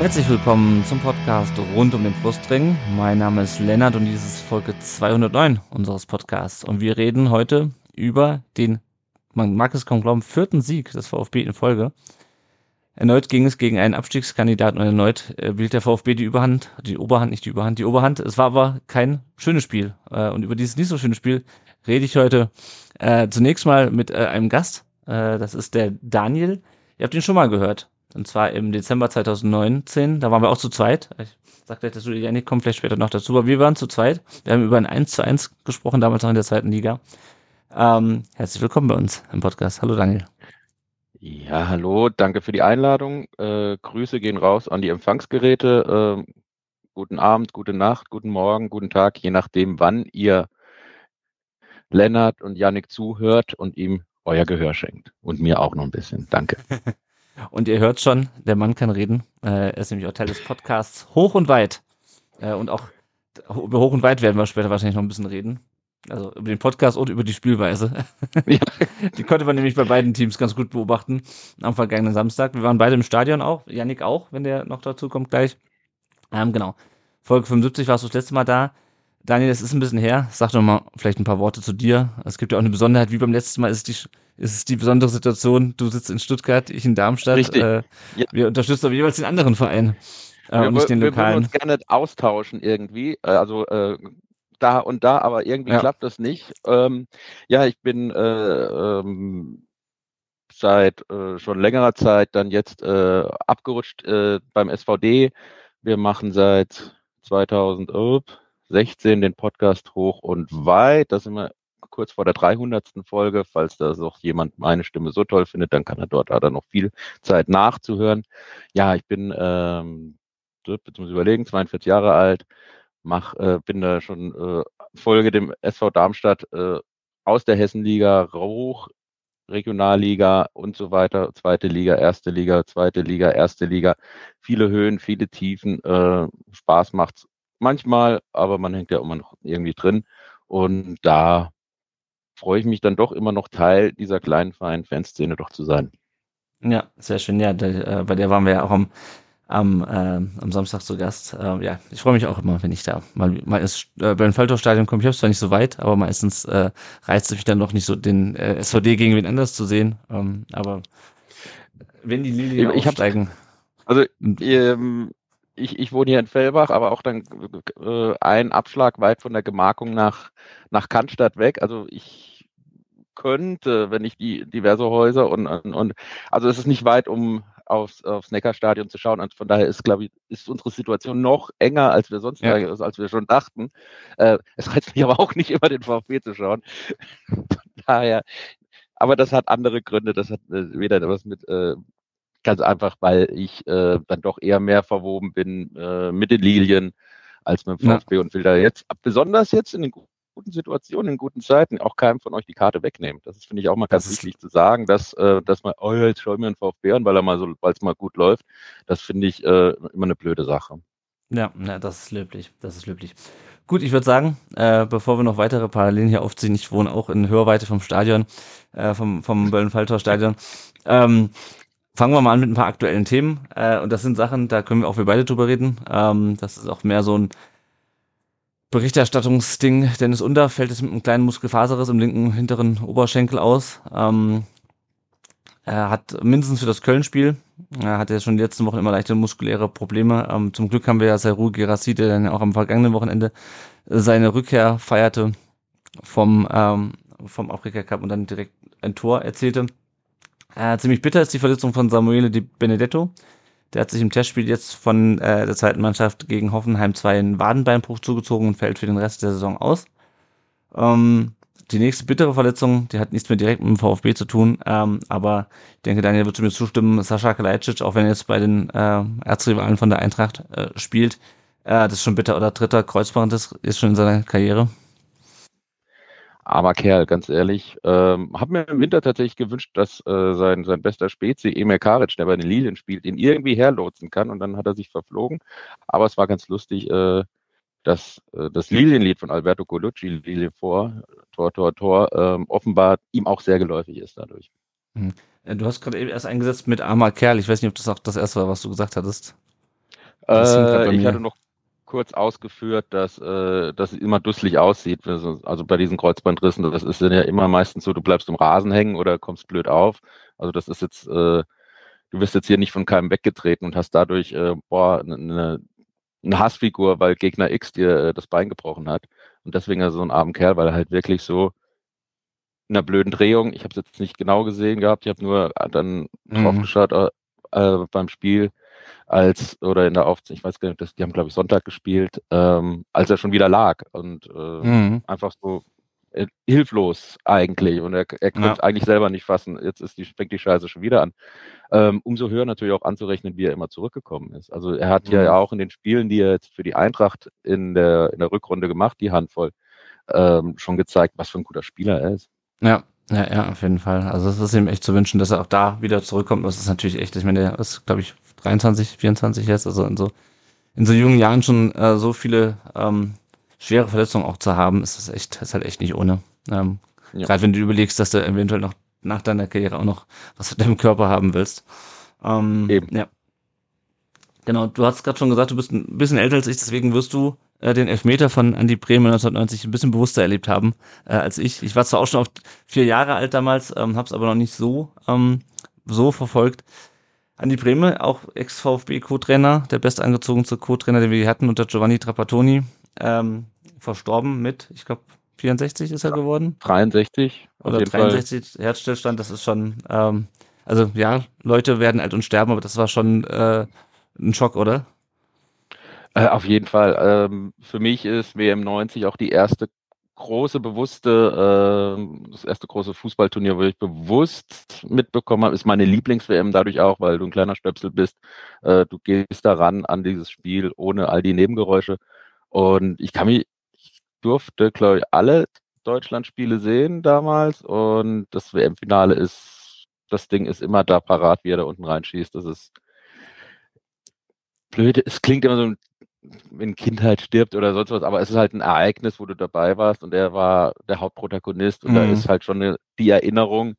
Herzlich willkommen zum Podcast rund um den Brustring. Mein Name ist Lennart und dies ist Folge 209 unseres Podcasts. Und wir reden heute über den, man mag es kaum glauben, vierten Sieg des VfB in Folge. Erneut ging es gegen einen Abstiegskandidaten und erneut äh, wählt der VfB die Überhand, die Oberhand, nicht die Überhand, die Oberhand. Es war aber kein schönes Spiel. Äh, und über dieses nicht so schöne Spiel rede ich heute äh, zunächst mal mit einem Gast. Das ist der Daniel. Ihr habt ihn schon mal gehört. Und zwar im Dezember 2019. Da waren wir auch zu zweit. Ich sag gleich, dass du Janik kommt vielleicht später noch dazu. Aber wir waren zu zweit. Wir haben über ein 1 zu 1 gesprochen, damals noch in der zweiten Liga. Ähm, herzlich willkommen bei uns im Podcast. Hallo Daniel. Ja, hallo, danke für die Einladung. Äh, Grüße gehen raus an die Empfangsgeräte. Äh, guten Abend, gute Nacht, guten Morgen, guten Tag, je nachdem, wann ihr Lennart und Yannick zuhört und ihm euer Gehör schenkt. Und mir auch noch ein bisschen. Danke. Und ihr hört schon, der Mann kann reden. Äh, er ist nämlich auch Teil des Podcasts Hoch und Weit. Äh, und auch über Hoch und Weit werden wir später wahrscheinlich noch ein bisschen reden. Also über den Podcast und über die Spielweise. Ja. die konnte man nämlich bei beiden Teams ganz gut beobachten am vergangenen Samstag. Wir waren beide im Stadion auch, Yannick auch, wenn der noch dazu kommt gleich. Ähm, genau. Folge 75 warst du das letzte Mal da. Daniel, es ist ein bisschen her. Sag doch mal vielleicht ein paar Worte zu dir. Es gibt ja auch eine Besonderheit, wie beim letzten Mal ist die, ist es die besondere Situation, du sitzt in Stuttgart, ich in Darmstadt. Richtig. Äh, ja. Wir unterstützen aber jeweils den anderen Verein äh, wir, und nicht den wir lokalen. Wir uns gerne austauschen irgendwie. Äh, also äh, da und da, aber irgendwie ja. klappt das nicht. Ähm, ja, ich bin äh, ähm, seit äh, schon längerer Zeit dann jetzt abgerutscht beim SVD. Wir machen seit 2016 den Podcast hoch und weit. Da sind wir kurz vor der 300. Folge. Falls da auch jemand meine Stimme so toll findet, dann kann er dort er noch viel Zeit nachzuhören. Ja, ich bin ähm, beziehungsweise überlegen, 42 Jahre alt, mach, äh, bin da schon äh, folge dem SV Darmstadt äh, aus der Hessenliga hoch, Regionalliga und so weiter, zweite Liga, erste Liga, zweite Liga, erste Liga, viele Höhen, viele Tiefen, äh, Spaß macht's manchmal, aber man hängt ja immer noch irgendwie drin und da freue ich mich dann doch immer noch Teil dieser kleinen Verein-Fanszene doch zu sein. Ja, sehr schön. Ja, der, äh, bei der waren wir ja auch am am, äh, am Samstag zu Gast. Äh, ja, ich freue mich auch immer, wenn ich da mal, mal ins äh, Bernfeldorf-Stadion komme. Ich habe zwar nicht so weit, aber meistens äh, reizt es mich dann noch nicht so, den äh, SVD gegen wen anders zu sehen. Ähm, aber wenn die Lilien ich aufsteigen. Also ähm, ich, ich wohne hier in Fellbach, aber auch dann äh, ein Abschlag weit von der Gemarkung nach, nach Cannstatt weg. Also ich könnte, wenn ich die diverse Häuser und, und, und also es ist nicht weit, um aufs, aufs Neckarstadion zu schauen. Und von daher ist, glaube ich, ist unsere Situation noch enger, als wir sonst, ja. als wir schon dachten. Äh, es reizt mich aber auch nicht immer, den VfB zu schauen. von daher, aber das hat andere Gründe. Das hat äh, weder was mit, äh, ganz einfach, weil ich äh, dann doch eher mehr verwoben bin äh, mit den Lilien als mit dem VfB ja. und will da jetzt, besonders jetzt in den guten Situationen, in guten Zeiten auch keinem von euch die Karte wegnehmen. Das ist, finde ich, auch mal ganz das wichtig zu sagen, dass, äh, dass man, oh, jetzt schau mir einen VfB an, weil er mal so, weil es mal gut läuft. Das finde ich äh, immer eine blöde Sache. Ja, ja, das ist löblich. Das ist löblich. Gut, ich würde sagen, äh, bevor wir noch weitere Parallelen hier aufziehen, ich wohne auch in Hörweite vom Stadion, äh, vom, vom Böllen-Falltor-Stadion. Ähm, fangen wir mal an mit ein paar aktuellen Themen. Äh, und das sind Sachen, da können wir auch wir beide drüber reden. Ähm, das ist auch mehr so ein Berichterstattungsding. Dennis Under fällt es mit einem kleinen Muskelfaserriss im linken hinteren Oberschenkel aus. Ähm, er hat mindestens für das Köln-Spiel, er hatte ja schon die letzten Wochen immer leichte muskuläre Probleme. Ähm, zum Glück haben wir ja Seru Gerassi, der dann auch am vergangenen Wochenende seine Rückkehr feierte vom, ähm, vom Afrika Cup und dann direkt ein Tor erzählte. Äh, ziemlich bitter ist die Verletzung von Samuele Di Benedetto. Der hat sich im Testspiel jetzt von äh, der zweiten Mannschaft gegen Hoffenheim 2 einen Wadenbeinbruch zugezogen und fällt für den Rest der Saison aus. Ähm, die nächste bittere Verletzung, die hat nichts mehr direkt mit dem VfB zu tun, ähm, aber ich denke, Daniel wird zu mir zustimmen, Sascha Kalajdzic, auch wenn er jetzt bei den äh, Erzrivalen von der Eintracht äh, spielt, Äh, das ist schon bitter, oder dritter Kreuzband ist, ist schon in seiner Karriere. Armer Kerl, ganz ehrlich. Ähm, hab mir im Winter tatsächlich gewünscht, dass äh, sein, sein bester Spezi, Emil Karic, der bei den Lilien spielt, ihn irgendwie herlotsen kann und dann hat er sich verflogen. Aber es war ganz lustig, äh, dass äh, das Lilienlied von Alberto Colucci, Lilie vor, Tor, Tor, Tor, ähm, offenbar ihm auch sehr geläufig ist dadurch. Hm. Du hast gerade eben erst eingesetzt mit armer Kerl. Ich weiß nicht, ob das auch das erste war, was du gesagt hattest. Äh, ich hatte noch kurz ausgeführt, dass, äh, dass es immer dusselig aussieht. Also bei diesen Kreuzbandrissen, das ist ja immer meistens so, du bleibst im Rasen hängen oder kommst blöd auf. Also das ist jetzt, äh, du wirst jetzt hier nicht von keinem weggetreten und hast dadurch, äh, boah, eine, ne, eine Hassfigur, weil Gegner X dir äh, das Bein gebrochen hat. Und deswegen er so ein armer Kerl, weil er halt wirklich so in einer blöden Drehung, ich habe es jetzt nicht genau gesehen gehabt, ich habe nur dann mhm. drauf geschaut äh, äh, beim Spiel, als, oder in der Aufzeichnung, ich weiß gar nicht, die haben, glaube ich, Sonntag gespielt, ähm, als er schon wieder lag und äh, mhm. einfach so äh, hilflos eigentlich und er, er konnte ja. eigentlich selber nicht fassen, jetzt ist die, fängt die Scheiße schon wieder an. Ähm, umso höher natürlich auch anzurechnen, wie er immer zurückgekommen ist. Also er hat mhm. ja auch in den Spielen, die er jetzt für die Eintracht in der, in der Rückrunde gemacht, die Handvoll, ähm, schon gezeigt, was für ein guter Spieler er ist. Ja, ja, ja, auf jeden Fall. Also es ist ihm echt zu wünschen, dass er auch da wieder zurückkommt. Das ist natürlich echt, ich meine, der ist, glaube ich, 23, 24 jetzt, also in so, in so jungen Jahren schon äh, so viele ähm, schwere Verletzungen auch zu haben, ist das echt, ist halt echt nicht ohne. Ähm, ja. Gerade wenn du überlegst, dass du eventuell noch nach deiner Karriere auch noch was mit deinem Körper haben willst. Ähm, Eben. Ja. Genau, du hast gerade schon gesagt, du bist ein bisschen älter als ich, deswegen wirst du äh, den Elfmeter von Andy Bremen 1990 ein bisschen bewusster erlebt haben äh, als ich. Ich war zwar auch schon auf vier Jahre alt damals, ähm, habe es aber noch nicht so ähm, so verfolgt. Andi Breme, auch Ex-VfB-Co-Trainer, der bestangezogenste Co-Trainer, den wir hatten unter Giovanni Trapattoni, ähm, verstorben mit, ich glaube, 64 ist er geworden. 63. Oder 63 Fall. Herzstillstand, das ist schon, ähm, also ja, Leute werden alt und sterben, aber das war schon äh, ein Schock, oder? Äh, auf jeden Fall. Ähm, für mich ist WM 90 auch die erste große bewusste, äh, das erste große Fußballturnier, wo ich bewusst mitbekommen habe, ist meine Lieblings-WM dadurch auch, weil du ein kleiner Stöpsel bist. Äh, du gehst daran an dieses Spiel ohne all die Nebengeräusche. Und ich kann mich, ich durfte, glaube ich, alle Deutschland-Spiele sehen damals und das WM-Finale ist, das Ding ist immer da parat, wie er da unten reinschießt. Das ist blöd. Es klingt immer so wenn ein Kind halt stirbt oder sonst was, aber es ist halt ein Ereignis, wo du dabei warst und er war der Hauptprotagonist und mhm. da ist halt schon eine, die Erinnerung.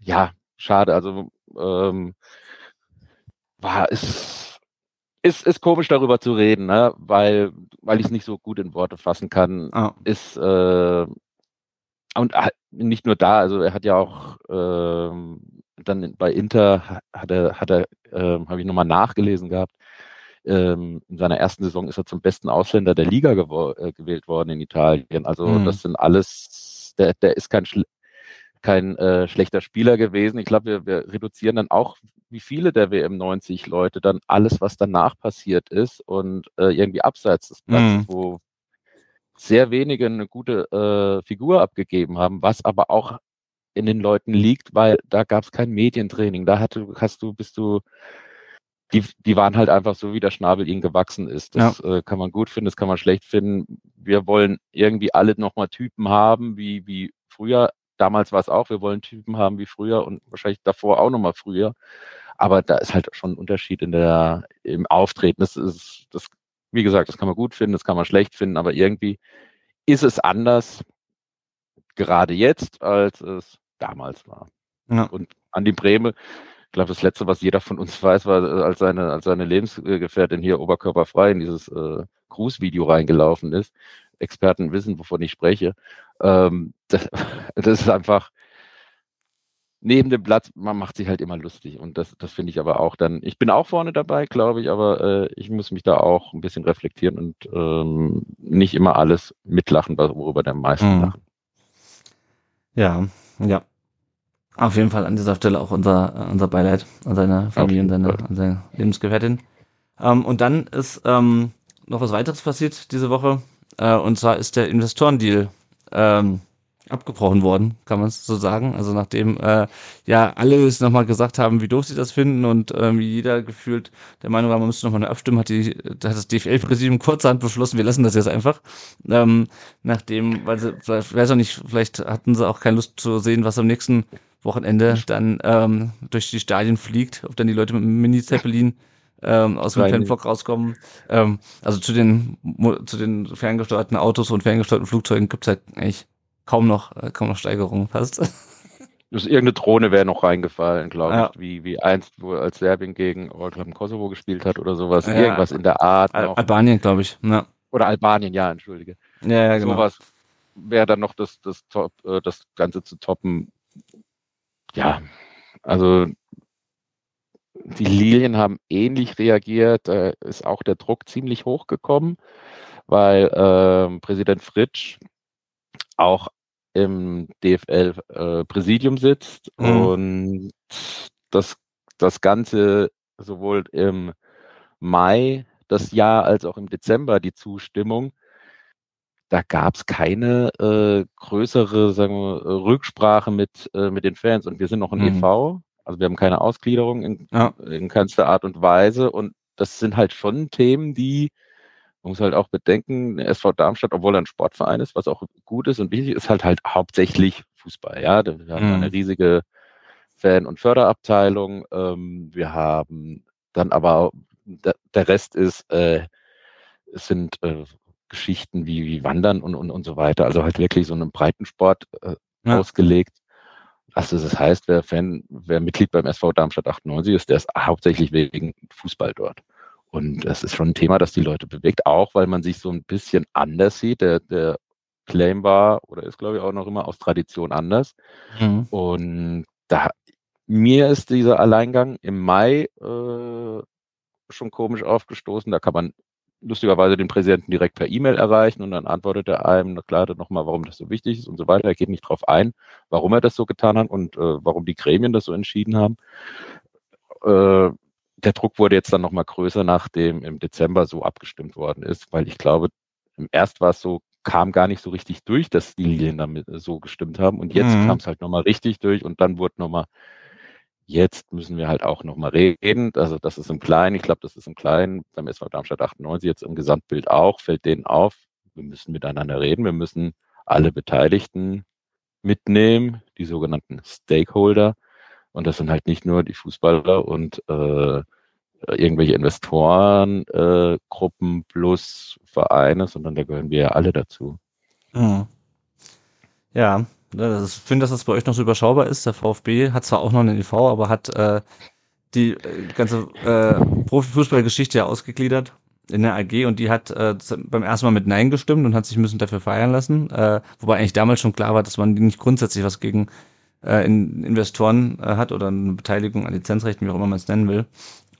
Ja, schade. Also ähm, war es ist, ist komisch darüber zu reden, ne? weil weil ich es nicht so gut in Worte fassen kann. Oh. Ist äh, und nicht nur da, also er hat ja auch ähm, dann bei Inter hat er hat er äh, habe ich nochmal nachgelesen gehabt ähm, in seiner ersten Saison ist er zum besten Ausländer der Liga äh, gewählt worden in Italien. Also mhm. das sind alles, der, der ist kein, kein äh, schlechter Spieler gewesen. Ich glaube, wir, wir reduzieren dann auch, wie viele der WM 90 Leute dann alles, was danach passiert ist und äh, irgendwie abseits des Platzes, mhm. wo sehr wenige eine gute äh, Figur abgegeben haben, was aber auch in den Leuten liegt, weil da gab es kein Medientraining. Da hatte, hast du, bist du die, die waren halt einfach so, wie der Schnabel ihnen gewachsen ist. Das ja. äh, kann man gut finden, das kann man schlecht finden. Wir wollen irgendwie alle nochmal Typen haben, wie, wie früher. Damals war es auch, wir wollen Typen haben wie früher und wahrscheinlich davor auch nochmal früher. Aber da ist halt schon ein Unterschied in der, im Auftreten. Das ist, das, wie gesagt, das kann man gut finden, das kann man schlecht finden, aber irgendwie ist es anders, gerade jetzt, als es damals war. Ja. Und an die Breme, glaube, das Letzte, was jeder von uns weiß, war, äh, als seine, als seine Lebensgefährtin hier oberkörperfrei in dieses äh, Grußvideo reingelaufen ist. Experten wissen, wovon ich spreche. Ähm, das, das ist einfach neben dem Platz, man macht sich halt immer lustig. Und das, das finde ich aber auch dann, ich bin auch vorne dabei, glaube ich, aber äh, ich muss mich da auch ein bisschen reflektieren und ähm, nicht immer alles mitlachen, worüber der meisten mhm. lachen. Ja, ja. Auf jeden Fall an dieser Stelle auch unser, äh, unser Beileid an seine Familie und seine, an seine Lebensgefährtin. Ähm, und dann ist ähm, noch was weiteres passiert diese Woche. Äh, und zwar ist der Investorendeal ähm, abgebrochen worden, kann man es so sagen. Also nachdem äh, ja alle es nochmal gesagt haben, wie doof sie das finden und ähm, jeder gefühlt der Meinung war, man müsste nochmal eine abstimmen, hat, die, hat das DFL-Präsidium kurzerhand beschlossen, wir lassen das jetzt einfach. Ähm, nachdem, weil sie, vielleicht, weiß auch nicht, vielleicht hatten sie auch keine Lust zu sehen, was am nächsten Wochenende dann ähm, durch die Stadien fliegt, ob dann die Leute mit dem Mini-Zeppelin ähm, aus dem. Fanblock rauskommen. Ähm, also zu den zu den ferngesteuerten Autos und ferngesteuerten Flugzeugen gibt's halt eigentlich kaum noch äh, kaum noch Steigerungen fast. Das irgendeine Drohne wäre noch reingefallen, glaube Ja. ich, wie, wie einst, wo als Serbien gegen, oh, ich glaube, Kosovo gespielt hat oder sowas. Ja. Irgendwas in der Art. Al Noch. Albanien, glaube ich. Ja, Oder Albanien, ja, entschuldige. ja, ja genau. Sowas wäre dann noch das, das, Top, äh, das Ganze zu toppen. Ja, also die Lilien haben ähnlich reagiert. Da ist auch der Druck ziemlich hochgekommen, weil ähm, Präsident Fritsch auch im DFL-Präsidium sitzt Mhm. und das, das Ganze sowohl im Mai das Jahr als auch im Dezember die Zustimmung da gab es keine äh, größere sagen wir, äh, Rücksprache mit, äh, mit den Fans. Und wir sind noch ein Mhm. e.V., also wir haben keine Ausgliederung in, Ja. in keinster Art und Weise. Und das sind halt schon Themen, die, man muss halt auch bedenken, SV Darmstadt, obwohl er ein Sportverein ist, was auch gut ist und wichtig ist, halt halt hauptsächlich Fußball. Ja, wir haben Mhm. eine riesige Fan- und Förderabteilung. Ähm, wir haben dann aber, der, der Rest ist, äh, es sind äh, Geschichten wie, wie Wandern und, und, und so weiter. Also halt wirklich so einen Breitensport äh, Ja. ausgelegt. Was das heißt, wer Fan, wer Mitglied beim SV Darmstadt 98 ist, der ist hauptsächlich wegen Fußball dort. Und das ist schon ein Thema, das die Leute bewegt, auch weil man sich so ein bisschen anders sieht. Der, der Claim war oder ist, glaube ich, auch noch immer aus Tradition anders. Mhm. Und da mir ist dieser Alleingang im Mai äh, schon komisch aufgestoßen. Da kann man lustigerweise den Präsidenten direkt per E-Mail erreichen und dann antwortet er einem, klar, nochmal, warum das so wichtig ist und so weiter. Er geht nicht drauf ein, warum er das so getan hat und äh, warum die Gremien das so entschieden haben. Äh, der Druck wurde jetzt dann nochmal größer, nachdem im Dezember so abgestimmt worden ist, weil ich glaube, im erst war es so, kam gar nicht so richtig durch, dass die Lilien damit äh, so gestimmt haben und jetzt Mhm. kam es halt nochmal richtig durch und dann wurde nochmal Jetzt müssen wir halt auch nochmal reden. Also das ist im Kleinen, ich glaube, das ist im Kleinen beim SV Darmstadt 98 jetzt im Gesamtbild auch, fällt denen auf. Wir müssen miteinander reden, wir müssen alle Beteiligten mitnehmen, die sogenannten Stakeholder. Und das sind halt nicht nur die Fußballer und äh, irgendwelche Investoren, äh, plus Vereine, sondern da gehören wir ja alle dazu. Mhm. Ja, ich finde, dass das bei euch noch so überschaubar ist. Der VfB hat zwar auch noch eine EV, aber hat äh, die äh, ganze äh, Profifußballgeschichte ja ausgegliedert in der AG und die hat äh, beim ersten Mal mit Nein gestimmt und hat sich bisschen dafür feiern lassen. Äh, wobei eigentlich damals schon klar war, dass man nicht grundsätzlich was gegen äh, in Investoren äh, hat oder eine Beteiligung an Lizenzrechten, wie auch immer man es nennen will.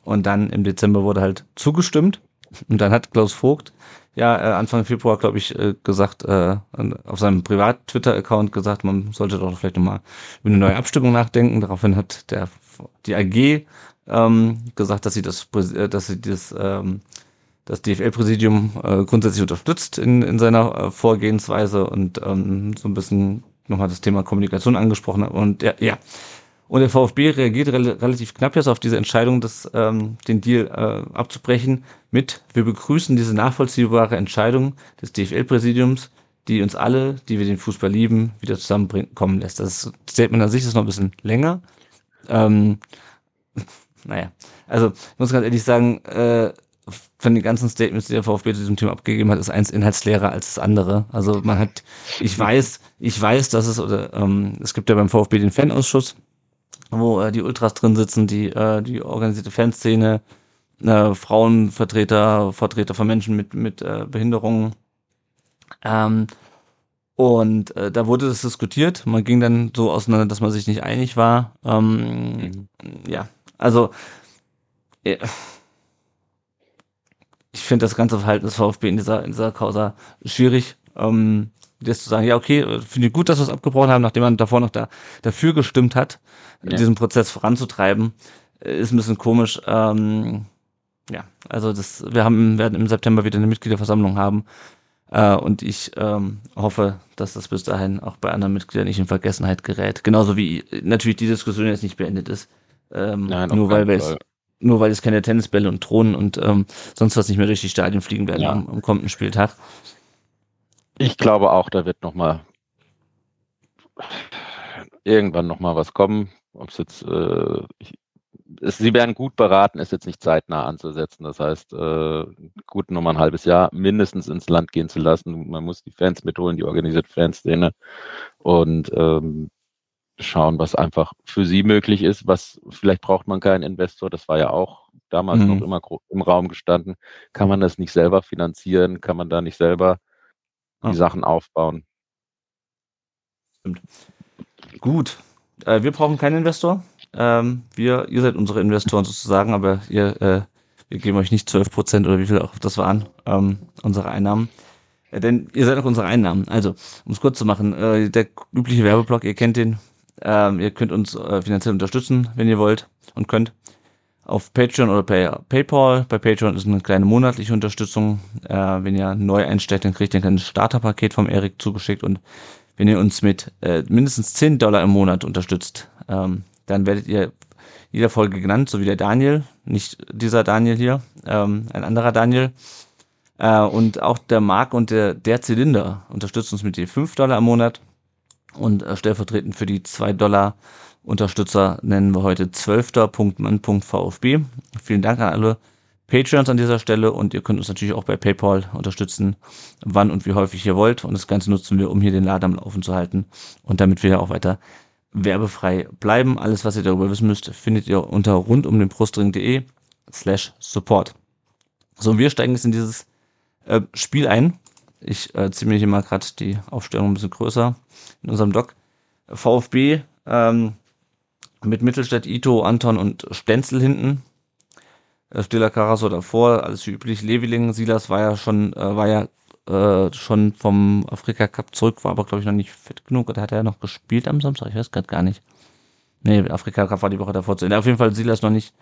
Und dann im Dezember wurde halt zugestimmt. Und dann hat Klaus Vogt ja äh, Anfang Februar, glaube ich, äh, gesagt, äh, auf seinem Privat-Twitter-Account gesagt, man sollte doch vielleicht nochmal über eine neue Abstimmung nachdenken. Daraufhin hat der die AG ähm, gesagt, dass sie das, äh, dass sie das, ähm, das DFL-Präsidium äh, grundsätzlich unterstützt in, in seiner äh, Vorgehensweise und ähm, so ein bisschen nochmal das Thema Kommunikation angesprochen hat. Und ja, ja. Und der VfB reagiert rel relativ knapp jetzt auf diese Entscheidung, das, ähm, den Deal äh, abzubrechen mit, wir begrüßen diese nachvollziehbare Entscheidung des DFL-Präsidiums, die uns alle, die wir den Fußball lieben, wieder zusammenkommen lässt. Das Statement an sich ist noch ein bisschen länger. Ähm, naja, also ich muss ganz ehrlich sagen, äh, von den ganzen Statements, die der VfB zu diesem Thema abgegeben hat, ist eins inhaltsleerer als das andere. Also man hat, ich weiß, ich weiß, dass es oder ähm, es gibt ja beim VfB den Fanausschuss, wo äh, die Ultras drin sitzen, die äh, die organisierte Fanszene, äh, Frauenvertreter, Vertreter von Menschen mit mit äh, Behinderungen. Ähm, und äh, da wurde das diskutiert. Man ging dann so auseinander, dass man sich nicht einig war. Ähm, Ja, also äh, ich finde das ganze Verhalten des VfB in dieser in dieser Causa schwierig. Ähm, jetzt zu sagen, ja okay, äh, finde ich gut, dass wir es abgebrochen haben, nachdem man davor noch da dafür gestimmt hat, Ja. diesen Prozess voranzutreiben, äh, ist ein bisschen komisch. Ähm, ja, also das, wir haben werden im September wieder eine Mitgliederversammlung haben. Äh, und ich ähm, hoffe, dass das bis dahin auch bei anderen Mitgliedern nicht in Vergessenheit gerät. Genauso wie natürlich die Diskussion jetzt nicht beendet ist. Ähm, Nein, nur weil wir es nur weil es keine Tennisbälle und Drohnen und ähm, sonst was nicht mehr durch die Stadien fliegen werden ja. am, am kommenden Spieltag. Ich glaube auch, da wird noch mal irgendwann noch mal was kommen. Ob es jetzt, äh, ich, es, sie werden gut beraten, es jetzt nicht zeitnah anzusetzen. Das heißt, äh, gut noch mal ein halbes Jahr mindestens ins Land gehen zu lassen. Man muss die Fans mitholen, die organisierte Fanszene und ähm, schauen, was einfach für sie möglich ist. Was vielleicht braucht man keinen Investor. Das war ja auch damals mhm. noch immer im Raum gestanden. Kann man das nicht selber finanzieren? Kann man da nicht selber die Sachen aufbauen? Stimmt. Gut. Äh, wir brauchen keinen Investor. Ähm, wir, ihr seid unsere Investoren sozusagen, aber ihr, äh, wir geben euch nicht 12 Prozent oder wie viel auch das waren, ähm, unsere Einnahmen. Äh, denn ihr seid auch unsere Einnahmen. Also, um es kurz zu machen, äh, der übliche Werbeblock, ihr kennt den. Ähm, ihr könnt uns äh, finanziell unterstützen, wenn ihr wollt und könnt. Auf Patreon oder Pay PayPal. Bei Patreon ist eine kleine monatliche Unterstützung. Äh, wenn ihr neu einsteigt, dann kriegt ihr ein kleines Starterpaket vom Erik zugeschickt und wenn ihr uns mit äh, mindestens 10 Dollar im Monat unterstützt, ähm, dann werdet ihr jeder Folge genannt, so wie der Daniel, nicht dieser Daniel hier, ähm, ein anderer Daniel. Äh, und auch der Marc und der, der Zylinder unterstützen uns mit je 5 Dollar im Monat. Und äh, stellvertretend für die 2 Dollar Unterstützer nennen wir heute 12.mann.vfb. Vielen Dank an alle Patreons an dieser Stelle und ihr könnt uns natürlich auch bei PayPal unterstützen, wann und wie häufig ihr wollt. Und das Ganze nutzen wir, um hier den Laden am Laufen zu halten und damit wir ja auch weiter werbefrei bleiben. Alles, was ihr darüber wissen müsst, findet ihr unter rundumdenbrustring.de slash support. So, wir steigen jetzt in dieses äh, Spiel ein. Ich äh, ziehe mir hier mal gerade die Aufstellung ein bisschen größer in unserem Doc. VfB ähm, mit Mittelstädt, Ito, Anton und Stenzel hinten. Äh, Stiller Karaso davor, alles wie üblich. Leveling, Silas war ja schon, äh, war ja äh, schon vom Afrika Cup zurück, war aber glaube ich noch nicht fit genug. Oder hat er noch gespielt am Samstag? Ich weiß gerade gar nicht. Nee, Afrika Cup war die Woche davor zu Ende. Auf jeden Fall Silas noch nicht,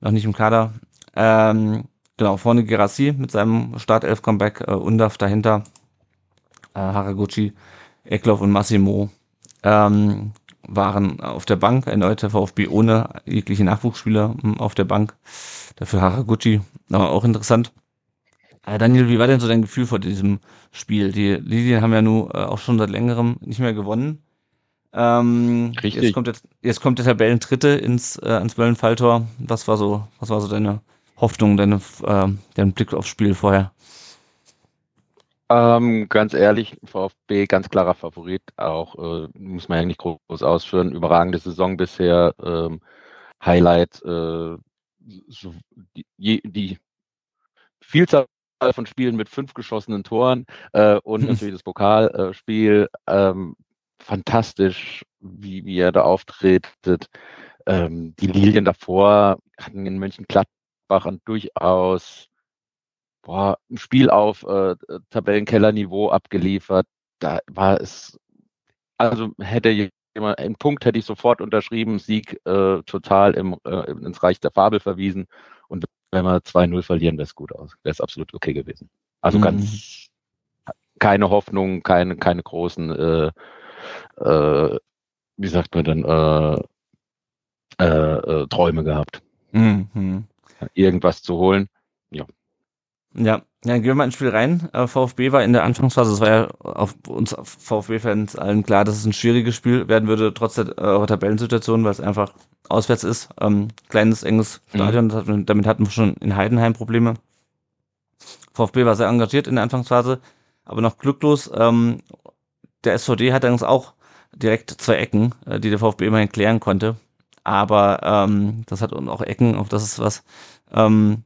noch nicht im Kader. Ähm, genau, vorne Gerassi mit seinem Startelf-Comeback, äh, Undaf dahinter, äh, Haraguchi, Eckloff und Massimo ähm, waren auf der Bank, erneut der VfB ohne jegliche Nachwuchsspieler hm, auf der Bank. Dafür Haraguchi, aber auch interessant. Äh, Daniel, wie war denn so dein Gefühl vor diesem Spiel? Die Lilien haben ja nun äh, auch schon seit längerem nicht mehr gewonnen. Ähm, Richtig. Jetzt kommt, jetzt, jetzt kommt der Tabellendritte ins, äh, ans Böllenfalltor. Was war so, was war so deine Hoffnung, deine, äh, dein Blick aufs Spiel vorher? Ähm, ganz ehrlich, VfB ganz klarer Favorit, auch äh, muss man ja nicht groß ausführen. Überragende Saison bisher, ähm, Highlight, äh, so die, die Vielzahl von Spielen mit fünf geschossenen Toren äh, und natürlich das Pokalspiel. Ähm, fantastisch, wie, wie er da auftretet. Ähm, die Lilien davor hatten in Mönchengladbach ein durchaus boah, ein Spiel auf äh, Tabellenkellerniveau abgeliefert. Da war es, also hätte jemand, einen Punkt hätte ich sofort unterschrieben, Sieg äh, total im, äh, ins Reich der Fabel verwiesen. Und wenn wir 2-0 verlieren, wäre es gut aus. Wäre es absolut okay gewesen. Also mhm. ganz keine Hoffnung, keine, keine großen, äh, äh, wie sagt man denn, äh, äh, äh, Träume gehabt. Mhm. Irgendwas zu holen. Ja, ja, ja, gehen wir mal ins Spiel rein. Äh, VfB war in der Anfangsphase, es war ja auf uns VfB-Fans allen klar, dass es ein schwieriges Spiel werden würde, trotz der äh, Tabellensituation, weil es einfach auswärts ist. Ähm, kleines, enges mhm. Stadion, mhm. hat, damit hatten wir schon in Heidenheim Probleme. VfB war sehr engagiert in der Anfangsphase, aber noch glücklos. Ähm, der SVD hat allerdings auch direkt zwei Ecken, äh, die der VfB immerhin klären konnte. Aber ähm, das hat auch Ecken, auch das ist was, ähm,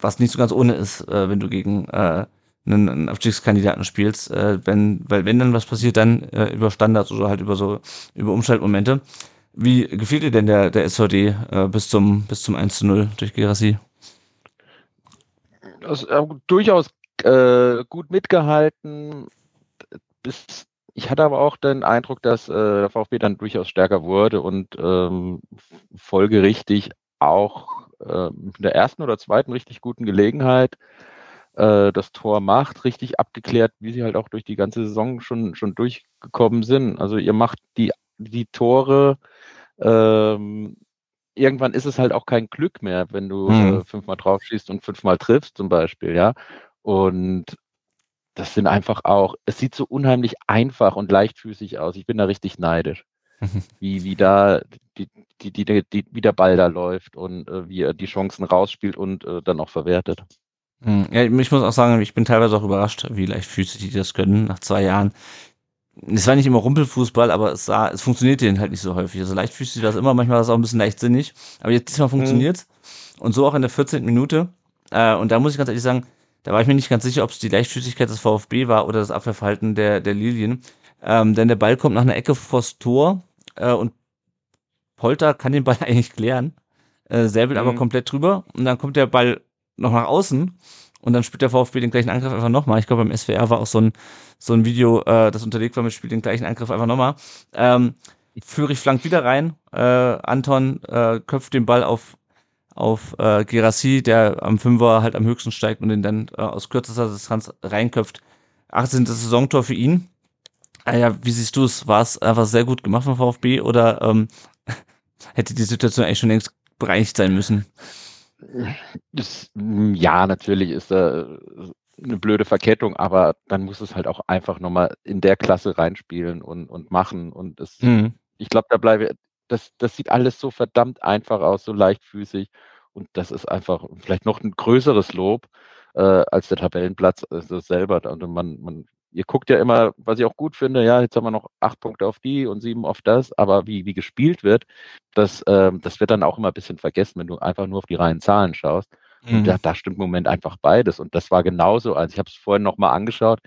was nicht so ganz ohne ist, äh, wenn du gegen äh, einen, einen Abstiegskandidaten spielst, äh, wenn, weil wenn dann was passiert, dann äh, über Standards oder halt über so über Umschaltmomente. Wie gefiel dir denn der, der SVD äh, bis zum bis zum 1 zu 0 durch Gerassi? Also, äh, durchaus äh, gut mitgehalten. Bis, ich hatte aber auch den Eindruck, dass äh, der VfB dann durchaus stärker wurde und ähm, folgerichtig auch äh, in der ersten oder zweiten richtig guten Gelegenheit äh, das Tor macht, richtig abgeklärt, wie sie halt auch durch die ganze Saison schon, schon durchgekommen sind. Also ihr macht die, die Tore, ähm, irgendwann ist es halt auch kein Glück mehr, wenn du Mhm. äh, fünfmal drauf schießt und fünfmal triffst zum Beispiel, ja. Und das sind einfach auch, es sieht so unheimlich einfach und leichtfüßig aus. Ich bin da richtig neidisch, wie, wie da die, die, die, die, wie der Ball da läuft und äh, wie er die Chancen rausspielt und äh, dann auch verwertet. Hm, Ja, ich muss auch sagen, ich bin teilweise auch überrascht, wie leichtfüßig die das können nach zwei Jahren. Es war nicht immer Rumpelfußball, aber es sah, es funktioniert denen halt nicht so häufig. Also leichtfüßig war es immer, manchmal war es auch ein bisschen leichtsinnig. Aber jetzt diesmal funktioniert's. Und so auch in der 14. Minute. Äh, und da muss ich ganz ehrlich sagen, da war ich mir nicht ganz sicher, ob es die Leichtfüßigkeit des VfB war oder das Abwehrverhalten der, der Lilien. Ähm, denn der Ball kommt nach einer Ecke vors Tor äh, und Polter kann den Ball eigentlich klären. Äh, Säbelt aber Mhm. komplett drüber und dann kommt der Ball noch nach außen und dann spielt der VfB den gleichen Angriff einfach nochmal. Ich glaube, beim SWR war auch so ein, so ein Video, äh, das unterlegt war mit Spiel den gleichen Angriff einfach nochmal. Ähm, Führig flankt wieder rein. Äh, Anton äh, köpft den Ball auf, auf äh, Gerassi, der am Fünfer halt am höchsten steigt und den dann äh, aus kürzester Distanz reinköpft. 18. Saisontor für ihn. Ah ja, wie siehst du es? War es einfach sehr gut gemacht vom VfB oder ähm, hätte die Situation eigentlich schon längst bereinigt sein müssen? Das, ja, natürlich ist da äh, eine blöde Verkettung, aber dann muss es halt auch einfach nochmal in der Klasse reinspielen und, und machen. Und das, Mhm. ich glaube, da bleibe, das, das sieht alles so verdammt einfach aus, so leichtfüßig. Und das ist einfach vielleicht noch ein größeres Lob äh, als der Tabellenplatz also selber. Und man, man, ihr guckt ja immer, was ich auch gut finde, ja, jetzt haben wir noch acht Punkte auf die und sieben auf das, aber wie, wie gespielt wird, das, ähm, das wird dann auch immer ein bisschen vergessen, wenn du einfach nur auf die reinen Zahlen schaust. Und Mhm. da, da stimmt im Moment einfach beides. Und das war genauso. Also ich habe es vorhin nochmal angeschaut.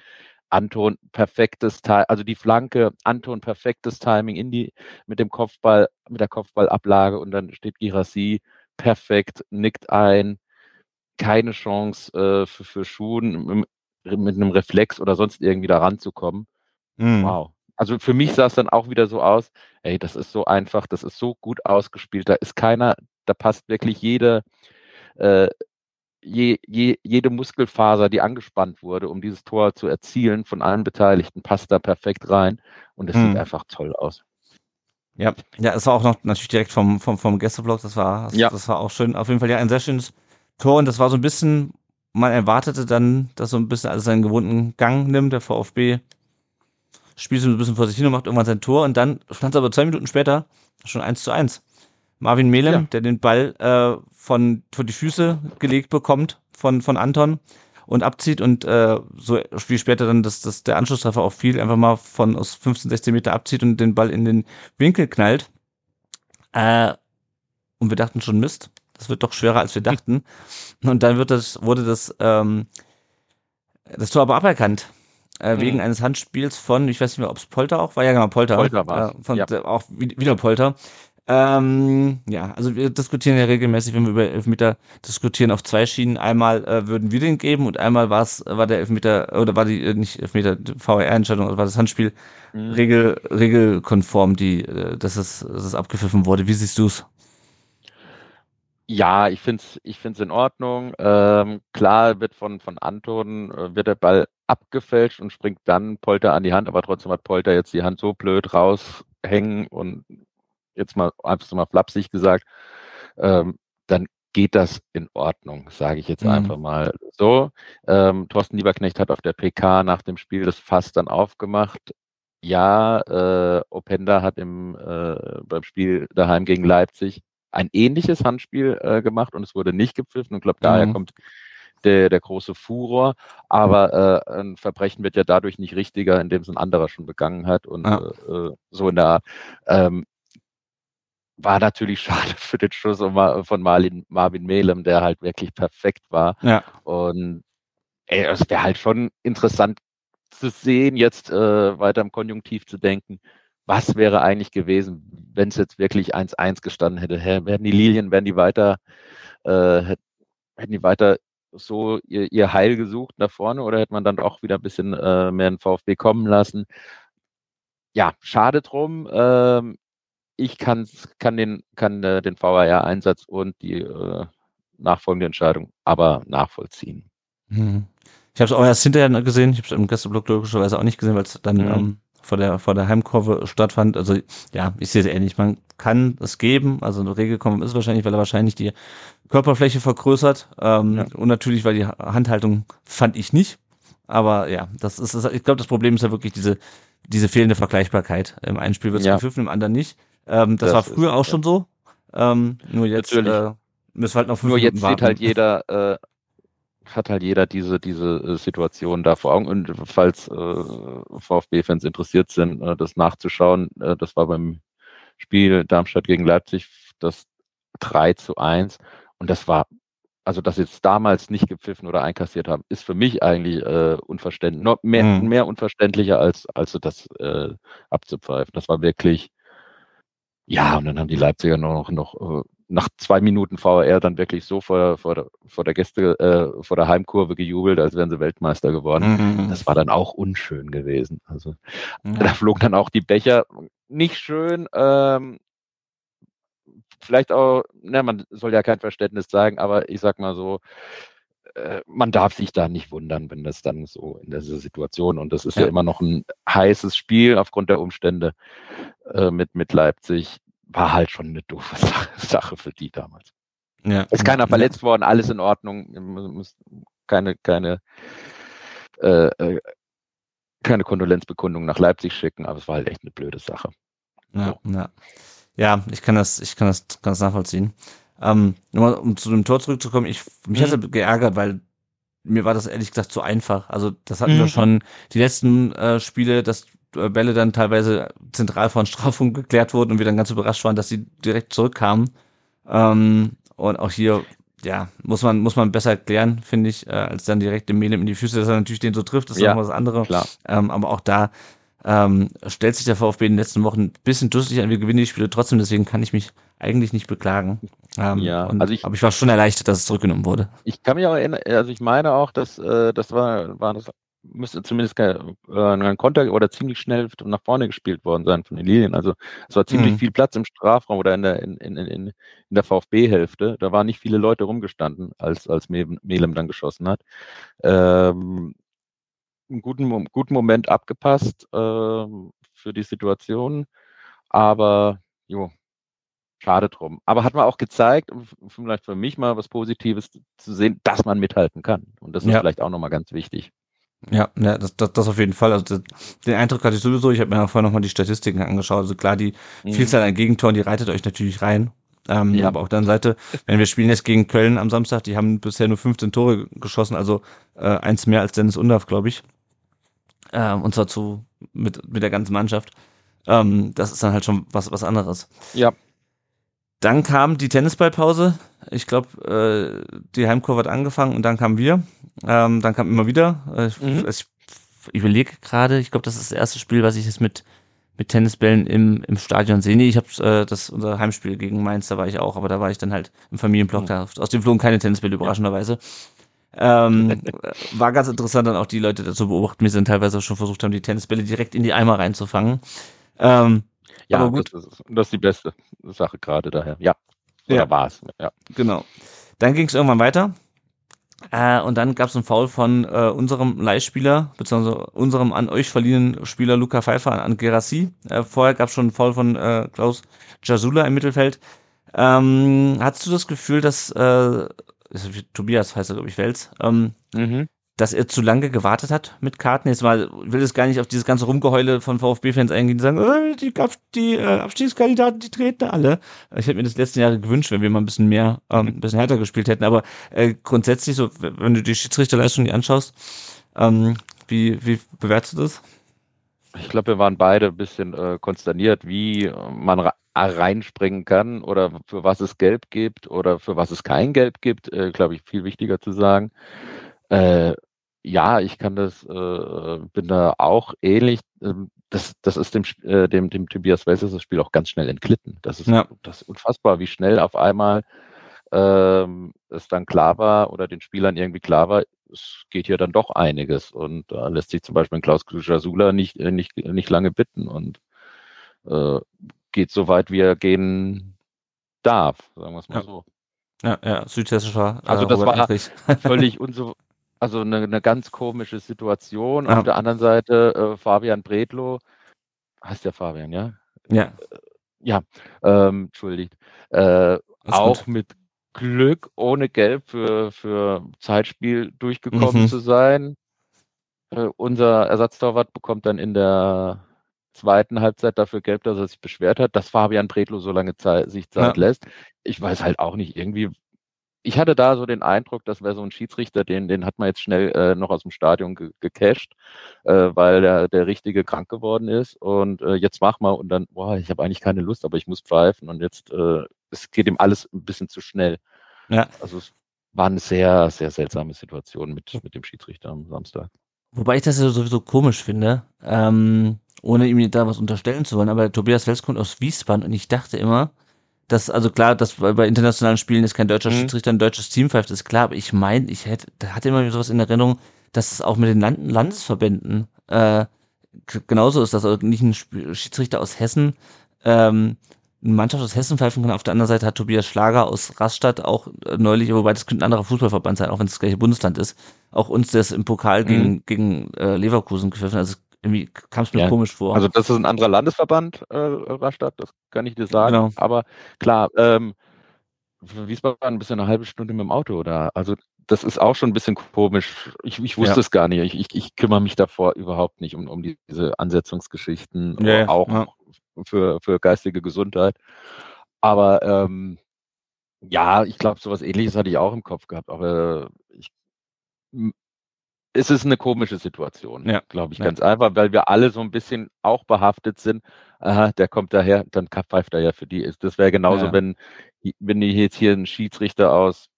Anton perfektes Timing, also die Flanke, Anton perfektes Timing in die mit dem Kopfball, mit der Kopfballablage und dann steht Girassi perfekt, nickt ein, keine Chance äh, für, für Schuhen mit, einem Reflex oder sonst irgendwie da ranzukommen. Mhm. Wow. Also für mich sah es dann auch wieder so aus, ey, das ist so einfach, das ist so gut ausgespielt, da ist keiner, da passt wirklich jede, äh, je, je, jede Muskelfaser, die angespannt wurde, um dieses Tor zu erzielen von allen Beteiligten, passt da perfekt rein und es Mhm. sieht einfach toll aus. Ja, ja, es war auch noch natürlich direkt vom, vom, vom Gästeblock, das war, das, Ja. das war auch schön. Auf jeden Fall ja ein sehr schönes Tor und das war so ein bisschen, man erwartete dann, dass so ein bisschen alles seinen gewohnten Gang nimmt. Der VfB spielt so ein bisschen vor sich hin und macht irgendwann sein Tor und dann stand es aber zwei Minuten später schon eins zu eins. Marvin Melem, Ja. der den Ball äh, von vor die Füße gelegt bekommt von, von Anton und abzieht und äh, so wie später dann das, das der Anschlusstreffer auch fiel, einfach mal von aus 15, 16 Meter abzieht und den Ball in den Winkel knallt. Äh, und wir dachten schon, Mist, das wird doch schwerer, als wir dachten. Und dann wird das, wurde das, ähm, das Tor aber aberkannt. Äh, Mhm. wegen eines Handspiels von, ich weiß nicht mehr, ob es Polter auch war, ja genau, Polter. Polter war's, Äh, von, ja. äh, auch wi- wieder Polter. Ähm, ja, also wir diskutieren ja regelmäßig, wenn wir über Elfmeter diskutieren, auf zwei Schienen. Einmal äh, würden wir den geben und einmal war's, war der Elfmeter, oder war die, äh, nicht Elfmeter, VR-Entscheidung, oder war das Handspiel Mhm. regel, regelkonform, die, äh, dass es, dass es abgepfiffen wurde. Wie siehst du's? Ja, ich finde es ich find's in Ordnung. Ähm, klar wird von, von Anton, äh, wird der Ball abgefälscht und springt dann Polter an die Hand, aber trotzdem hat Polter jetzt die Hand so blöd raushängen und jetzt mal einfach so mal flapsig gesagt, ähm, dann geht das in Ordnung, sage ich jetzt Mhm. einfach mal so. Ähm, Thorsten Lieberknecht hat auf der PK nach dem Spiel das Fass dann aufgemacht. Ja, äh, Openda hat im, äh, beim Spiel daheim gegen Leipzig ein ähnliches Handspiel äh, gemacht und es wurde nicht gepfiffen und ich glaube, daher Mhm. kommt der, der große Furor. Aber äh, ein Verbrechen wird ja dadurch nicht richtiger, indem es ein anderer schon begangen hat und Ja. äh, äh, so in der Art. Ähm, war natürlich schade für den Schuss von Ma- von Marlin, Marvin Melem, der halt wirklich perfekt war. Ja. Und ey, es wäre halt schon interessant zu sehen, jetzt äh, weiter im Konjunktiv zu denken, was wäre eigentlich gewesen, wenn es jetzt wirklich 1-1 gestanden hätte. Hä, Wären die Lilien, wären die weiter, äh, hätt- hätten die weiter so ihr, ihr Heil gesucht nach vorne oder hätte man dann auch wieder ein bisschen äh, mehr in VfB kommen lassen? Ja, schade drum. Ähm, ich kann's, kann den, kann äh, den VAR-Einsatz und die äh, nachfolgende Entscheidung aber nachvollziehen. Hm. Ich habe es auch erst hinterher gesehen. Ich habe es im Gästeblock logischerweise auch nicht gesehen, weil es dann mhm. ähm, vor der vor der Heimkurve stattfand. Also ja, ich sehe es ähnlich. Man kann es geben. Also eine Regelkommen ist wahrscheinlich, weil er wahrscheinlich die Körperfläche vergrößert. Ähm, ja. Und natürlich, weil die Handhaltung fand ich nicht. Aber ja, das ist, ich glaube, das Problem ist ja wirklich diese diese fehlende Vergleichbarkeit. Im einen Spiel wird es ja. gepfiffen, im anderen nicht. Ähm, das, das, war früher ist, auch schon so. Ähm, nur jetzt äh, müssen wir halt noch fünf Nur jetzt Minuten steht halt jeder, äh, hat halt jeder diese, diese äh, Situation da vor Augen. Und falls äh, VfB-Fans interessiert sind, äh, das nachzuschauen, äh, das war beim Spiel Darmstadt gegen Leipzig das 3 zu 1. Und das war, also das jetzt damals nicht gepfiffen oder einkassiert haben, ist für mich eigentlich äh, unverständlich, noch mehr, mhm. mehr unverständlicher als, als das äh, abzupfeifen. Das war wirklich, ja, und dann haben die Leipziger noch, noch äh, nach zwei Minuten VR dann wirklich so vor, vor, der, vor der Gäste, äh, vor der Heimkurve gejubelt, als wären sie Weltmeister geworden. Mhm. Das war dann auch unschön gewesen. Also mhm. da flogen dann auch die Becher nicht schön. Ähm, vielleicht auch, ne, man soll ja kein Verständnis zeigen, aber ich sag mal so, äh, man darf sich da nicht wundern, wenn das dann so in dieser Situation und das ist ja, ja immer noch ein heißes Spiel aufgrund der Umstände äh, mit, mit Leipzig war halt schon eine doofe Sache für die damals. Ja. Ist keiner verletzt ja. worden, alles in Ordnung, keine, keine, äh, äh, keine Kondolenzbekundung nach Leipzig schicken, aber es war halt echt eine blöde Sache. Ja, so. ja. ja ich kann das, ich kann das, das nachvollziehen. Ähm, nur um zu dem Tor zurückzukommen, ich, mich mhm. hat es geärgert, weil mir war das ehrlich gesagt zu einfach. Also das hatten mhm. wir schon die letzten äh, Spiele, dass Bälle dann teilweise zentral von Strafung geklärt wurden und wir dann ganz überrascht waren, dass sie direkt zurückkamen. Ähm, und auch hier, ja, muss man, muss man besser erklären, finde ich, äh, als dann direkt dem Melem in die Füße, dass er natürlich den so trifft, das ist ja, noch was anderes. Ähm, aber auch da ähm, stellt sich der VfB in den letzten Wochen ein bisschen dusselig an. Wir gewinnen die Spiele trotzdem, deswegen kann ich mich eigentlich nicht beklagen. Ähm, ja, und, also ich, aber ich war schon erleichtert, dass es zurückgenommen wurde. Ich kann mich auch erinnern, also ich meine auch, dass äh, das war, war das müsste zumindest kein, äh, ein Konter oder ziemlich schnell nach vorne gespielt worden sein von den Lilien. Also es war ziemlich mhm. viel Platz im Strafraum oder in der, in, in, in, in der VfB-Hälfte. Da waren nicht viele Leute rumgestanden, als, als Melem dann geschossen hat. Ähm, einen guten, guten Moment abgepasst äh, für die Situation. Aber jo, schade drum. Aber hat man auch gezeigt, vielleicht für mich mal was Positives zu sehen, dass man mithalten kann. Und das ist ja. vielleicht auch nochmal ganz wichtig. Ja, ja das, das, das auf jeden Fall. Also den Eindruck hatte ich sowieso. Ich habe mir vorher nochmal die Statistiken angeschaut. Also klar, die mhm. Vielzahl an Gegentoren, die reitet euch natürlich rein. Ähm, ja. Aber auf der anderen Seite, wenn wir spielen jetzt gegen Köln am Samstag, die haben bisher nur 15 Tore geschossen, also äh, eins mehr als Dennis Undaff, glaube ich. Ähm, und zwar zu mit, mit der ganzen Mannschaft. Ähm, das ist dann halt schon was, was anderes. Ja. Dann kam die Tennisballpause. Ich glaube, äh, die Heimkurve hat angefangen und dann kamen wir. Ähm, dann kam immer wieder. Äh, mhm. Ich, ich überlege gerade, ich glaube, das ist das erste Spiel, was ich jetzt mit mit Tennisbällen im, im Stadion sehe. Nee, ich habe äh, das unser Heimspiel gegen Mainz, da war ich auch, aber da war ich dann halt im Familienblock. Mhm. Da, aus dem flogen keine Tennisbälle, überraschenderweise. Ähm, war ganz interessant, dann auch die Leute dazu beobachten, wir sind teilweise schon versucht haben, die Tennisbälle direkt in die Eimer reinzufangen. Ähm, ja, aber gut. Das ist, das ist die beste Sache gerade daher. Ja. Oder ja. war es. Ja. Genau. Dann ging es irgendwann weiter. Äh, und dann gab es einen Foul von äh, unserem Leihspieler, beziehungsweise unserem an euch verliehenen Spieler Luca Pfeiffer an Gerassi. Äh, vorher gab es schon einen Foul von äh, Klaus Jasula im Mittelfeld. Ähm, hattest du das Gefühl, dass äh, Tobias heißt er, glaube ich, Wels, ähm, mhm dass er zu lange gewartet hat mit Karten. Jetzt mal will es gar nicht auf dieses ganze Rumgeheule von VfB-Fans eingehen, die sagen, äh, die, die äh, Abstiegskandidaten, die treten alle. Ich hätte mir das letzten Jahre gewünscht, wenn wir mal ein bisschen mehr, ähm, ein bisschen härter gespielt hätten. Aber äh, grundsätzlich, so, wenn du die Schiedsrichterleistung die anschaust, ähm, wie, wie bewertest du das? Ich glaube, wir waren beide ein bisschen äh, konsterniert, wie man reinspringen kann oder für was es Gelb gibt oder für was es kein Gelb gibt, äh, glaube ich, viel wichtiger zu sagen. Äh, ja, ich kann das, äh, bin da auch ähnlich. Ähm, das, das ist dem, äh, dem, dem Tobias Wels das Spiel auch ganz schnell entglitten. Das ist, ja. das ist unfassbar, wie schnell auf einmal ähm, es dann klar war oder den Spielern irgendwie klar war, es geht hier dann doch einiges. Und da lässt sich zum Beispiel Klaus Jasula nicht, äh, nicht, nicht lange bitten und äh, geht so weit, wie er gehen darf, sagen wir es mal ja. so. Ja, ja, südhessischer. Äh, also das Robert war völlig unsou also eine, eine ganz komische Situation. Ja. Auf der anderen Seite äh, Fabian Bredlow, heißt der Fabian, ja? Ja. Ja, ähm, entschuldigt. Äh, auch gut. mit Glück ohne Gelb für, für Zeitspiel durchgekommen Mhm. zu sein. Äh, unser Ersatztorwart bekommt dann in der zweiten Halbzeit dafür Gelb, dass er sich beschwert hat, dass Fabian Bredlow so lange Zeit, sich Zeit Ja. lässt. Ich weiß halt auch nicht, irgendwie. Ich hatte da so den Eindruck, das wäre so ein Schiedsrichter, den, den hat man jetzt schnell äh, noch aus dem Stadion ge gecasht, äh, weil der, der Richtige krank geworden ist. Und äh, jetzt mach mal und dann, boah, ich habe eigentlich keine Lust, aber ich muss pfeifen. Und jetzt, äh, es geht ihm alles ein bisschen zu schnell. Ja. Also es war eine sehr, sehr seltsame Situation mit, mit dem Schiedsrichter am Samstag. Wobei ich das ja sowieso komisch finde, ähm, ohne ihm da was unterstellen zu wollen, aber Tobias Wels kommt aus Wiesbaden und ich dachte immer, dass, also klar, dass bei internationalen Spielen ist kein deutscher Mhm. Schiedsrichter ein deutsches Team pfeift, ist klar, aber ich meine, ich hätte, da hatte immer sowas in Erinnerung, dass es auch mit den Land Landesverbänden äh, genauso ist, dass also nicht ein Schiedsrichter aus Hessen ähm, eine Mannschaft aus Hessen pfeifen kann. Auf der anderen Seite hat Tobias Schlager aus Rastatt auch äh, neulich, wobei das könnte ein anderer Fußballverband sein, auch wenn es das gleiche Bundesland ist, auch uns das im Pokal Mhm. gegen, gegen äh, Leverkusen gepfiffen. Also irgendwie kam es mir Ja, komisch vor. Also das ist ein anderer Landesverband, äh, Rastatt, das kann ich dir sagen. Genau. Aber klar, ähm, Wiesbaden bist du eine halbe Stunde mit dem Auto da. Also das ist auch schon ein bisschen komisch. Ich, ich wusste Ja. es gar nicht. Ich, ich, ich kümmere mich davor überhaupt nicht um, um die, diese Ansetzungsgeschichten, Ja, auch ja. Für, für geistige Gesundheit. Aber ähm, ja, ich glaube, sowas ähnliches hatte ich auch im Kopf gehabt. Aber ich, es ist eine komische Situation, Ja, glaube ich, ja. ganz einfach, weil wir alle so ein bisschen auch behaftet sind. Aha, der kommt daher, dann pfeift er ja für die. Das wäre genauso, Ja. wenn, wenn jetzt hier einen Schiedsrichter aus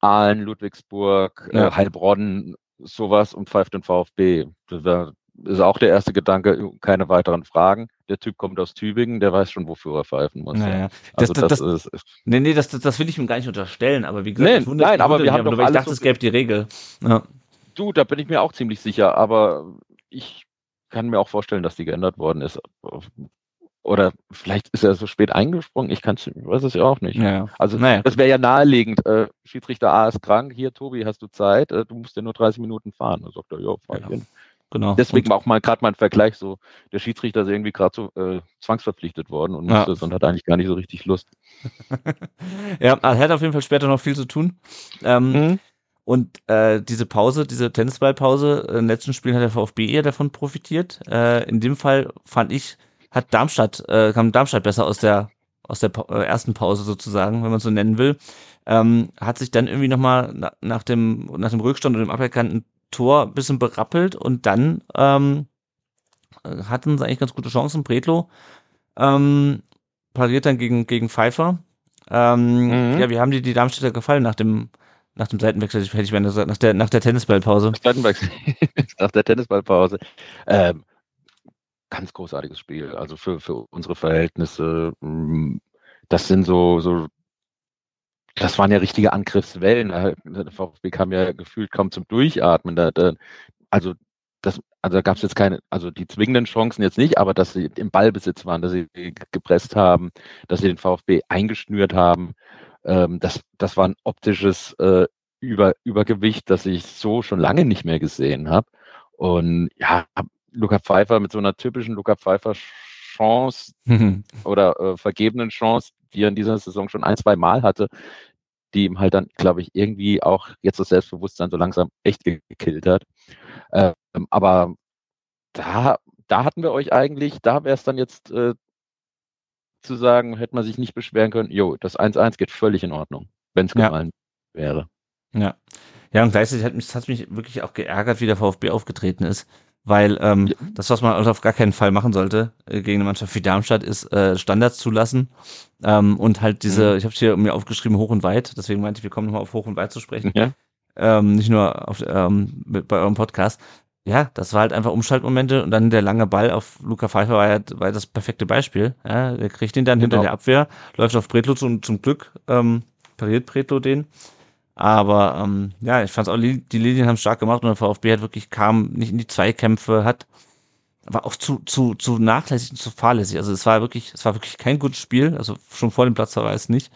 Aalen, Ludwigsburg, Ja. äh, Heilbronn, sowas und pfeift den VfB. Das ist auch der erste Gedanke, keine weiteren Fragen. Der Typ kommt aus Tübingen, der weiß schon, wofür er pfeifen muss. Naja. ja. Das, Also das, das, ist, nee, nee, das, das, will ich ihm gar nicht unterstellen, aber wie gesagt, Nee, nein, aber wir haben doch weil ich dachte, es gäbe die Regel. Ja. Du, da bin ich mir auch ziemlich sicher, aber ich kann mir auch vorstellen, dass die geändert worden ist. Oder vielleicht ist er so spät eingesprungen, ich kann's, weiß es ja auch nicht. Ja. Also Naja. das wäre ja naheliegend. Äh, Schiedsrichter A ist krank, hier Tobi, hast du Zeit? Äh, du musst ja nur 30 Minuten fahren. Dann sagt er, ja, fahr ich Ja. hin. Genau. Deswegen auch mal gerade mal ein Vergleich, so der Schiedsrichter ist irgendwie gerade so äh, zwangsverpflichtet worden und Ja. und hat eigentlich gar nicht so richtig Lust. ja, er hat auf jeden Fall später noch viel zu tun. Ähm, Mhm. Und äh, diese Pause, diese Tennisballpause, äh, im letzten Spiel hat der VfB eher davon profitiert. Äh, in dem Fall fand ich, hat Darmstadt, äh, kam Darmstadt besser aus der aus der Pa- äh, ersten Pause sozusagen, wenn man es so nennen will. Ähm, hat sich dann irgendwie nochmal na, nach dem nach dem Rückstand und dem aberkannten Tor ein bisschen berappelt und dann ähm, äh, hatten sie eigentlich ganz gute Chancen. Bredlo ähm, pariert dann gegen gegen Pfeiffer. Ähm, Mhm. Ja, wie haben die die Darmstädter gefallen nach dem nach dem Seitenwechsel, hätte ich beinahe gesagt, nach der, nach der Tennisballpause. Steidenbergs nach der Tennisballpause. Ähm, ganz großartiges Spiel. Also für, für unsere Verhältnisse. mm, Das sind so, so, das waren ja richtige Angriffswellen. Da- Der VfB kam ja gefühlt kaum zum Durchatmen. Da, da, also das, also da gab es jetzt keine, also die zwingenden Chancen jetzt nicht, aber dass sie im Ballbesitz waren, dass sie gepresst haben, dass sie den VfB eingeschnürt haben, ähm, das, das war ein optisches äh, Über, Übergewicht, das ich so schon lange nicht mehr gesehen habe. Und ja, Luca Pfeiffer mit so einer typischen Luca Pfeiffer Chance oder äh, vergebenen Chance, die er in dieser Saison schon ein, zwei Mal hatte, die ihm halt dann, glaube ich, irgendwie auch jetzt das Selbstbewusstsein so langsam echt gekillt hat. Ähm, aber da, da hatten wir euch eigentlich, da wäre es dann jetzt äh, zu sagen, hätte man sich nicht beschweren können, jo, das 1-1 geht völlig in Ordnung, wenn es Ja. gefallen wäre. Ja. Ja, und gleichzeitig hat mich, hat mich wirklich auch geärgert, wie der VfB aufgetreten ist. Weil ähm, Ja. das, was man also auf gar keinen Fall machen sollte äh, gegen eine Mannschaft wie Darmstadt, ist äh, Standards zulassen ähm, und halt diese, Mhm. ich habe hier mir aufgeschrieben, hoch und weit, deswegen meinte ich, wir kommen nochmal auf hoch und weit zu sprechen, Ja. ähm, nicht nur auf, ähm, bei eurem Podcast. Ja, das war halt einfach Umschaltmomente und dann der lange Ball auf Luca Pfeiffer war ja war das perfekte Beispiel. Ja, der kriegt ihn dann hinter Genau. der Abwehr, läuft auf Bretlo zum, zum Glück, ähm, pariert Bretlo den. Aber ähm, ja, ich fand auch, Li- die Linien haben stark gemacht und der VfB hat wirklich kam nicht in die Zweikämpfe, hat war auch zu zu zu nachlässig und zu fahrlässig. Also es war wirklich, es war wirklich kein gutes Spiel. Also schon vor dem Platzverweis nicht.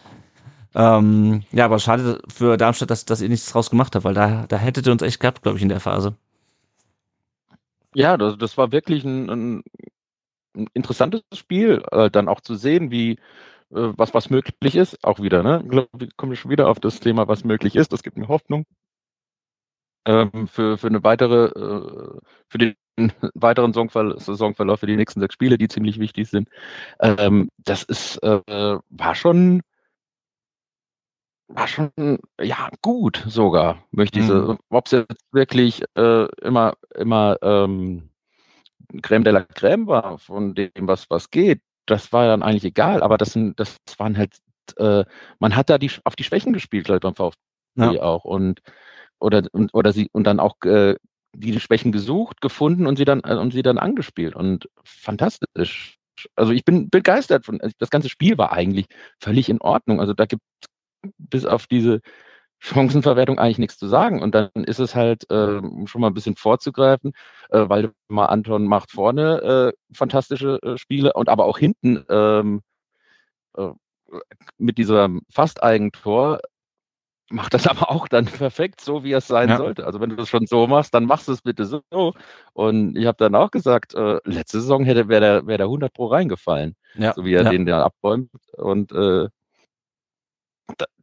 Ähm, ja, aber schade für Darmstadt, dass, dass ihr nichts draus gemacht habt, weil da, da hättet ihr uns echt gehabt, glaube ich, in der Phase. Ja, das, das war wirklich ein, ein, ein interessantes Spiel, äh, dann auch zu sehen, wie äh, was was möglich ist, auch wieder, ne? Ich glaube, wir kommen schon wieder auf das Thema, was möglich ist. Das gibt mir Hoffnung ähm, für, für eine weitere, äh, für den weiteren Saisonverlauf, Saisonverlauf für die nächsten sechs Spiele, die ziemlich wichtig sind. Ähm, das ist, äh, war schon, war schon, ja, gut sogar, möchte ich mhm. so. Ob es jetzt wirklich äh, immer, immer ähm, Crème de la Crème war von dem, was, was geht, das war dann eigentlich egal, aber das sind, das waren halt, äh, man hat da die, auf die Schwächen gespielt, glaube ich, beim VfB ja. auch. Und oder oder sie und dann auch äh, die Schwächen gesucht, gefunden und sie dann äh, und sie dann angespielt und fantastisch. Also ich bin begeistert von also das ganze Spiel war eigentlich völlig in Ordnung. Also da gibt bis auf diese Chancenverwertung eigentlich nichts zu sagen. Und dann ist es halt, äh, schon mal ein bisschen vorzugreifen, äh, weil mal Anton macht vorne äh, fantastische äh, Spiele und aber auch hinten ähm, äh, mit diesem fast Eigentor macht das aber auch dann perfekt so, wie es sein ja. sollte. Also wenn du das schon so machst, dann machst du es bitte so. Und ich habe dann auch gesagt, äh, letzte Saison hätte wäre der, wär der 100 pro reingefallen, ja. so wie er ja. den da abräumt. Und äh,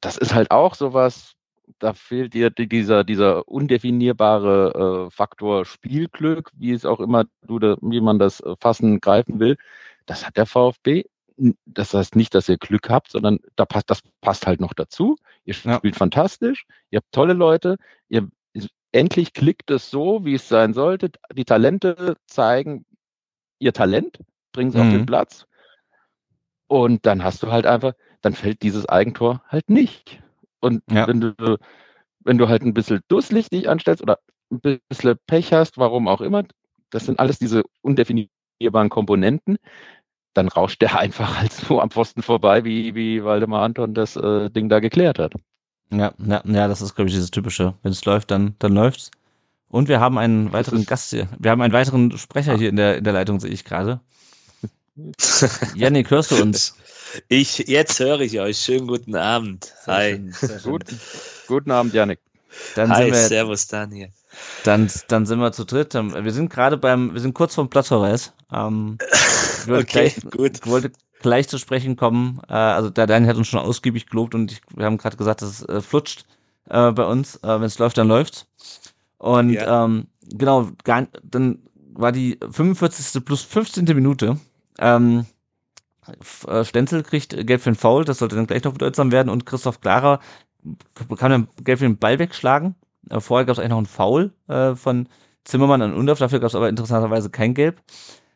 das ist halt auch sowas, da fehlt dir dieser, dieser undefinierbare äh, Faktor Spielglück, wie es auch immer du, da, wie man das äh, fassen, greifen will. Das hat der VfB das heißt nicht, dass ihr Glück habt, sondern da passt, das passt halt noch dazu. Ihr spielt ja. fantastisch, ihr habt tolle Leute, ihr endlich klickt es so, wie es sein sollte. Die Talente zeigen ihr Talent, bringen es mhm. auf den mhm. Platz. Und dann hast du halt einfach, dann fällt dieses Eigentor halt nicht. Und ja. wenn du, wenn du halt ein bisschen dusselig dich anstellst oder ein bisschen Pech hast, warum auch immer, das sind alles diese undefinierbaren Komponenten, dann rauscht der einfach halt so am Pfosten vorbei, wie, wie Waldemar Anton das äh, Ding da geklärt hat. Ja, ja, ja, das ist, glaube ich, dieses typische. Wenn es läuft, dann, dann läuft's. Und wir haben einen weiteren Gast hier. Wir haben einen weiteren Sprecher hier in der, in der Leitung, sehe ich gerade. Janik, hörst du uns? Ich, jetzt höre ich euch. Schönen guten Abend. Sehr Hi. Schön, Gut, guten Abend, Janik. Dann Hi, wir, servus Daniel. Dann, dann sind wir zu dritt. Wir sind gerade beim, wir sind kurz vorm Platzverweis. Ähm, ich wollte okay, gleich, gut. wollte gleich zu sprechen kommen. Äh, also der Daniel hat uns schon ausgiebig gelobt und ich, wir haben gerade gesagt, dass es äh, flutscht äh, bei uns. Äh, Wenn es läuft, dann läuft's. Und ja. ähm, genau, gar, dann war die 45. plus 15. Minute. Ähm, äh, Stenzel kriegt Gelb für den Foul, das sollte dann gleich noch bedeutsam werden und Christoph Klarer kann dann Gelb für den Ball wegschlagen. Äh, vorher gab es eigentlich noch einen Foul äh, von Zimmermann an Undorf, dafür gab es aber interessanterweise kein Gelb.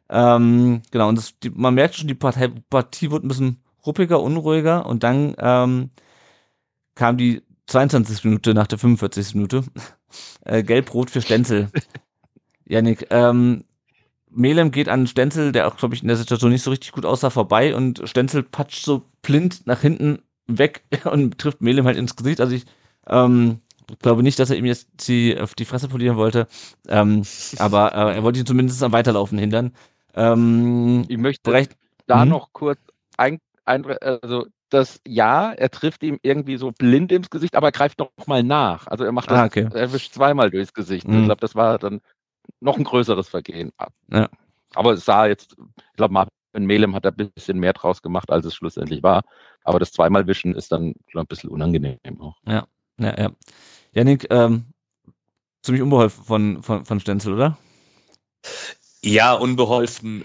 Ähm, genau, und das, die, man merkt schon, die Partei, Partie wurde ein bisschen ruppiger, unruhiger und dann ähm, kam die 22. Minute nach der 45. Minute. Äh, Gelb-Rot für Stenzel. Janik, ähm, Melem geht an Stenzel, der auch, glaube ich, in der Situation nicht so richtig gut aussah, vorbei und Stenzel patscht so blind nach hinten weg und trifft Melem halt ins Gesicht. Also ich ähm, glaube nicht, dass er ihm jetzt die, auf die Fresse polieren wollte, ähm, aber äh, er wollte ihn zumindest am Weiterlaufen hindern. Ähm, ich möchte vielleicht, da hm? noch kurz ein, ein, also das Ja, er trifft ihm irgendwie so blind ins Gesicht, aber er greift noch mal nach. Also er macht das, ah, okay. er wischt zweimal durchs Gesicht. Mhm. Ich glaube, das war dann noch ein größeres Vergehen. Ja. Aber es sah jetzt, ich glaube, Marvin Melem hat ein bisschen mehr draus gemacht, als es schlussendlich war. Aber das zweimal Wischen ist dann glaub, ein bisschen unangenehm auch. Ja, ja, ja. Janik, ähm, ziemlich unbeholfen von, von, von Stenzel, oder? Ja, unbeholfen,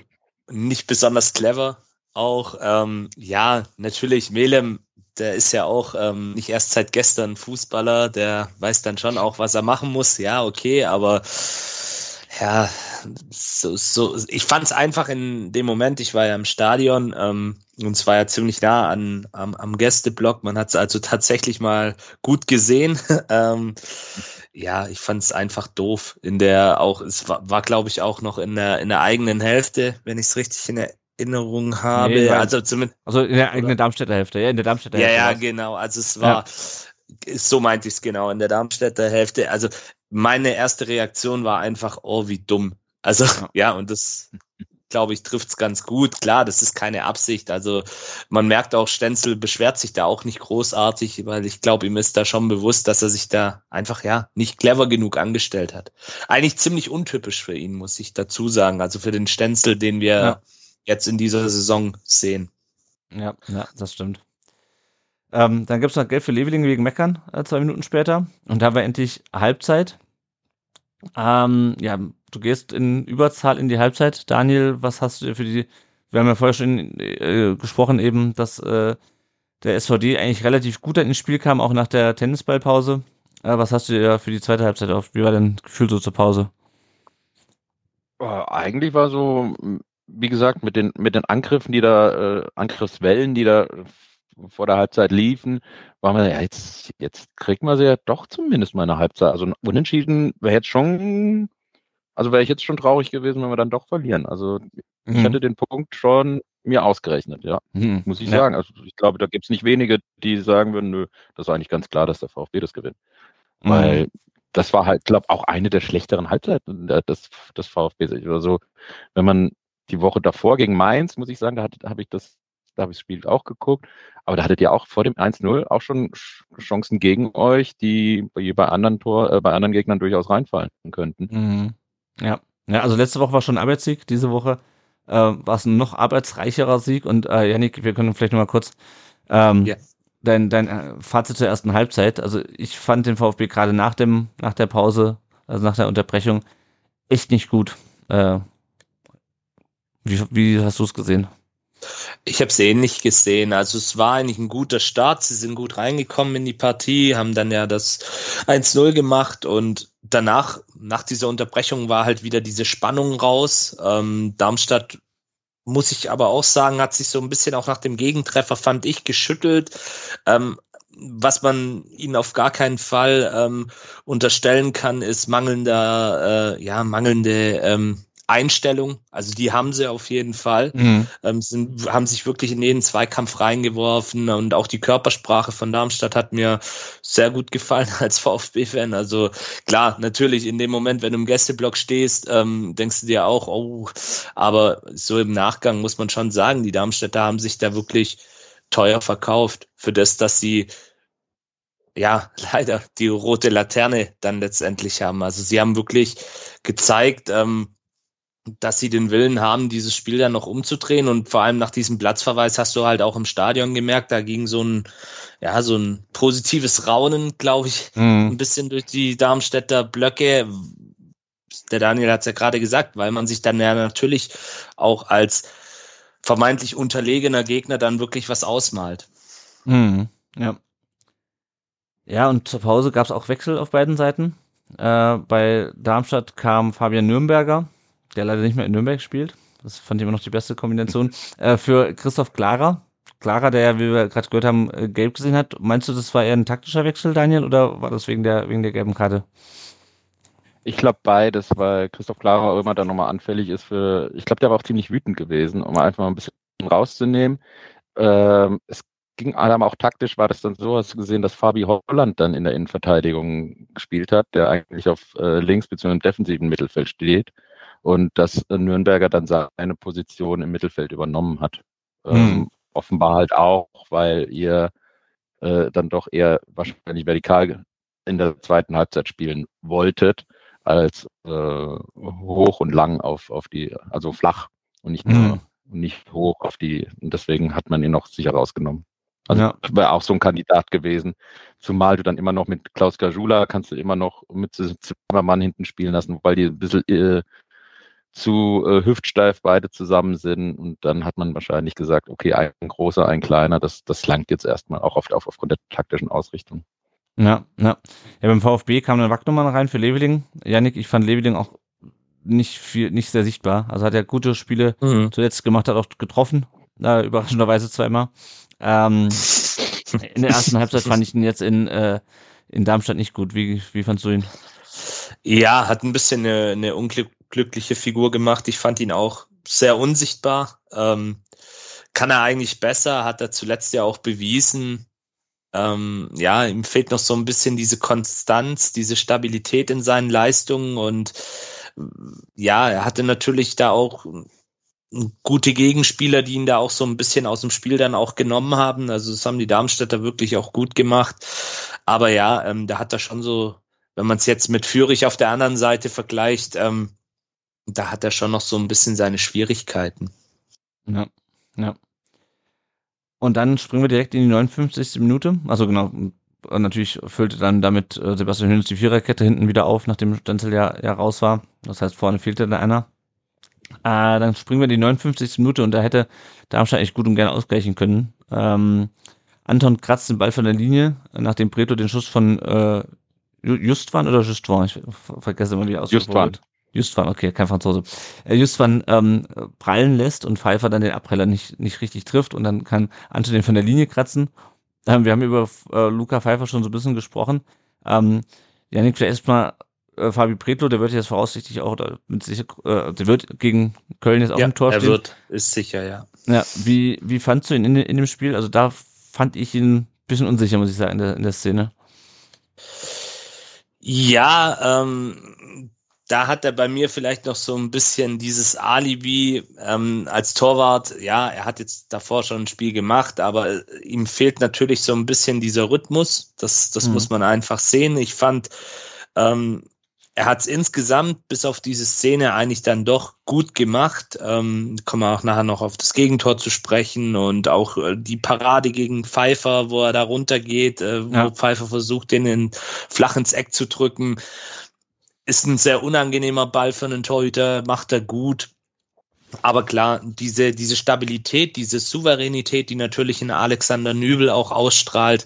nicht besonders clever. Auch, ähm, ja, natürlich, Melem, der ist ja auch ähm, nicht erst seit gestern Fußballer, der weiß dann schon auch, was er machen muss. Ja, okay, aber ja, so, so, ich fand es einfach in dem Moment, ich war ja im Stadion ähm, und es war ja ziemlich nah an, am, am Gästeblock, man hat es also tatsächlich mal gut gesehen. ähm, ja, ich fand es einfach doof. In der auch, es war, war glaube ich, auch noch in der, in der eigenen Hälfte, wenn ich es richtig in Erinnerung habe. Nee, also zumindest. Also in der eigenen Darmstädter Hälfte, ja, in der Darmstädter ja, Hälfte. Ja, ja, genau. Also es war, ja. so meinte ich es genau, in der Darmstädter Hälfte. Also meine erste Reaktion war einfach, oh, wie dumm. Also, ja, und das glaube ich, trifft's ganz gut. Klar, das ist keine Absicht. Also man merkt auch, Stenzel beschwert sich da auch nicht großartig, weil ich glaube, ihm ist da schon bewusst, dass er sich da einfach ja nicht clever genug angestellt hat. Eigentlich ziemlich untypisch für ihn, muss ich dazu sagen. Also für den Stenzel, den wir ja. jetzt in dieser Saison sehen. Ja, ja, das stimmt. Ähm, dann gibt's noch Geld für Leveling wegen Meckern, äh, zwei Minuten später. Und da war endlich Halbzeit. Ähm, ja, du gehst in Überzahl in die Halbzeit. Daniel, was hast du für die, wir haben ja vorher schon äh, gesprochen eben, dass äh, der SVD eigentlich relativ gut ins Spiel kam, auch nach der Tennisballpause. Äh, was hast du dir für die zweite Halbzeit auf? Wie war dein Gefühl so zur Pause? Äh, eigentlich war so, wie gesagt, mit den, mit den Angriffen, die da, äh, Angriffswellen, die da vor der Halbzeit liefen, waren wir, ja, jetzt, jetzt kriegt man sie ja doch zumindest mal eine Halbzeit. Also unentschieden wäre jetzt schon, also wäre ich jetzt schon traurig gewesen, wenn wir dann doch verlieren. Also ich mhm. hätte den Punkt schon mir ausgerechnet, ja. Mhm. Muss ich ja. sagen. Also ich glaube, da gibt es nicht wenige, die sagen würden, nö, das ist eigentlich ganz klar, dass der VfB das gewinnt. Mhm. Weil das war halt, glaube auch eine der schlechteren Halbzeiten des, des VfB. Oder so, wenn man die Woche davor gegen Mainz, muss ich sagen, da, da habe ich das da habe ich das Spiel auch geguckt. Aber da hattet ihr auch vor dem 1-0 auch schon Chancen gegen euch, die bei anderen Tor, äh, bei anderen Gegnern durchaus reinfallen könnten. Mhm. Ja. ja, also letzte Woche war schon ein Arbeitssieg, diese Woche äh, war es ein noch arbeitsreicherer Sieg. Und äh, Janik, wir können vielleicht noch mal kurz ähm, yeah. dein, dein äh, Fazit zur ersten Halbzeit. Also ich fand den VfB gerade nach dem, nach der Pause, also nach der Unterbrechung, echt nicht gut. Äh, wie, wie hast du es gesehen? Ich habe es ähnlich gesehen. Also es war eigentlich ein guter Start. Sie sind gut reingekommen in die Partie, haben dann ja das 1-0 gemacht und danach, nach dieser Unterbrechung, war halt wieder diese Spannung raus. Ähm, Darmstadt muss ich aber auch sagen, hat sich so ein bisschen auch nach dem Gegentreffer, fand ich, geschüttelt. Ähm, was man ihnen auf gar keinen Fall ähm, unterstellen kann, ist mangelnder, äh, ja, mangelnde ähm, Einstellung. Also die haben sie auf jeden Fall. Mhm. Ähm, sind, haben sich wirklich in jeden Zweikampf reingeworfen und auch die Körpersprache von Darmstadt hat mir sehr gut gefallen als VfB-Fan. Also klar, natürlich in dem Moment, wenn du im Gästeblock stehst, ähm, denkst du dir auch, oh, aber so im Nachgang muss man schon sagen, die Darmstädter haben sich da wirklich teuer verkauft für das, dass sie ja, leider die rote Laterne dann letztendlich haben. Also sie haben wirklich gezeigt, ähm, dass sie den Willen haben, dieses Spiel dann noch umzudrehen. Und vor allem nach diesem Platzverweis hast du halt auch im Stadion gemerkt, da ging so ein, ja, so ein positives Raunen, glaube ich, mhm. ein bisschen durch die Darmstädter Blöcke. Der Daniel hat es ja gerade gesagt, weil man sich dann ja natürlich auch als vermeintlich unterlegener Gegner dann wirklich was ausmalt. Mhm. Ja. Ja, und zur Pause gab es auch Wechsel auf beiden Seiten. Äh, bei Darmstadt kam Fabian Nürnberger, der leider nicht mehr in Nürnberg spielt. Das fand ich immer noch die beste Kombination. Äh, für Christoph Clara. Clara, der ja, wie wir gerade gehört haben, äh, gelb gesehen hat. Meinst du, das war eher ein taktischer Wechsel, Daniel, oder war das wegen der, wegen der gelben Karte? Ich glaube beides, weil Christoph Clara auch immer da nochmal anfällig ist für, ich glaube, der war auch ziemlich wütend gewesen, um einfach mal ein bisschen rauszunehmen. Ähm, es ging aber auch taktisch, war das dann so, hast du gesehen, dass Fabi Holland dann in der Innenverteidigung gespielt hat, der eigentlich auf äh, links bzw. im defensiven Mittelfeld steht und dass Nürnberger dann seine Position im Mittelfeld übernommen hat. Ähm, hm. Ähm, offenbar halt auch, weil ihr äh, dann doch eher wahrscheinlich vertikal in der zweiten Halbzeit spielen wolltet, als äh, hoch und lang auf, auf die, also flach und nicht, hm. nicht hoch auf die, und deswegen hat man ihn noch sicher rausgenommen. Also ja. wäre auch so ein Kandidat gewesen. Zumal du dann immer noch mit Klaus Gajula kannst du immer noch mit Zimmermann hinten spielen lassen, weil die ein bisschen äh, zu äh, hüftsteif beide zusammen sind und dann hat man wahrscheinlich gesagt, okay, ein großer, ein kleiner, das, das langt jetzt erstmal auch oft auf, aufgrund der taktischen Ausrichtung. Ja, ja. Ja, beim VfB kam dann Wagnumann rein für Leveling. Janik, ich fand Leveling auch nicht viel, nicht sehr sichtbar. Also hat er gute Spiele mhm. zuletzt gemacht, hat auch getroffen, äh, überraschenderweise zweimal. Ähm, in der ersten Halbzeit fand ich ihn jetzt in, äh, in Darmstadt nicht gut. Wie, wie fandst du ihn? Ja, hat ein bisschen eine, eine Unglück glückliche Figur gemacht. Ich fand ihn auch sehr unsichtbar. Ähm, kann er eigentlich besser, hat er zuletzt ja auch bewiesen. Ähm, ja, ihm fehlt noch so ein bisschen diese Konstanz, diese Stabilität in seinen Leistungen und ja, er hatte natürlich da auch gute Gegenspieler, die ihn da auch so ein bisschen aus dem Spiel dann auch genommen haben. Also das haben die Darmstädter wirklich auch gut gemacht. Aber ja, ähm, da hat er schon so, wenn man es jetzt mit Fürich auf der anderen Seite vergleicht, ähm, da hat er schon noch so ein bisschen seine Schwierigkeiten. Ja, ja. Und dann springen wir direkt in die 59. Minute. Also genau, natürlich füllte dann damit äh, Sebastian Hönes die Viererkette hinten wieder auf, nachdem Stenzel ja, ja raus war. Das heißt, vorne fehlte da einer. Äh, dann springen wir in die 59. Minute und da hätte Darmstadt eigentlich gut und gerne ausgleichen können. Ähm, Anton kratzt den Ball von der Linie, nachdem Preto den Schuss von äh, Justwan oder Justwan, ich vergesse immer wie ausgesprochen Justwan. Justwan, okay, kein Franzose. Äh, Justwan ähm, prallen lässt und Pfeiffer dann den Abpreller nicht, nicht richtig trifft und dann kann Anton den von der Linie kratzen. Ähm, wir haben über äh, Luca Pfeiffer schon so ein bisschen gesprochen. Ähm, Janik, vielleicht erstmal äh, Fabi Pretlo, der wird jetzt voraussichtlich auch da mit sicher, äh, der wird gegen Köln jetzt auch ja, im Tor er stehen. wird, ist sicher, ja. Ja, wie, wie fandst du ihn in, in dem Spiel? Also da fand ich ihn ein bisschen unsicher, muss ich sagen, in der, in der Szene. Ja, ähm, da hat er bei mir vielleicht noch so ein bisschen dieses Alibi ähm, als Torwart. Ja, er hat jetzt davor schon ein Spiel gemacht, aber äh, ihm fehlt natürlich so ein bisschen dieser Rhythmus. Das, das Mhm. muss man einfach sehen. Ich fand, ähm, er hat es insgesamt bis auf diese Szene eigentlich dann doch gut gemacht. Ähm, kommen wir auch nachher noch auf das Gegentor zu sprechen und auch äh, die Parade gegen Pfeiffer, wo er da runtergeht, äh, wo Ja. Pfeiffer versucht, den in, flach ins Eck zu drücken. Ist ein sehr unangenehmer Ball für einen Torhüter, macht er gut. Aber klar, diese, diese Stabilität, diese Souveränität, die natürlich in Alexander Nübel auch ausstrahlt,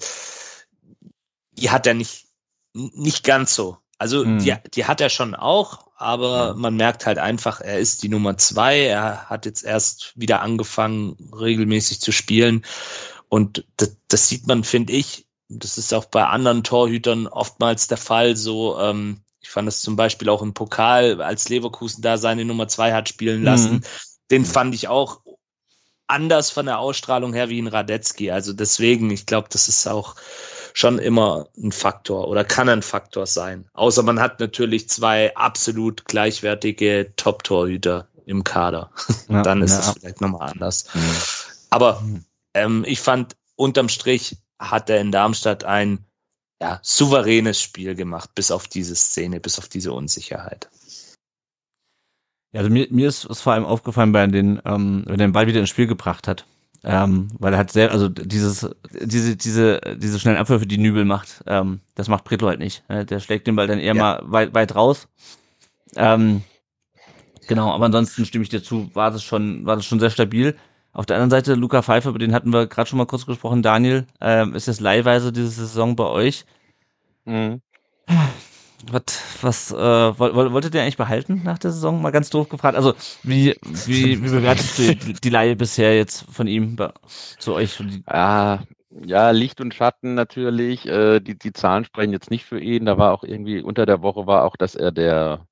die hat er nicht, nicht ganz so. Also Mhm. die, die hat er schon auch, aber man merkt halt einfach, er ist die Nummer zwei. Er hat jetzt erst wieder angefangen, regelmäßig zu spielen. Und das, das sieht man, finde ich, das ist auch bei anderen Torhütern oftmals der Fall so. Ähm, ich fand es zum Beispiel auch im Pokal, als Leverkusen da seine Nummer zwei hat spielen lassen. Mhm. Den fand ich auch anders von der Ausstrahlung her wie in Radetzky. Also deswegen, ich glaube, das ist auch schon immer ein Faktor oder kann ein Faktor sein. Außer man hat natürlich zwei absolut gleichwertige Top-Torhüter im Kader. Ja, Dann ist ja. es vielleicht nochmal anders. Aber ähm, ich fand, unterm Strich hat er in Darmstadt ein ja, souveränes Spiel gemacht, bis auf diese Szene, bis auf diese Unsicherheit. Ja, also mir, mir ist es vor allem aufgefallen bei den, ähm, wenn er den Ball wieder ins Spiel gebracht hat. Ähm, weil er hat sehr, also dieses, diese, diese, diese schnellen Abwürfe, die Nübel macht, ähm, das macht Pretlo halt nicht. Äh, der schlägt den Ball dann eher Ja. mal weit, weit raus. Ähm, genau, aber ansonsten stimme ich dir zu, war das schon, war das schon sehr stabil. Auf der anderen Seite, Luca Pfeiffer, über den hatten wir gerade schon mal kurz gesprochen, Daniel, ähm, ist jetzt leihweise diese Saison bei euch. Mhm. Was, was äh, woll- woll- wolltet ihr eigentlich behalten nach der Saison? Mal ganz doof gefragt. Also, wie, wie, wie bewertest du die, die Leihe bisher jetzt von ihm zu euch? Die, Ja, Licht und Schatten natürlich. Äh, die, die Zahlen sprechen jetzt nicht für ihn. Da war auch irgendwie unter der Woche war auch, dass er der,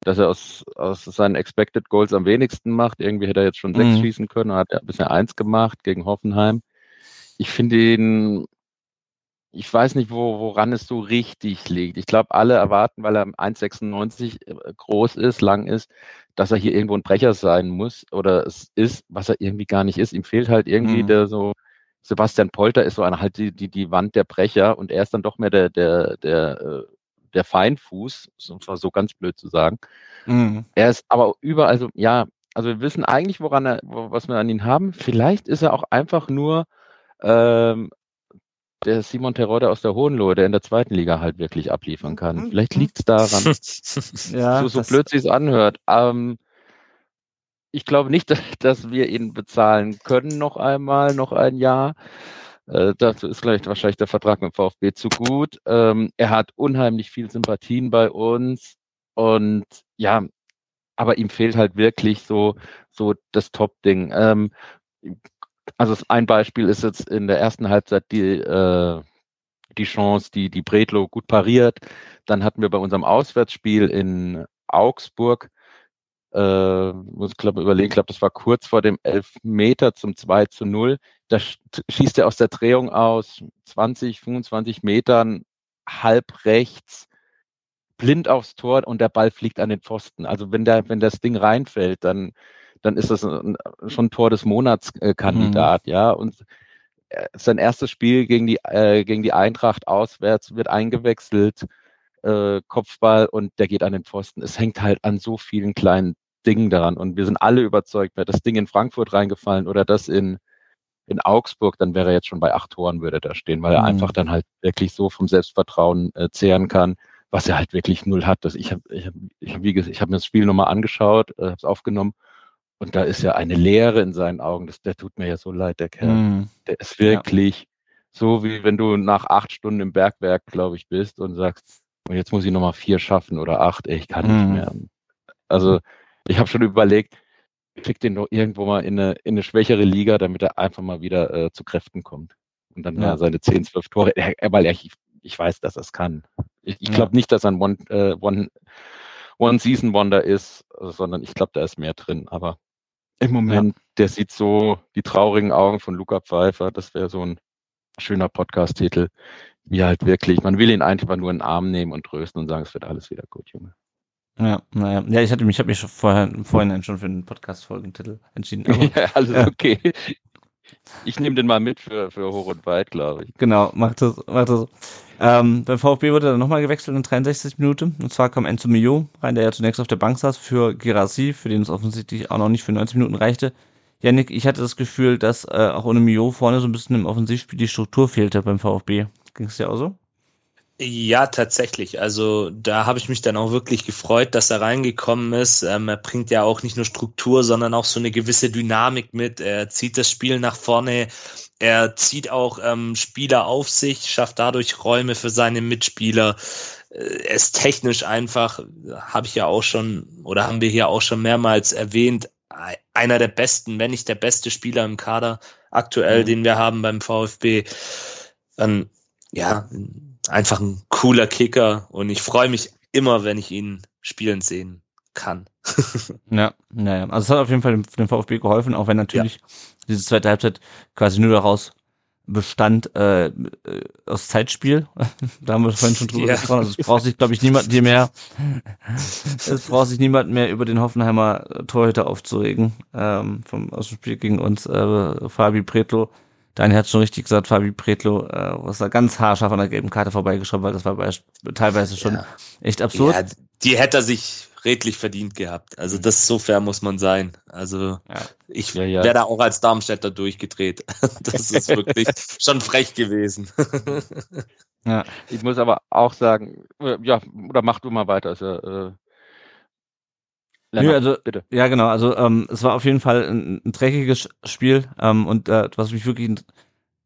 dass er aus, aus seinen Expected Goals am wenigsten macht. Irgendwie hätte er jetzt schon sechs Mhm. schießen können, hat er bisher eins gemacht gegen Hoffenheim. Ich finde ihn, ich weiß nicht, wo, woran es so richtig liegt. Ich glaube, alle erwarten, weil er 1,96 groß ist, lang ist, dass er hier irgendwo ein Brecher sein muss oder es ist, was er irgendwie gar nicht ist. Ihm fehlt halt irgendwie Mhm. der so, Sebastian Polter ist so eine halt die, die, die Wand der Brecher und er ist dann doch mehr der, der, der, äh, der Feinfuß, um es mal so ganz blöd zu sagen. Mhm. Er ist aber überall so, ja, also wir wissen eigentlich, woran er, was wir an ihn haben. Vielleicht ist er auch einfach nur ähm, der Simon Terodde aus der Hohenlohe, der in der zweiten Liga halt wirklich abliefern kann. Vielleicht liegt es daran, Ja, so, so blöd sich anhört. Ähm, ich glaube nicht, dass, wir ihn bezahlen können noch einmal, noch ein Jahr. Äh, dazu ist vielleicht wahrscheinlich der Vertrag mit VfB zu gut. Ähm, er hat unheimlich viel Sympathien bei uns und ja, aber ihm fehlt halt wirklich so so das Top-Ding. Ähm, also ein Beispiel ist jetzt in der ersten Halbzeit die äh, die Chance, die die Bredlo gut pariert. Dann hatten wir bei unserem Auswärtsspiel in Augsburg äh, muss ich glaube überlegen, ich glaube, das war kurz vor dem Elfmeter zum 2 zu 0. Da sch- schießt er aus der Drehung aus 20, 25 Metern halb rechts blind aufs Tor und der Ball fliegt an den Pfosten. Also wenn der, wenn das Ding reinfällt, dann, dann ist das ein, schon Tor des Monats äh, Kandidat, mhm. ja. Und äh, sein erstes Spiel gegen die, äh, gegen die Eintracht auswärts wird eingewechselt, äh, Kopfball und der geht an den Pfosten. Es hängt halt an so vielen kleinen Dingen daran. Und wir sind alle überzeugt, wäre das Ding in Frankfurt reingefallen oder das in, in Augsburg, dann wäre er jetzt schon bei acht Toren, würde da stehen, weil er mhm. einfach dann halt wirklich so vom Selbstvertrauen äh, zehren kann, was er halt wirklich null hat. Das, ich habe ich hab, ich hab, wie gesagt, ich hab mir das Spiel nochmal angeschaut, äh, habe es aufgenommen und da ist ja eine Leere in seinen Augen. Das, der tut mir ja so leid, der Kerl. Mhm. Der ist wirklich ja. so, wie wenn du nach acht Stunden im Bergwerk, glaube ich, bist und sagst, und jetzt muss ich nochmal vier schaffen oder acht, ey, ich kann mhm. nicht mehr. Also ich habe schon überlegt, krieg den doch irgendwo mal in eine, in eine schwächere Liga, damit er einfach mal wieder äh, zu Kräften kommt. Und dann ja. seine 10, 12 Tore, er, weil ich, ich weiß, dass er es kann. Ich, ich glaube ja. nicht, dass er ein One, äh, One, One Season Wonder ist, sondern ich glaube, da ist mehr drin. Aber im Moment, ja. der sieht so die traurigen Augen von Luca Pfeiffer. Das wäre so ein schöner Podcast-Titel. Wie halt wirklich, man will ihn einfach nur in den Arm nehmen und trösten und sagen, es wird alles wieder gut, Junge. Ja, naja. Ja, ich hatte mich, ich habe mich vorher, vorhin schon für den Podcast-Folgentitel entschieden. ja, alles ja. okay. Ich nehme den mal mit für, für Hoch und Weit, glaube ich. Genau, macht das, macht das. Ähm, beim VfB wurde dann nochmal gewechselt in 63 Minuten. Und zwar kam Enzo Mio rein, der ja zunächst auf der Bank saß für Girassi, für den es offensichtlich auch noch nicht für 90 Minuten reichte. Janik, ich hatte das Gefühl, dass äh, auch ohne Mio vorne so ein bisschen im Offensivspiel die Struktur fehlte beim VfB. Ging es dir auch so? Ja, tatsächlich. Also da habe ich mich dann auch wirklich gefreut, dass er reingekommen ist. Ähm, er bringt ja auch nicht nur Struktur, sondern auch so eine gewisse Dynamik mit. Er zieht das Spiel nach vorne. Er zieht auch ähm, Spieler auf sich, schafft dadurch Räume für seine Mitspieler. Äh, er ist technisch einfach, habe ich ja auch schon oder haben wir hier auch schon mehrmals erwähnt, einer der besten, wenn nicht der beste Spieler im Kader aktuell, mhm. den wir haben beim VfB. Dann, ja, einfach ein cooler Kicker und ich freue mich immer, wenn ich ihn spielen sehen kann. ja, naja. Also es hat auf jeden Fall dem, dem VfB geholfen, auch wenn natürlich ja. diese zweite Halbzeit quasi nur daraus bestand äh, äh aus Zeitspiel. da haben wir vorhin schon drüber ja. gesprochen. Also es braucht sich, glaube ich, niemand mehr. es braucht sich niemand mehr über den Hoffenheimer Torhüter aufzuregen. Ähm, vom aus dem Spiel gegen uns äh, Fabi Pretlo Daniel hat schon richtig gesagt, Fabi Pretlo, äh, was da ganz haarscharf an der gelben Karte vorbeigeschoben, weil das war bei, teilweise schon ja. echt absurd. Ja, die hätte er sich redlich verdient gehabt. Also das so fair muss man sein. Also ja. ich ja, ja. wäre da auch als Darmstädter durchgedreht. Das ist wirklich schon frech gewesen. ja, ich muss aber auch sagen, äh, ja, oder mach du mal weiter. Also, äh, Lennart, Nö, also, bitte. Ja, genau. Also ähm, es war auf jeden Fall ein, ein dreckiges Spiel ähm, und äh, was mich wirklich,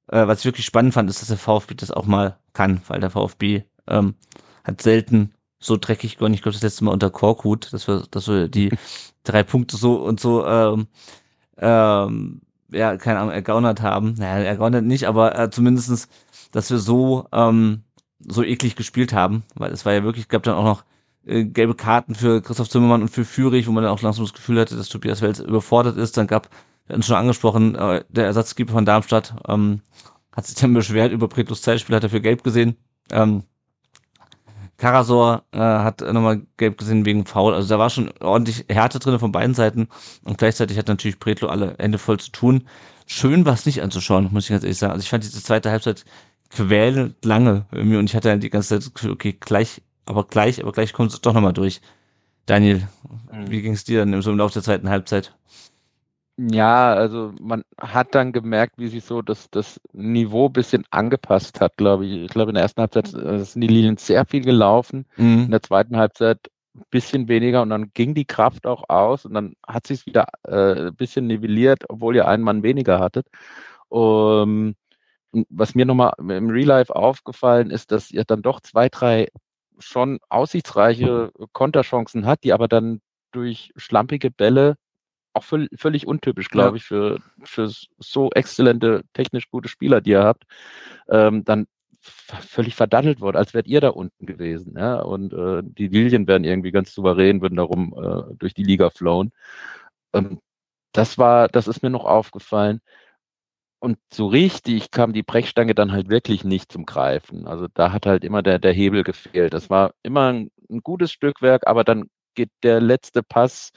äh, was ich wirklich spannend fand, ist, dass der VfB das auch mal kann, weil der VfB ähm, hat selten so dreckig gewonnen. Ich glaube, das letzte Mal unter Korkut, dass wir, dass wir die drei Punkte so und so, ähm, ähm, ja, keine Ahnung, ergaunert haben. Naja, ergaunert nicht, aber äh, zumindestens, dass wir so, ähm, so eklig gespielt haben, weil es war ja wirklich, gab dann auch noch äh, gelbe Karten für Christoph Zimmermann und für Führig, wo man dann auch langsam das Gefühl hatte, dass Tobias Wels überfordert ist. Dann gab, wir hatten schon angesprochen, äh, der Ersatzgeber von Darmstadt ähm, hat sich dann beschwert über Pretos Zeitspiel, hat er für gelb gesehen. Ähm, Karasor äh, hat nochmal gelb gesehen wegen Foul. Also da war schon ordentlich Härte drin von beiden Seiten. Und gleichzeitig hat natürlich Pretlo alle Hände voll zu tun. Schön war es nicht anzuschauen, muss ich ganz ehrlich sagen. Also ich fand diese zweite Halbzeit quälend lange irgendwie und ich hatte dann die ganze Zeit okay, gleich aber gleich, aber gleich kommt es doch nochmal durch. Daniel, mhm. wie ging es dir dann so im Laufe der zweiten Halbzeit? Ja, also man hat dann gemerkt, wie sich so das, das Niveau bisschen angepasst hat, glaube ich. Ich glaube, in der ersten Halbzeit äh, sind die Linien sehr viel gelaufen, mhm. in der zweiten Halbzeit ein bisschen weniger und dann ging die Kraft auch aus und dann hat sich wieder äh, ein bisschen nivelliert, obwohl ihr einen Mann weniger hattet. Um, was mir nochmal im Real Life aufgefallen ist, dass ihr dann doch zwei, drei schon aussichtsreiche Konterchancen hat, die aber dann durch schlampige Bälle auch völlig untypisch, glaube ja. ich, für, für so exzellente, technisch gute Spieler, die ihr habt, ähm, dann völlig verdattelt wurde, als wärt ihr da unten gewesen. Ja? Und äh, die Lilien wären irgendwie ganz souverän, würden darum äh, durch die Liga flown. Ähm, das war, das ist mir noch aufgefallen. Und so richtig kam die Brechstange dann halt wirklich nicht zum Greifen. Also da hat halt immer der, der Hebel gefehlt. Das war immer ein, ein gutes Stückwerk, aber dann geht der letzte Pass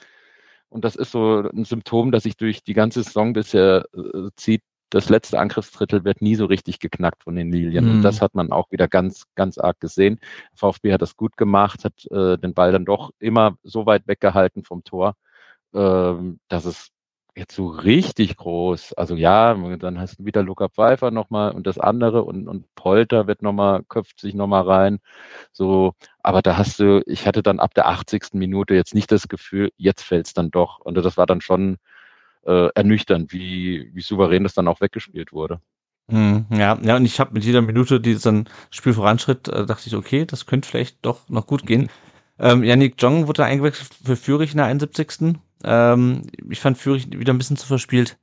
und das ist so ein Symptom, das sich durch die ganze Saison bisher äh, zieht. Das letzte Angriffsdrittel wird nie so richtig geknackt von den Lilien. Mhm. Und das hat man auch wieder ganz, ganz arg gesehen. VfB hat das gut gemacht, hat äh, den Ball dann doch immer so weit weggehalten vom Tor, äh, dass es jetzt so richtig groß. Also ja, dann hast du wieder Luca Pfeiffer nochmal und das andere und, und Polter wird nochmal, köpft sich nochmal rein. So, aber da hast du, ich hatte dann ab der 80. Minute jetzt nicht das Gefühl, jetzt fällt's dann doch. Und das war dann schon äh, ernüchternd, wie, wie souverän das dann auch weggespielt wurde. Hm, ja, ja, und ich habe mit jeder Minute, die dann Spiel voranschritt, äh, dachte ich, okay, das könnte vielleicht doch noch gut gehen. Ähm, Yannick Jong wurde eingewechselt für Fürich in der 71. Ähm, ich fand Fürich wieder ein bisschen zu verspielt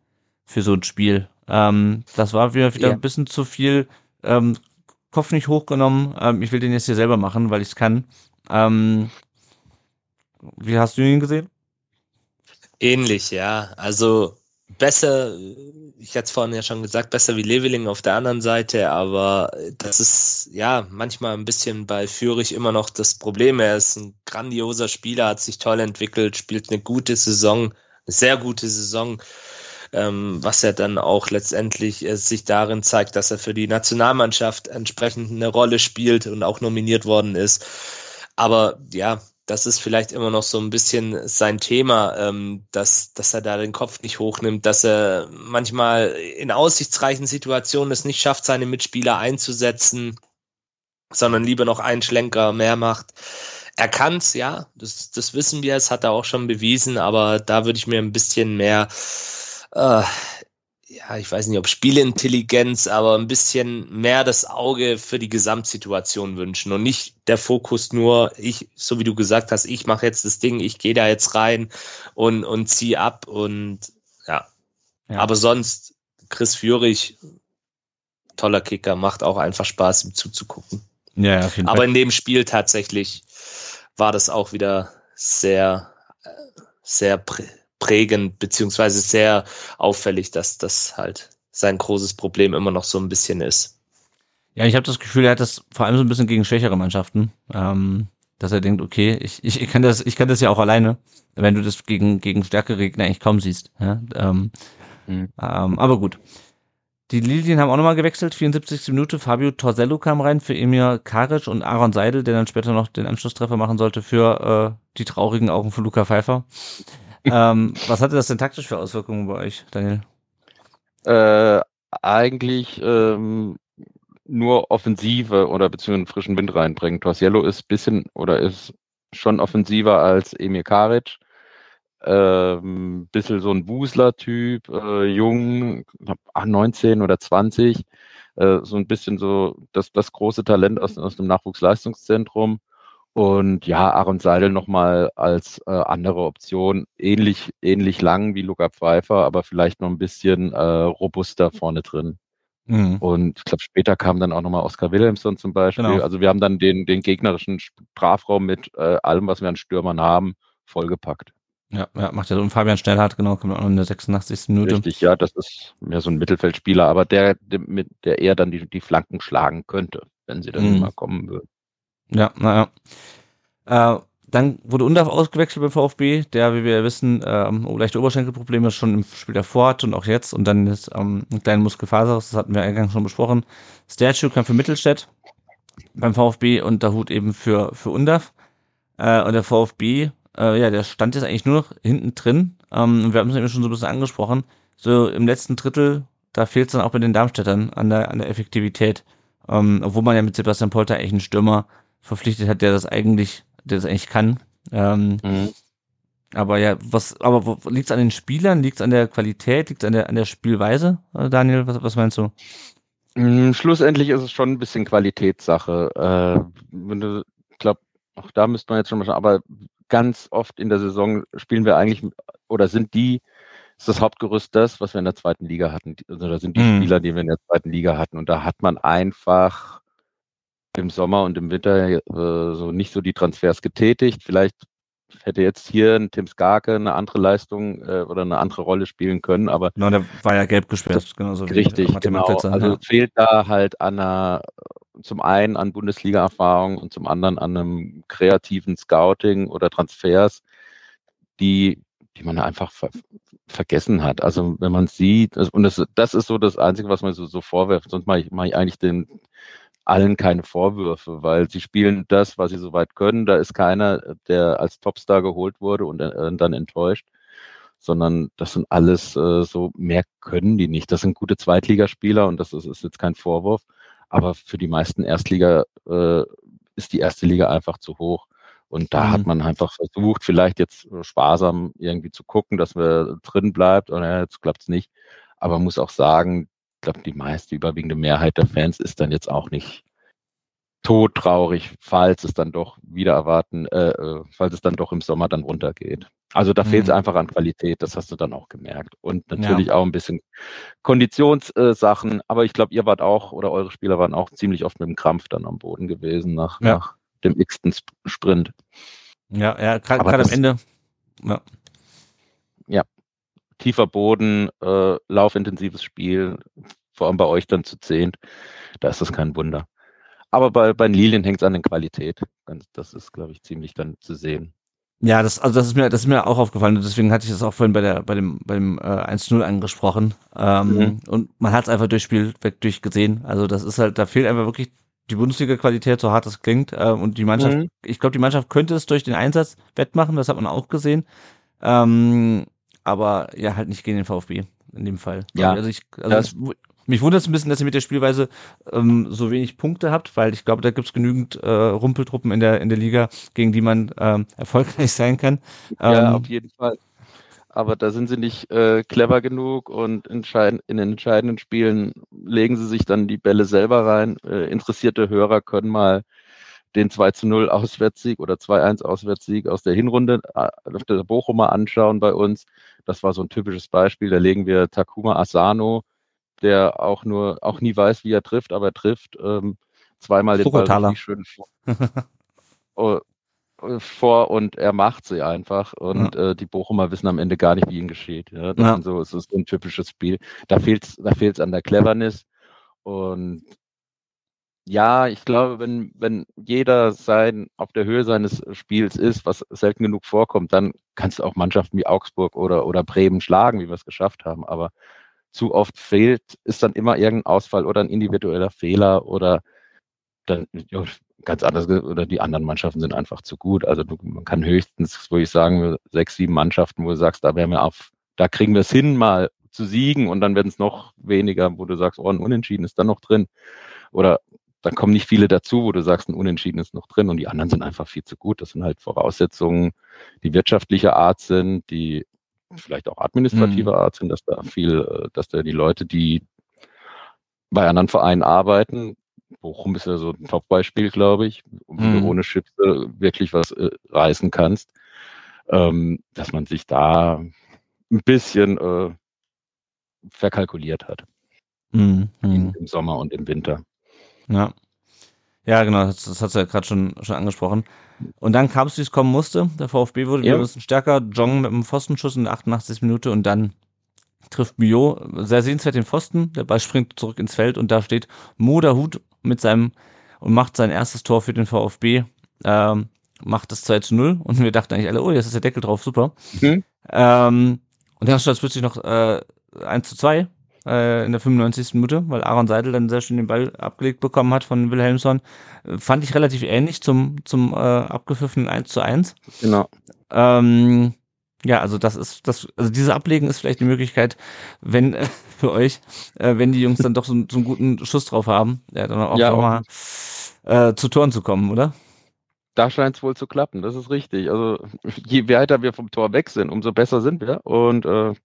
für so ein Spiel. Ähm, das war wieder, wieder ja. ein bisschen zu viel ähm, Kopf nicht hochgenommen. Ähm, ich will den jetzt hier selber machen, weil ich es kann. Ähm, wie hast du ihn gesehen? Ähnlich, ja. Also besser, ich hatte es vorhin ja schon gesagt, besser wie Leveling auf der anderen Seite, aber das ist ja manchmal ein bisschen bei Fürich immer noch das Problem. Er ist ein grandioser Spieler, hat sich toll entwickelt, spielt eine gute Saison, eine sehr gute Saison, ähm, was er dann auch letztendlich äh, sich darin zeigt, dass er für die Nationalmannschaft entsprechend eine Rolle spielt und auch nominiert worden ist. Aber ja, das ist vielleicht immer noch so ein bisschen sein Thema, ähm, dass, dass er da den Kopf nicht hochnimmt, dass er manchmal in aussichtsreichen Situationen es nicht schafft, seine Mitspieler einzusetzen, sondern lieber noch einen Schlenker mehr macht. Er kann's, ja, das, das wissen wir, es hat er auch schon bewiesen, aber da würde ich mir ein bisschen mehr äh, ja, ich weiß nicht, ob Spielintelligenz, aber ein bisschen mehr das Auge für die Gesamtsituation wünschen und nicht der Fokus nur, ich, so wie du gesagt hast, ich mache jetzt das Ding, ich gehe da jetzt rein und, und zieh ab und ja. ja. Aber sonst, Chris Führig, toller Kicker, macht auch einfach Spaß, ihm zuzugucken. Ja, auf jeden aber Fall. in dem Spiel tatsächlich war das auch wieder sehr, äh, sehr prägend beziehungsweise sehr auffällig, dass das halt sein großes Problem immer noch so ein bisschen ist. Ja, ich habe das Gefühl, er hat das vor allem so ein bisschen gegen schwächere Mannschaften, ähm, dass er denkt, okay, ich, ich, ich kann das, ich kann das ja auch alleine, wenn du das gegen gegen stärkere Gegner eigentlich kaum siehst. Ja? Ähm, mhm. ähm, aber gut. Die Lilien haben auch nochmal gewechselt, 74. Minute. Fabio Torsello kam rein für Emir Karic und Aaron Seidel, der dann später noch den Anschlusstreffer machen sollte für äh, die traurigen Augen von Luca Pfeiffer ähm, was hatte das denn taktisch für Auswirkungen bei euch, Daniel? Äh, eigentlich ähm, nur Offensive oder beziehungsweise frischen Wind reinbringen. Torsiello ist bisschen oder ist schon offensiver als Emil Karic. Ähm, bisschen so ein Wusler-Typ, äh, jung, 19 oder 20, äh, so ein bisschen so das, das große Talent aus, aus dem Nachwuchsleistungszentrum. Und ja, Aaron Seidel nochmal als äh, andere Option, ähnlich, ähnlich lang wie Luca Pfeiffer, aber vielleicht noch ein bisschen äh, robuster vorne drin. Mhm. Und ich glaube, später kam dann auch nochmal Oskar Wilhelmsson zum Beispiel. Genau. Also wir haben dann den, den gegnerischen Strafraum mit äh, allem, was wir an Stürmern haben, vollgepackt. Ja, ja, macht ja so. Und Fabian Schnellhardt, genau, kommt auch noch in der 86. Minute. Richtig, ja, das ist mehr so ein Mittelfeldspieler, aber der, der, der eher dann die, die Flanken schlagen könnte, wenn sie dann mhm. mal kommen würden. Ja, naja. Äh, dann wurde Undav ausgewechselt beim VfB, der, wie wir wissen, ähm, leichte Oberschenkelprobleme schon im Spiel davor hat und auch jetzt. Und dann ist ähm, ein kleiner Muskelfaser, das hatten wir eingangs schon besprochen. Statue kam für Mittelstädt beim VfB und der Hut eben für, für Undav. Äh, und der VfB, äh, ja, der stand jetzt eigentlich nur noch hinten drin. Ähm, wir haben es eben schon so ein bisschen angesprochen. So im letzten Drittel, da fehlt es dann auch bei den Darmstädtern an der, an der Effektivität. Ähm, obwohl man ja mit Sebastian Polter eigentlich einen Stürmer verpflichtet hat, der das eigentlich, der das eigentlich kann. Ähm, mhm. Aber ja, was, aber liegt es an den Spielern, liegt es an der Qualität, liegt es an der, an der Spielweise, äh, Daniel? Was, was meinst du? Mm, schlussendlich ist es schon ein bisschen Qualitätssache. Äh, wenn du, ich glaube, auch da müsste man jetzt schon mal schauen, aber ganz oft in der Saison spielen wir eigentlich oder sind die, ist das Hauptgerüst das, was wir in der zweiten Liga hatten. Also da sind die mhm. Spieler, die wir in der zweiten Liga hatten. Und da hat man einfach im Sommer und im Winter äh, so nicht so die Transfers getätigt. Vielleicht hätte jetzt hier ein Tim Skarke eine andere Leistung äh, oder eine andere Rolle spielen können, aber genau, der war ja gelb gesperrt, genauso richtig, genau. Also ja. fehlt da halt an einer, zum einen an Bundesliga-Erfahrung und zum anderen an einem kreativen Scouting oder Transfers, die die man einfach ver vergessen hat. Also wenn man sieht, also, und das, das ist so das Einzige, was man so, so vorwirft. Sonst mache ich, mache ich eigentlich den allen keine Vorwürfe, weil sie spielen das, was sie soweit können. Da ist keiner, der als Topstar geholt wurde und äh, dann enttäuscht, sondern das sind alles äh, so, mehr können die nicht. Das sind gute Zweitligaspieler und das ist, ist jetzt kein Vorwurf. Aber für die meisten Erstliga äh, ist die erste Liga einfach zu hoch. Und da mhm. hat man einfach versucht, vielleicht jetzt sparsam irgendwie zu gucken, dass wir drin bleibt. Und ja, jetzt klappt's nicht. Aber man muss auch sagen, ich glaube, die meiste überwiegende Mehrheit der Fans ist dann jetzt auch nicht todtraurig, falls es dann doch wieder erwarten, äh, äh falls es dann doch im Sommer dann runtergeht. Also da mhm. fehlt es einfach an Qualität, das hast du dann auch gemerkt. Und natürlich ja. auch ein bisschen Konditionssachen, äh, aber ich glaube, ihr wart auch oder eure Spieler waren auch ziemlich oft mit dem Krampf dann am Boden gewesen nach, ja. nach dem x-ten Sprint. Ja, ja, gerade am Ende. Ja. Tiefer Boden, äh, laufintensives Spiel, vor allem bei euch dann zu zehnt, da ist das kein Wunder. Aber bei, bei Lilien hängt es an der Qualität. Das ist, glaube ich, ziemlich dann zu sehen. Ja, das, also das ist mir, das ist mir auch aufgefallen und deswegen hatte ich das auch vorhin bei der, bei dem, bei dem äh, 1-0 angesprochen. Ähm, mhm. Und man hat es einfach durchs Spiel weg durchgesehen. Also das ist halt, da fehlt einfach wirklich die Bundesliga-Qualität, so hart es klingt. Äh, und die Mannschaft, mhm. ich glaube, die Mannschaft könnte es durch den Einsatz wettmachen, das hat man auch gesehen. Ähm, aber ja, halt nicht gegen den VfB in dem Fall. Ja, also ich, also mich wundert es ein bisschen, dass ihr mit der Spielweise ähm, so wenig Punkte habt, weil ich glaube, da gibt es genügend äh, Rumpeltruppen in der in der Liga, gegen die man ähm, erfolgreich sein kann. Ja, ähm, auf jeden Fall. Aber da sind sie nicht äh, clever genug und entscheiden, in den entscheidenden Spielen legen sie sich dann die Bälle selber rein. Äh, interessierte Hörer können mal den 2 zu 0 Auswärtssieg oder 2-1 Auswärtssieg aus der Hinrunde äh, auf der Bochumer anschauen bei uns. Das war so ein typisches Beispiel. Da legen wir Takuma Asano der auch nur, auch nie weiß, wie er trifft, aber er trifft ähm, zweimal den Ball richtig schön vor, oh, äh, vor und er macht sie einfach und ja. äh, die Bochumer wissen am Ende gar nicht, wie ihnen geschieht. Ja, das, ja. so, es ist ein typisches Spiel. Da fehlt es da fehlt's an der Cleverness und ja, ich glaube, wenn, wenn jeder sein, auf der Höhe seines Spiels ist, was selten genug vorkommt, dann kannst du auch Mannschaften wie Augsburg oder, oder Bremen schlagen, wie wir es geschafft haben. Aber zu oft fehlt, ist dann immer irgendein Ausfall oder ein individueller Fehler oder dann ja, ganz anders oder die anderen Mannschaften sind einfach zu gut. Also du, man kann höchstens, würde ich sagen, sechs, sieben Mannschaften, wo du sagst, da wären wir auf, da kriegen wir es hin, mal zu siegen und dann werden es noch weniger, wo du sagst, oh, ein Unentschieden ist dann noch drin. Oder dann kommen nicht viele dazu, wo du sagst, ein Unentschieden ist noch drin und die anderen sind einfach viel zu gut. Das sind halt Voraussetzungen, die wirtschaftlicher Art sind, die vielleicht auch administrativer mhm. Art sind, dass da viel, äh, dass da die Leute, die bei anderen Vereinen arbeiten, Bochum ist ja so ein Top-Beispiel, glaube ich, wo mhm. du ohne Chips wirklich was äh, reißen kannst, ähm, dass man sich da ein bisschen äh, verkalkuliert hat. Mhm. Im Sommer und im Winter. Ja. Ja, genau, das, das hat ja gerade schon, schon angesprochen. Und dann kam es, wie es kommen musste. Der VfB wurde ja. wieder ein bisschen stärker. Jong mit einem Pfostenschuss in der 88. Minute und dann trifft Mio sehr sehenswert den Pfosten. Der Ball springt zurück ins Feld und da steht Moda Hut mit seinem und macht sein erstes Tor für den VfB. Ähm, macht das 2 zu 0 und wir dachten eigentlich alle, oh, jetzt ist der Deckel drauf, super. Mhm. Ähm, und dann stand es plötzlich noch äh, 1 zu 2 äh, in der 95. Minute, weil Aaron Seidel dann sehr schön den Ball abgelegt bekommen hat von Wilhelmsson. Äh, fand ich relativ ähnlich zum, zum äh, abgepfiffenen 1 zu 1. Genau. Ähm, ja, also das ist, das, also diese Ablegen ist vielleicht die Möglichkeit, wenn äh, für euch, äh, wenn die Jungs dann doch so, so einen guten Schuss drauf haben, ja, dann auch, ja, auch mal äh, zu Toren zu kommen, oder? Da scheint es wohl zu klappen, das ist richtig. Also je weiter wir vom Tor weg sind, umso besser sind wir. Und äh,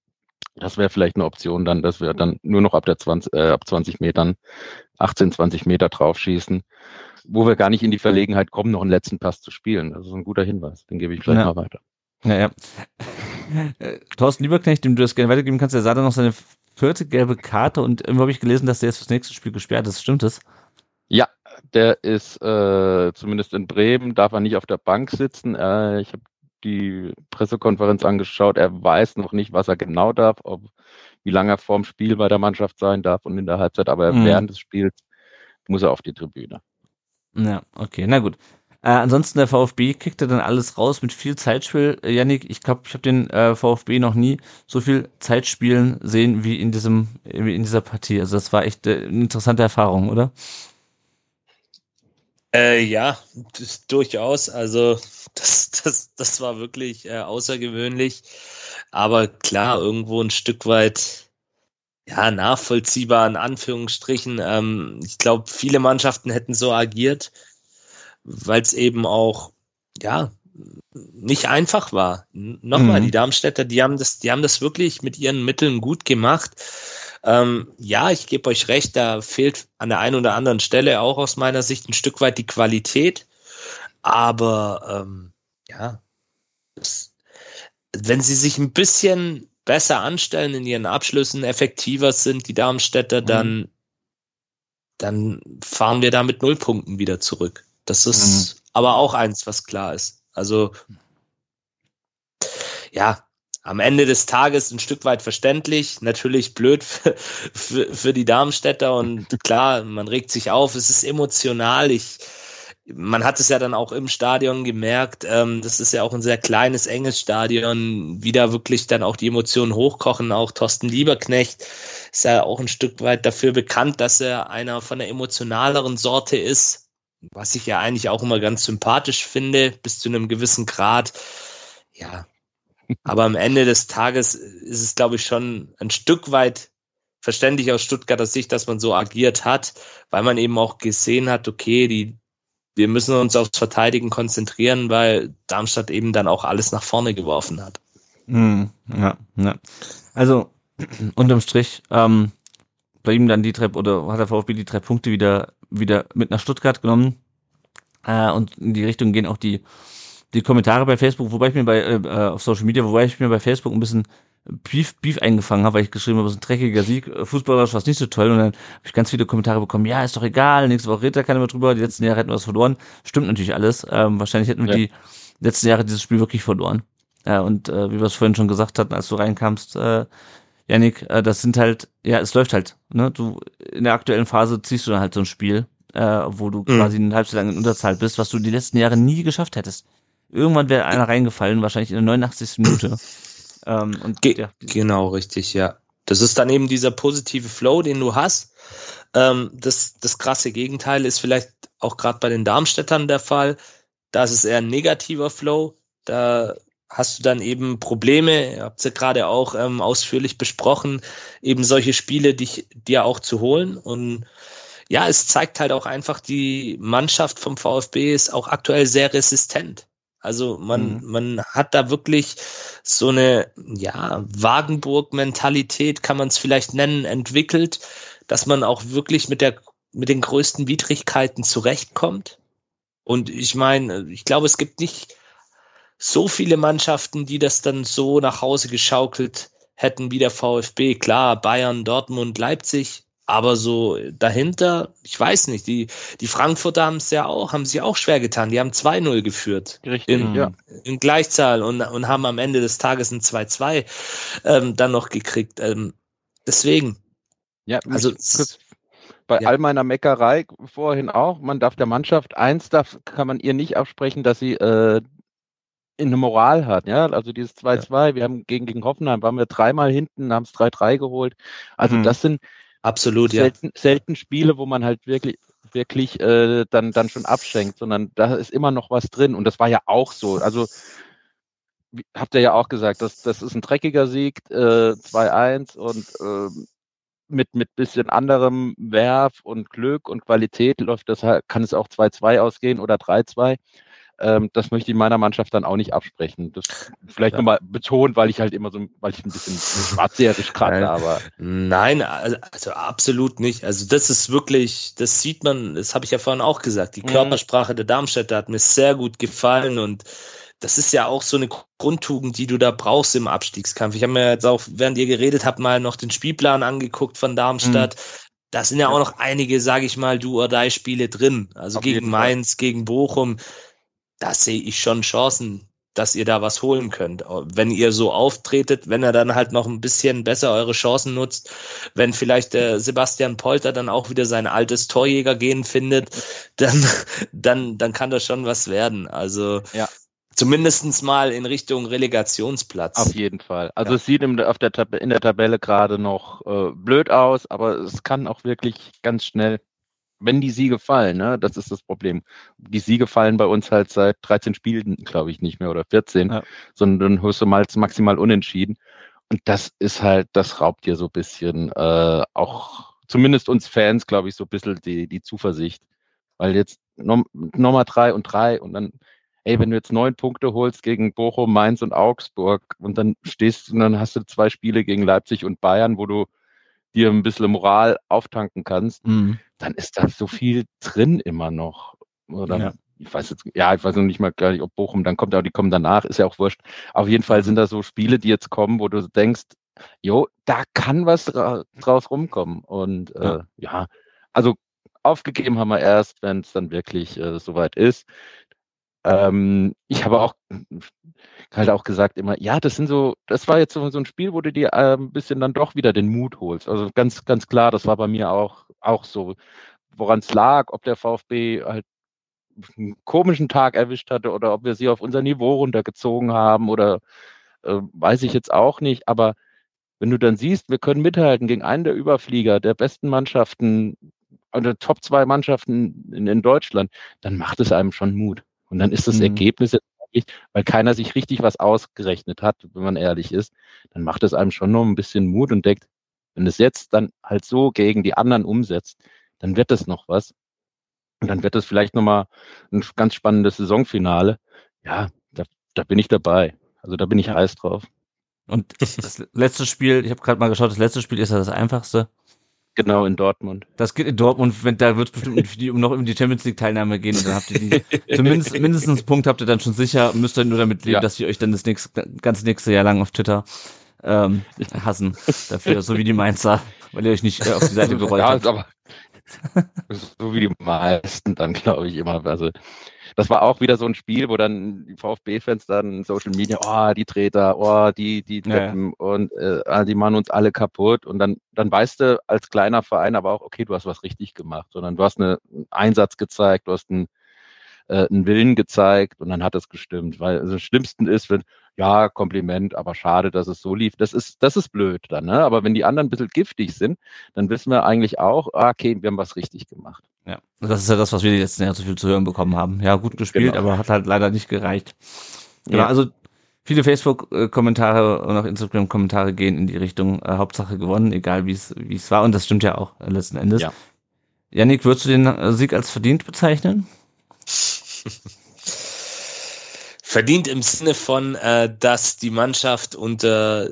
das wäre vielleicht eine Option dann, dass wir dann nur noch ab der 20, äh, ab 20 Metern, 18, 20 Meter drauf schießen, wo wir gar nicht in die Verlegenheit kommen, noch einen letzten Pass zu spielen. Das ist ein guter Hinweis. Den gebe ich gleich ja. mal weiter. Ja, ja. Äh, Thorsten Lieberknecht, dem du das gerne weitergeben kannst, der sah dann noch seine vierte gelbe Karte und irgendwo habe ich gelesen, dass der jetzt fürs nächste Spiel gesperrt ist. Stimmt das? Ja, der ist äh, zumindest in Bremen, darf er nicht auf der Bank sitzen. Äh, ich habe die Pressekonferenz angeschaut. Er weiß noch nicht, was er genau darf, ob, wie lange er vorm Spiel bei der Mannschaft sein darf und in der Halbzeit, aber mhm. während des Spiels muss er auf die Tribüne. Ja, okay, na gut. Äh, ansonsten der VfB kickte dann alles raus mit viel Zeitspiel. Äh, Yannick, ich glaube, ich habe den äh, VfB noch nie so viel Zeitspielen sehen wie in diesem wie in dieser Partie. Also das war echt äh, eine interessante Erfahrung, oder? Äh, ja, durchaus. Also das, das, das war wirklich äh, außergewöhnlich. Aber klar, irgendwo ein Stück weit ja, nachvollziehbar in Anführungsstrichen. Ähm, ich glaube, viele Mannschaften hätten so agiert weil es eben auch, ja, nicht einfach war. Nochmal, mhm. die Darmstädter, die haben das, die haben das wirklich mit ihren Mitteln gut gemacht. Ähm, ja, ich gebe euch recht, da fehlt an der einen oder anderen Stelle auch aus meiner Sicht ein Stück weit die Qualität. Aber ähm, ja, das, wenn sie sich ein bisschen besser anstellen in ihren Abschlüssen, effektiver sind, die Darmstädter, mhm. dann, dann fahren wir da mit Nullpunkten wieder zurück. Das ist mhm. aber auch eins, was klar ist. Also, ja, am Ende des Tages ein Stück weit verständlich, natürlich blöd für, für, für die Darmstädter und klar, man regt sich auf, es ist emotional. Ich, man hat es ja dann auch im Stadion gemerkt, ähm, das ist ja auch ein sehr kleines, enges Stadion, wie da wirklich dann auch die Emotionen hochkochen. Auch Thorsten Lieberknecht ist ja auch ein Stück weit dafür bekannt, dass er einer von der emotionaleren Sorte ist was ich ja eigentlich auch immer ganz sympathisch finde, bis zu einem gewissen Grad. Ja, aber am Ende des Tages ist es, glaube ich, schon ein Stück weit verständlich aus Stuttgarter Sicht, dass man so agiert hat, weil man eben auch gesehen hat, okay, die, wir müssen uns aufs Verteidigen konzentrieren, weil Darmstadt eben dann auch alles nach vorne geworfen hat. Mm, ja, ja. Also unterm Strich ähm, ihm dann die drei oder hat der VfB die drei Punkte wieder wieder mit nach Stuttgart genommen. Äh, und in die Richtung gehen auch die, die Kommentare bei Facebook, wobei ich mir bei, äh, auf Social Media, wobei ich mir bei Facebook ein bisschen Beef, Beef eingefangen habe, weil ich geschrieben habe, es ist ein dreckiger Sieg, Fußballerisch war es nicht so toll und dann habe ich ganz viele Kommentare bekommen, ja, ist doch egal, nächste Woche redet da keiner mehr drüber, die letzten Jahre hätten wir was verloren. Stimmt natürlich alles. Ähm, wahrscheinlich hätten wir ja. die letzten Jahre dieses Spiel wirklich verloren. Äh, und äh, wie wir es vorhin schon gesagt hatten, als du reinkamst, äh, Janik, äh, das sind halt, ja, es läuft halt. Ne? Du in der aktuellen Phase ziehst du dann halt so ein Spiel, äh, wo du mhm. quasi eine halbe lang in Unterzahl bist, was du die letzten Jahre nie geschafft hättest. Irgendwann wäre einer reingefallen, wahrscheinlich in der 89. Minute. ähm, und, Ge ja. Genau, richtig, ja. Das ist dann eben dieser positive Flow, den du hast. Ähm, das, das krasse Gegenteil ist vielleicht auch gerade bei den Darmstädtern der Fall. Da ist es eher ein negativer Flow. Da hast du dann eben Probleme, ihr habt es ja gerade auch ähm, ausführlich besprochen, eben solche Spiele dich dir auch zu holen. Und ja, es zeigt halt auch einfach, die Mannschaft vom VfB ist auch aktuell sehr resistent. Also man, mhm. man hat da wirklich so eine, ja, Wagenburg-Mentalität, kann man es vielleicht nennen, entwickelt, dass man auch wirklich mit der, mit den größten Widrigkeiten zurechtkommt. Und ich meine, ich glaube, es gibt nicht so viele Mannschaften, die das dann so nach Hause geschaukelt hätten wie der VfB. Klar, Bayern, Dortmund, Leipzig, aber so dahinter, ich weiß nicht, die, die Frankfurter haben es ja auch, haben sie auch schwer getan. Die haben 2-0 geführt. Richtig, in, ja. in Gleichzahl und, und haben am Ende des Tages ein 2-2 ähm, dann noch gekriegt. Ähm, deswegen. Ja, also bei ja. all meiner Meckerei vorhin auch, man darf der Mannschaft eins darf, kann man ihr nicht absprechen, dass sie äh, eine Moral hat, ja. Also dieses 2-2, ja. wir haben gegen, gegen Hoffenheim, waren wir dreimal hinten, haben es 3-3 geholt. Also mhm. das sind absolut selten, ja. selten Spiele, wo man halt wirklich wirklich äh, dann dann schon abschenkt, sondern da ist immer noch was drin und das war ja auch so. Also habt ihr ja auch gesagt, das, das ist ein dreckiger Sieg, äh, 2-1 und äh, mit mit bisschen anderem Werf und Glück und Qualität läuft das halt, kann es auch 2-2 ausgehen oder 3-2. Ähm, das möchte ich meiner Mannschaft dann auch nicht absprechen. Das vielleicht ja. nochmal betont, weil ich halt immer so, weil ich ein bisschen schwarzseherisch kratze, aber. Nein, also absolut nicht. Also das ist wirklich, das sieht man, das habe ich ja vorhin auch gesagt. Die mhm. Körpersprache der Darmstädter hat mir sehr gut gefallen und das ist ja auch so eine Grundtugend, die du da brauchst im Abstiegskampf. Ich habe mir jetzt auch, während ihr geredet habt, mal noch den Spielplan angeguckt von Darmstadt. Mhm. Da sind ja, ja, auch noch einige, sage ich mal, du oder Spiele drin. Also Auf gegen Mainz, gegen Bochum da sehe ich schon Chancen dass ihr da was holen könnt. Wenn ihr so auftretet, wenn er dann halt noch ein bisschen besser eure Chancen nutzt, wenn vielleicht der Sebastian Polter dann auch wieder sein altes Torjägergehen findet, dann, dann, dann kann das schon was werden. Also ja. zumindestens mal in Richtung Relegationsplatz. Auf jeden Fall. Also ja. es sieht in der, in der Tabelle gerade noch äh, blöd aus, aber es kann auch wirklich ganz schnell wenn die Siege fallen, ne, das ist das Problem. Die Siege fallen bei uns halt seit 13 Spielen, glaube ich, nicht mehr oder 14, ja. sondern dann hörst du mal maximal unentschieden. Und das ist halt, das raubt dir so ein bisschen äh, auch, zumindest uns Fans, glaube ich, so ein bisschen die, die Zuversicht. Weil jetzt nochmal drei und drei und dann, ey, wenn du jetzt neun Punkte holst gegen Bochum, Mainz und Augsburg und dann stehst und dann hast du zwei Spiele gegen Leipzig und Bayern, wo du dir ein bisschen Moral auftanken kannst, mhm. Dann ist da so viel drin immer noch. Oder ja. ich weiß jetzt, ja, ich weiß noch nicht mal gar nicht, ob Bochum dann kommt, aber die kommen danach, ist ja auch wurscht. Auf jeden Fall sind da so Spiele, die jetzt kommen, wo du denkst, jo, da kann was draus rumkommen. Und äh, ja. ja, also aufgegeben haben wir erst, wenn es dann wirklich äh, soweit ist. Ähm, ich habe auch halt auch gesagt immer, ja, das sind so, das war jetzt so, so ein Spiel, wo du dir äh, ein bisschen dann doch wieder den Mut holst. Also ganz, ganz klar, das war bei mir auch, auch so, woran es lag, ob der VfB halt einen komischen Tag erwischt hatte oder ob wir sie auf unser Niveau runtergezogen haben oder äh, weiß ich jetzt auch nicht. Aber wenn du dann siehst, wir können mithalten gegen einen der Überflieger, der besten Mannschaften, oder Top zwei Mannschaften in, in Deutschland, dann macht es einem schon Mut. Und dann ist das mhm. Ergebnis jetzt weil keiner sich richtig was ausgerechnet hat, wenn man ehrlich ist, dann macht es einem schon noch ein bisschen Mut und denkt, wenn es jetzt dann halt so gegen die anderen umsetzt, dann wird das noch was. Und dann wird das vielleicht nochmal ein ganz spannendes Saisonfinale. Ja, da, da bin ich dabei. Also da bin ich heiß drauf. Und das letzte Spiel, ich habe gerade mal geschaut, das letzte Spiel ist ja das einfachste. Genau, in Dortmund. Das geht in Dortmund, wenn, da wird es bestimmt um, noch um die Champions League Teilnahme gehen und dann habt ihr die, zumindest, mindestens einen Punkt habt ihr dann schon sicher, müsst ihr nur damit leben, ja. dass ihr euch dann das nächste, ganze nächste Jahr lang auf Twitter ähm, hassen dafür, so wie die Mainzer, weil ihr euch nicht äh, auf die Seite gerollt ja, habt. Aber so wie die meisten dann, glaube ich, immer. Also das war auch wieder so ein Spiel, wo dann die VfB-Fans dann Social Media, oh, die Treter, oh, die, die Treppen ja. und äh, ah, die machen uns alle kaputt. Und dann, dann weißt du als kleiner Verein aber auch, okay, du hast was richtig gemacht, sondern du hast eine, einen Einsatz gezeigt, du hast einen, äh, einen Willen gezeigt und dann hat es gestimmt. Weil also, das Schlimmste ist, wenn, ja, Kompliment, aber schade, dass es so lief. Das ist, das ist blöd dann, ne? Aber wenn die anderen ein bisschen giftig sind, dann wissen wir eigentlich auch, ah, okay, wir haben was richtig gemacht. Ja, das ist ja das, was wir die letzten Jahre so viel zu hören bekommen haben. Ja, gut gespielt, genau. aber hat halt leider nicht gereicht. Genau, ja. also viele Facebook-Kommentare und auch Instagram-Kommentare gehen in die Richtung äh, Hauptsache gewonnen, egal wie es wie es war. Und das stimmt ja auch äh, letzten Endes. Ja. Janik, würdest du den äh, Sieg als verdient bezeichnen? verdient im Sinne von, äh, dass die Mannschaft unter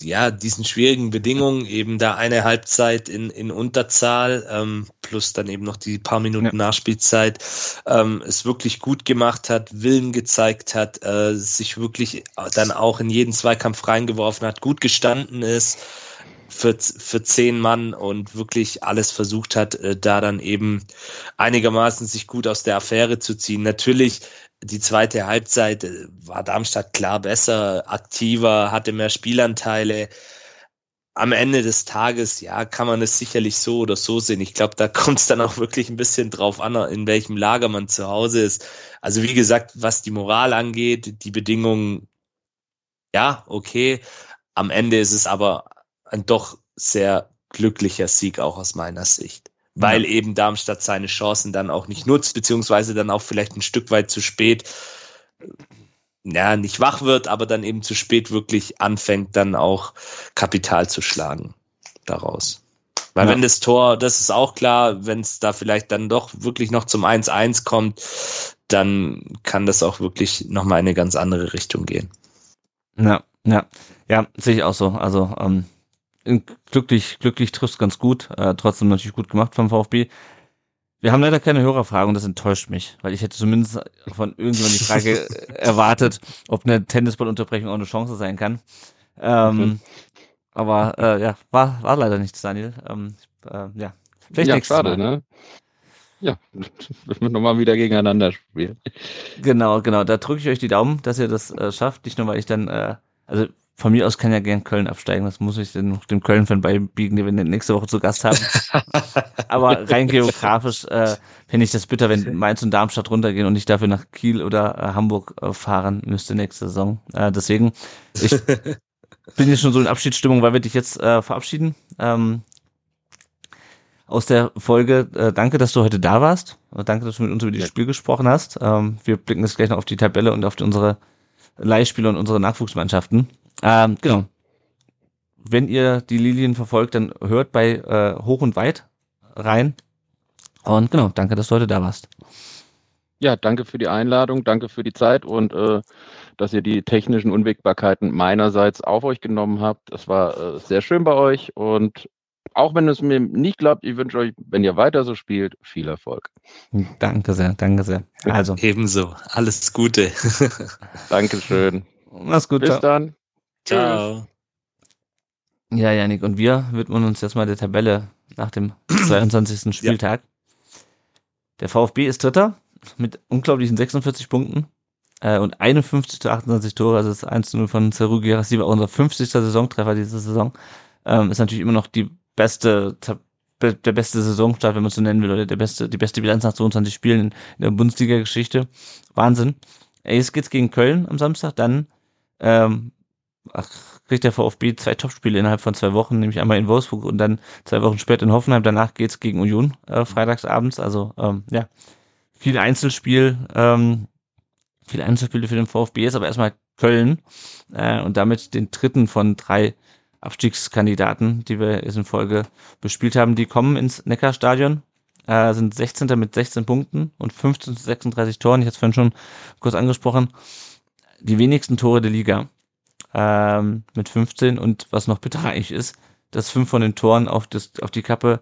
ja, diesen schwierigen Bedingungen eben da eine Halbzeit in, in Unterzahl, ähm, plus dann eben noch die paar Minuten ja. Nachspielzeit, ähm, es wirklich gut gemacht hat, Willen gezeigt hat, äh, sich wirklich dann auch in jeden Zweikampf reingeworfen hat, gut gestanden ist für, für zehn Mann und wirklich alles versucht hat, äh, da dann eben einigermaßen sich gut aus der Affäre zu ziehen. Natürlich die zweite Halbzeit äh, war Darmstadt klar besser, aktiver, hatte mehr Spielanteile. Am Ende des Tages, ja, kann man es sicherlich so oder so sehen. Ich glaube, da kommt es dann auch wirklich ein bisschen drauf an, in welchem Lager man zu Hause ist. Also wie gesagt, was die Moral angeht, die Bedingungen, ja, okay. Am Ende ist es aber ein doch sehr glücklicher Sieg auch aus meiner Sicht weil ja. eben Darmstadt seine Chancen dann auch nicht nutzt, beziehungsweise dann auch vielleicht ein Stück weit zu spät, ja, nicht wach wird, aber dann eben zu spät wirklich anfängt, dann auch Kapital zu schlagen daraus. Weil ja. wenn das Tor, das ist auch klar, wenn es da vielleicht dann doch wirklich noch zum 1-1 kommt, dann kann das auch wirklich nochmal in eine ganz andere Richtung gehen. Ja, ja, ja, sehe ich auch so. Also, ähm, glücklich, glücklich trifft ganz gut, äh, trotzdem natürlich gut gemacht vom VfB. Wir haben leider keine Hörerfrage und das enttäuscht mich, weil ich hätte zumindest von irgendjemand die Frage erwartet, ob eine Tennisballunterbrechung auch eine Chance sein kann. Ähm, okay. Aber äh, ja, war, war leider nichts, Daniel. Ähm, äh, ja, vielleicht ja, nächstes schade, Mal. ne? Ja, müssen wir nochmal wieder gegeneinander spielen. Genau, genau. Da drücke ich euch die Daumen, dass ihr das äh, schafft. Nicht nur, weil ich dann, äh, also von mir aus kann ja gern Köln absteigen. Das muss ich dann dem Köln-Fan beibiegen, den wir nächste Woche zu Gast haben. Aber rein geografisch äh, finde ich das bitter, wenn Mainz und Darmstadt runtergehen und ich dafür nach Kiel oder äh, Hamburg äh, fahren müsste nächste Saison. Äh, deswegen, ich bin jetzt schon so in Abschiedsstimmung, weil wir dich jetzt äh, verabschieden. Ähm, aus der Folge. Äh, danke, dass du heute da warst. Äh, danke, dass du mit uns über dieses Spiel gesprochen hast. Ähm, wir blicken jetzt gleich noch auf die Tabelle und auf die, unsere Leihspiele und unsere Nachwuchsmannschaften. Ähm, genau. Wenn ihr die Lilien verfolgt, dann hört bei äh, Hoch und Weit rein. Und genau, danke, dass du heute da warst. Ja, danke für die Einladung, danke für die Zeit und äh, dass ihr die technischen Unwägbarkeiten meinerseits auf euch genommen habt. Es war äh, sehr schön bei euch und auch wenn es mir nicht klappt, ich wünsche euch, wenn ihr weiter so spielt, viel Erfolg. Danke sehr, danke sehr. Also. Ebenso. Alles Gute. Dankeschön. Mach's gut. Bis ciao. dann. Ciao. Ja, Janik, und wir widmen uns jetzt mal der Tabelle nach dem 22. Spieltag. Ja. Der VfB ist Dritter mit unglaublichen 46 Punkten äh, und 51 zu 28 Tore. Also das 1 0 von Seru war unser 50. Saisontreffer diese Saison. Ähm, ist natürlich immer noch die beste, der beste Saisonstart, wenn man es so nennen will, oder der beste, die beste Bilanz nach 22 Spielen in, der Bundesliga-Geschichte. Wahnsinn. Jetzt geht's gegen Köln am Samstag, dann ähm, kriegt der VfB zwei Topspiele innerhalb von zwei Wochen, nämlich einmal in Wolfsburg und dann zwei Wochen später in Hoffenheim. Danach geht's gegen Union äh, freitagsabends. Also ähm, ja, viel Einzelspiel, ähm, viele Einzelspiele für den VfB ist aber erstmal Köln äh, und damit den dritten von drei Abstiegskandidaten, die wir jetzt in Folge bespielt haben, die kommen ins Neckarstadion, äh, sind 16. mit 16 Punkten und 15 zu 36 Toren. Ich hatte es vorhin schon kurz angesprochen. Die wenigsten Tore der Liga ähm, mit 15 und was noch eigentlich ist, dass fünf von den Toren auf, das, auf die Kappe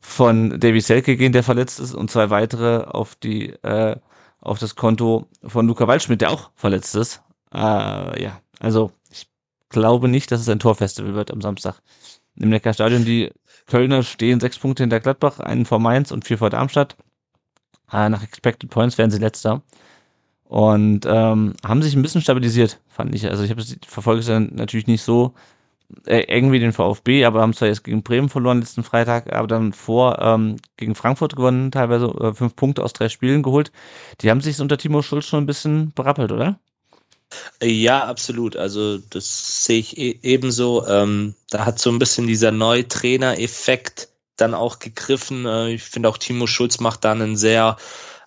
von Davy Selke gehen, der verletzt ist, und zwei weitere auf die äh, auf das Konto von Luca Waldschmidt, der auch verletzt ist. Äh, ja, also glaube nicht, dass es ein Torfestival wird am Samstag. Im Neckarstadion, die Kölner stehen sechs Punkte hinter Gladbach, einen vor Mainz und vier vor Darmstadt. Äh, nach Expected Points werden sie letzter. Und ähm, haben sich ein bisschen stabilisiert, fand ich. Also ich habe verfolge es dann natürlich nicht so äh, irgendwie den VfB, aber haben zwar jetzt gegen Bremen verloren letzten Freitag, aber dann vor ähm, gegen Frankfurt gewonnen, teilweise äh, fünf Punkte aus drei Spielen geholt. Die haben sich unter Timo Schulz schon ein bisschen berappelt, oder? Ja, absolut. Also das sehe ich e ebenso. Ähm, da hat so ein bisschen dieser neue Trainer-Effekt dann auch gegriffen. Äh, ich finde auch Timo Schulz macht da einen sehr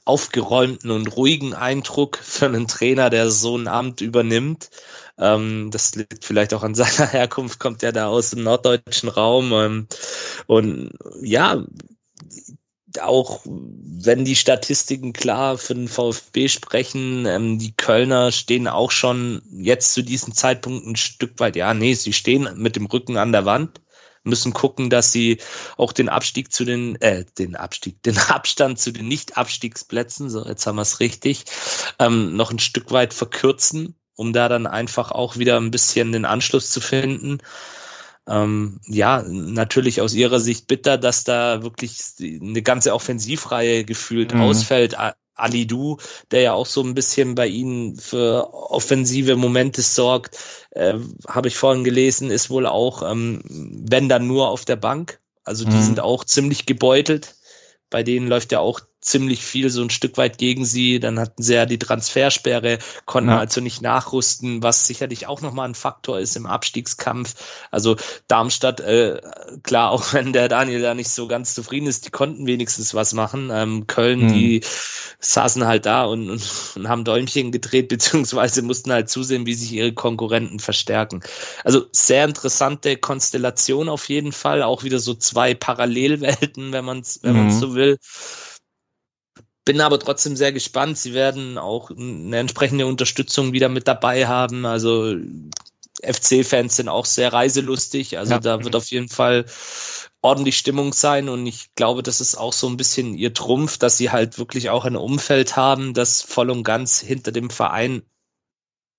aufgeräumten und ruhigen Eindruck für einen Trainer, der so ein Amt übernimmt. Ähm, das liegt vielleicht auch an seiner Herkunft, kommt er da aus dem norddeutschen Raum. Ähm, und ja, auch wenn die Statistiken klar für den VfB sprechen, ähm, die Kölner stehen auch schon jetzt zu diesem Zeitpunkt ein Stück weit, ja, nee, sie stehen mit dem Rücken an der Wand, müssen gucken, dass sie auch den Abstieg zu den, äh, den Abstieg, den Abstand zu den Nicht-Abstiegsplätzen, so jetzt haben wir es richtig, ähm, noch ein Stück weit verkürzen, um da dann einfach auch wieder ein bisschen den Anschluss zu finden ähm, ja, natürlich aus ihrer Sicht bitter, dass da wirklich eine ganze Offensivreihe gefühlt mhm. ausfällt. Alidu, der ja auch so ein bisschen bei ihnen für offensive Momente sorgt, äh, habe ich vorhin gelesen, ist wohl auch, ähm, wenn dann nur auf der Bank. Also die mhm. sind auch ziemlich gebeutelt. Bei denen läuft ja auch ziemlich viel so ein Stück weit gegen sie. Dann hatten sie ja die Transfersperre, konnten ja. also nicht nachrüsten, was sicherlich auch nochmal ein Faktor ist im Abstiegskampf. Also Darmstadt, äh, klar, auch wenn der Daniel da nicht so ganz zufrieden ist, die konnten wenigstens was machen. Ähm, Köln, hm. die saßen halt da und, und, und haben Däumchen gedreht, beziehungsweise mussten halt zusehen, wie sich ihre Konkurrenten verstärken. Also sehr interessante Konstellation auf jeden Fall. Auch wieder so zwei Parallelwelten, wenn man es wenn mhm. so will. Bin aber trotzdem sehr gespannt. Sie werden auch eine entsprechende Unterstützung wieder mit dabei haben. Also FC-Fans sind auch sehr reiselustig. Also ja. da wird auf jeden Fall ordentlich Stimmung sein und ich glaube, das ist auch so ein bisschen ihr Trumpf, dass sie halt wirklich auch ein Umfeld haben, das voll und ganz hinter dem Verein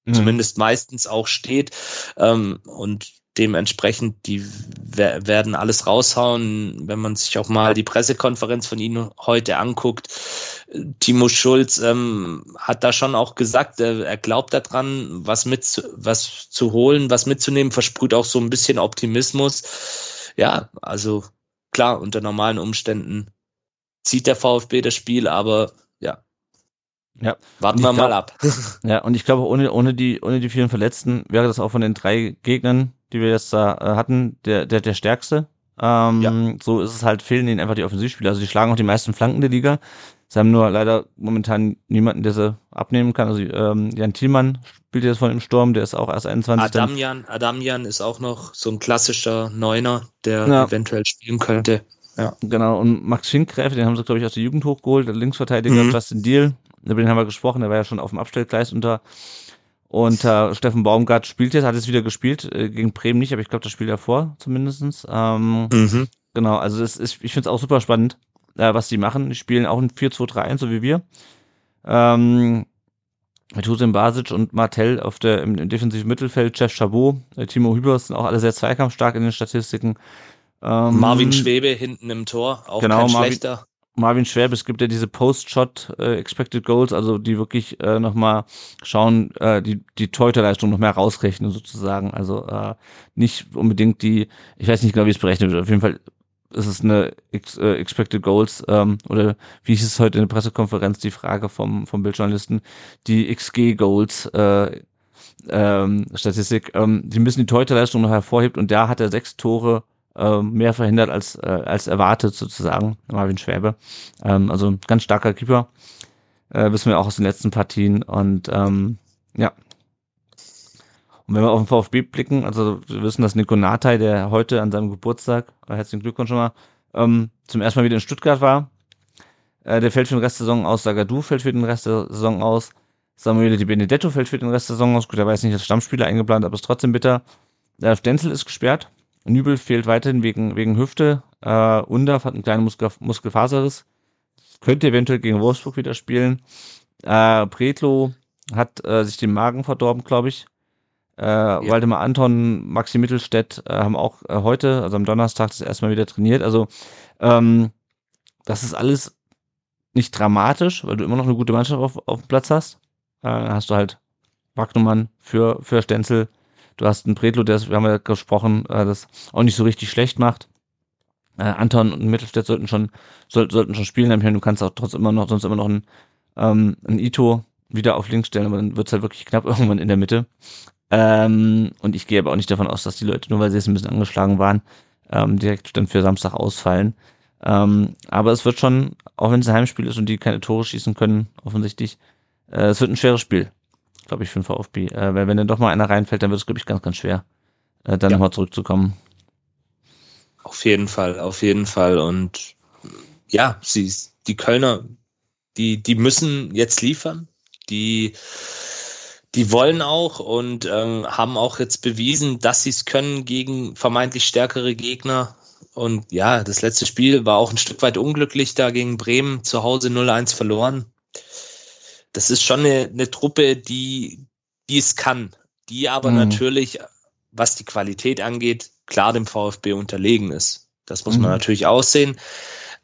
mhm. zumindest meistens auch steht. Ähm, und dementsprechend, die werden alles raushauen. Wenn man sich auch mal die Pressekonferenz von ihnen heute anguckt, Timo Schulz ähm, hat da schon auch gesagt, er, er glaubt daran, was mit was zu holen, was mitzunehmen, versprüht auch so ein bisschen Optimismus. Ja, also klar, unter normalen Umständen zieht der VfB das Spiel, aber ja. Ja. Warten wir glaub, mal ab. Ja, und ich glaube, ohne, ohne die, ohne die vielen Verletzten wäre das auch von den drei Gegnern, die wir jetzt da äh, hatten, der, der, der stärkste. Ähm, ja. So ist es halt, fehlen ihnen einfach die Offensivspieler. Also die schlagen auch die meisten Flanken der Liga. Sie haben nur leider momentan niemanden, der sie abnehmen kann. Also ähm, Jan Thielmann spielt jetzt von im Sturm, der ist auch erst 21. Adamjan, Adamjan ist auch noch so ein klassischer Neuner, der ja. eventuell spielen könnte. Ja. Genau, und Max Schinkgräfe, den haben sie, glaube ich, aus der Jugend hochgeholt, der Linksverteidiger mhm. Justin Deal, über den haben wir gesprochen, der war ja schon auf dem Abstellgleis unter und äh, Steffen Baumgart spielt jetzt, hat jetzt wieder gespielt, äh, gegen Bremen nicht, aber ich glaube, das Spiel davor zumindestens. Ähm, mhm. Genau, also ist, ich finde es auch super spannend, äh, was die machen. Die spielen auch ein 4-2-3-1, so wie wir. Ähm, mit Hussein Basic und Martell auf der, im, im defensiven Mittelfeld, Jeff Chabot, äh, Timo Hübers sind auch alle sehr zweikampfstark in den Statistiken. Ähm, Marvin Schwebe hinten im Tor, auch genau, kein Marvin, schlechter. Marvin Schwebe, es gibt ja diese Post-Shot äh, Expected Goals, also die wirklich äh, nochmal schauen, äh, die, die Torhüterleistung noch mehr rausrechnen sozusagen. Also äh, nicht unbedingt die, ich weiß nicht genau, wie es berechnet wird, auf jeden Fall ist es eine Ex, äh, Expected Goals ähm, oder wie hieß es heute in der Pressekonferenz, die Frage vom, vom Bildjournalisten, die XG Goals äh, ähm, Statistik, ähm, die müssen die Torhüterleistung noch hervorhebt und da hat er sechs Tore mehr verhindert als, äh, als erwartet sozusagen, Marvin Schwäbe. Ähm, also ganz starker Keeper, äh, wissen wir auch aus den letzten Partien und ähm, ja. Und wenn wir auf den VfB blicken, also wir wissen, dass Nico Natai, der heute an seinem Geburtstag, äh, herzlichen Glückwunsch schon mal, ähm, zum ersten Mal wieder in Stuttgart war. Äh, der fällt für den Rest der Saison aus, Sagadu fällt für den Rest der Saison aus, Samuele Di Benedetto fällt für den Rest der Saison aus. Gut, er war jetzt nicht als Stammspieler eingeplant, aber ist trotzdem bitter. Der Stenzel ist gesperrt. Nübel fehlt weiterhin wegen, wegen Hüfte. Äh, Undaf hat einen kleinen Muskel, Muskelfaserriss. Könnte eventuell gegen Wolfsburg wieder spielen. Äh, Pretlo hat äh, sich den Magen verdorben, glaube ich. Äh, ja. Waldemar Anton, Maxi Mittelstädt äh, haben auch äh, heute, also am Donnerstag, das erstmal wieder trainiert. Also ähm, das ist alles nicht dramatisch, weil du immer noch eine gute Mannschaft auf, auf dem Platz hast. Äh, hast du halt Wagnumann für, für Stenzel, Du hast einen Bredlo, der, wir haben ja gesprochen, äh, das auch nicht so richtig schlecht macht. Äh, Anton und Mittelstädt sollten schon, soll, sollten schon spielen. Ich meine, du kannst auch trotzdem immer noch, sonst immer noch ein, ähm, ein Ito wieder auf links stellen, aber dann wird's halt wirklich knapp irgendwann in der Mitte. Ähm, und ich gehe aber auch nicht davon aus, dass die Leute, nur weil sie jetzt ein bisschen angeschlagen waren, ähm, direkt dann für Samstag ausfallen. Ähm, aber es wird schon, auch wenn es ein Heimspiel ist und die keine Tore schießen können, offensichtlich, äh, es wird ein schweres Spiel glaube ich, für den VfB. Äh, weil wenn dann doch mal einer reinfällt, dann wird es, glaube ich, ganz, ganz schwer, äh, dann ja. nochmal zurückzukommen. Auf jeden Fall, auf jeden Fall. Und ja, sie, die Kölner, die, die müssen jetzt liefern. Die, die wollen auch und ähm, haben auch jetzt bewiesen, dass sie es können gegen vermeintlich stärkere Gegner. Und ja, das letzte Spiel war auch ein Stück weit unglücklich da gegen Bremen, zu Hause 0-1 verloren das ist schon eine, eine Truppe, die, die es kann, die aber mhm. natürlich, was die Qualität angeht, klar dem VfB unterlegen ist. Das muss man mhm. natürlich aussehen.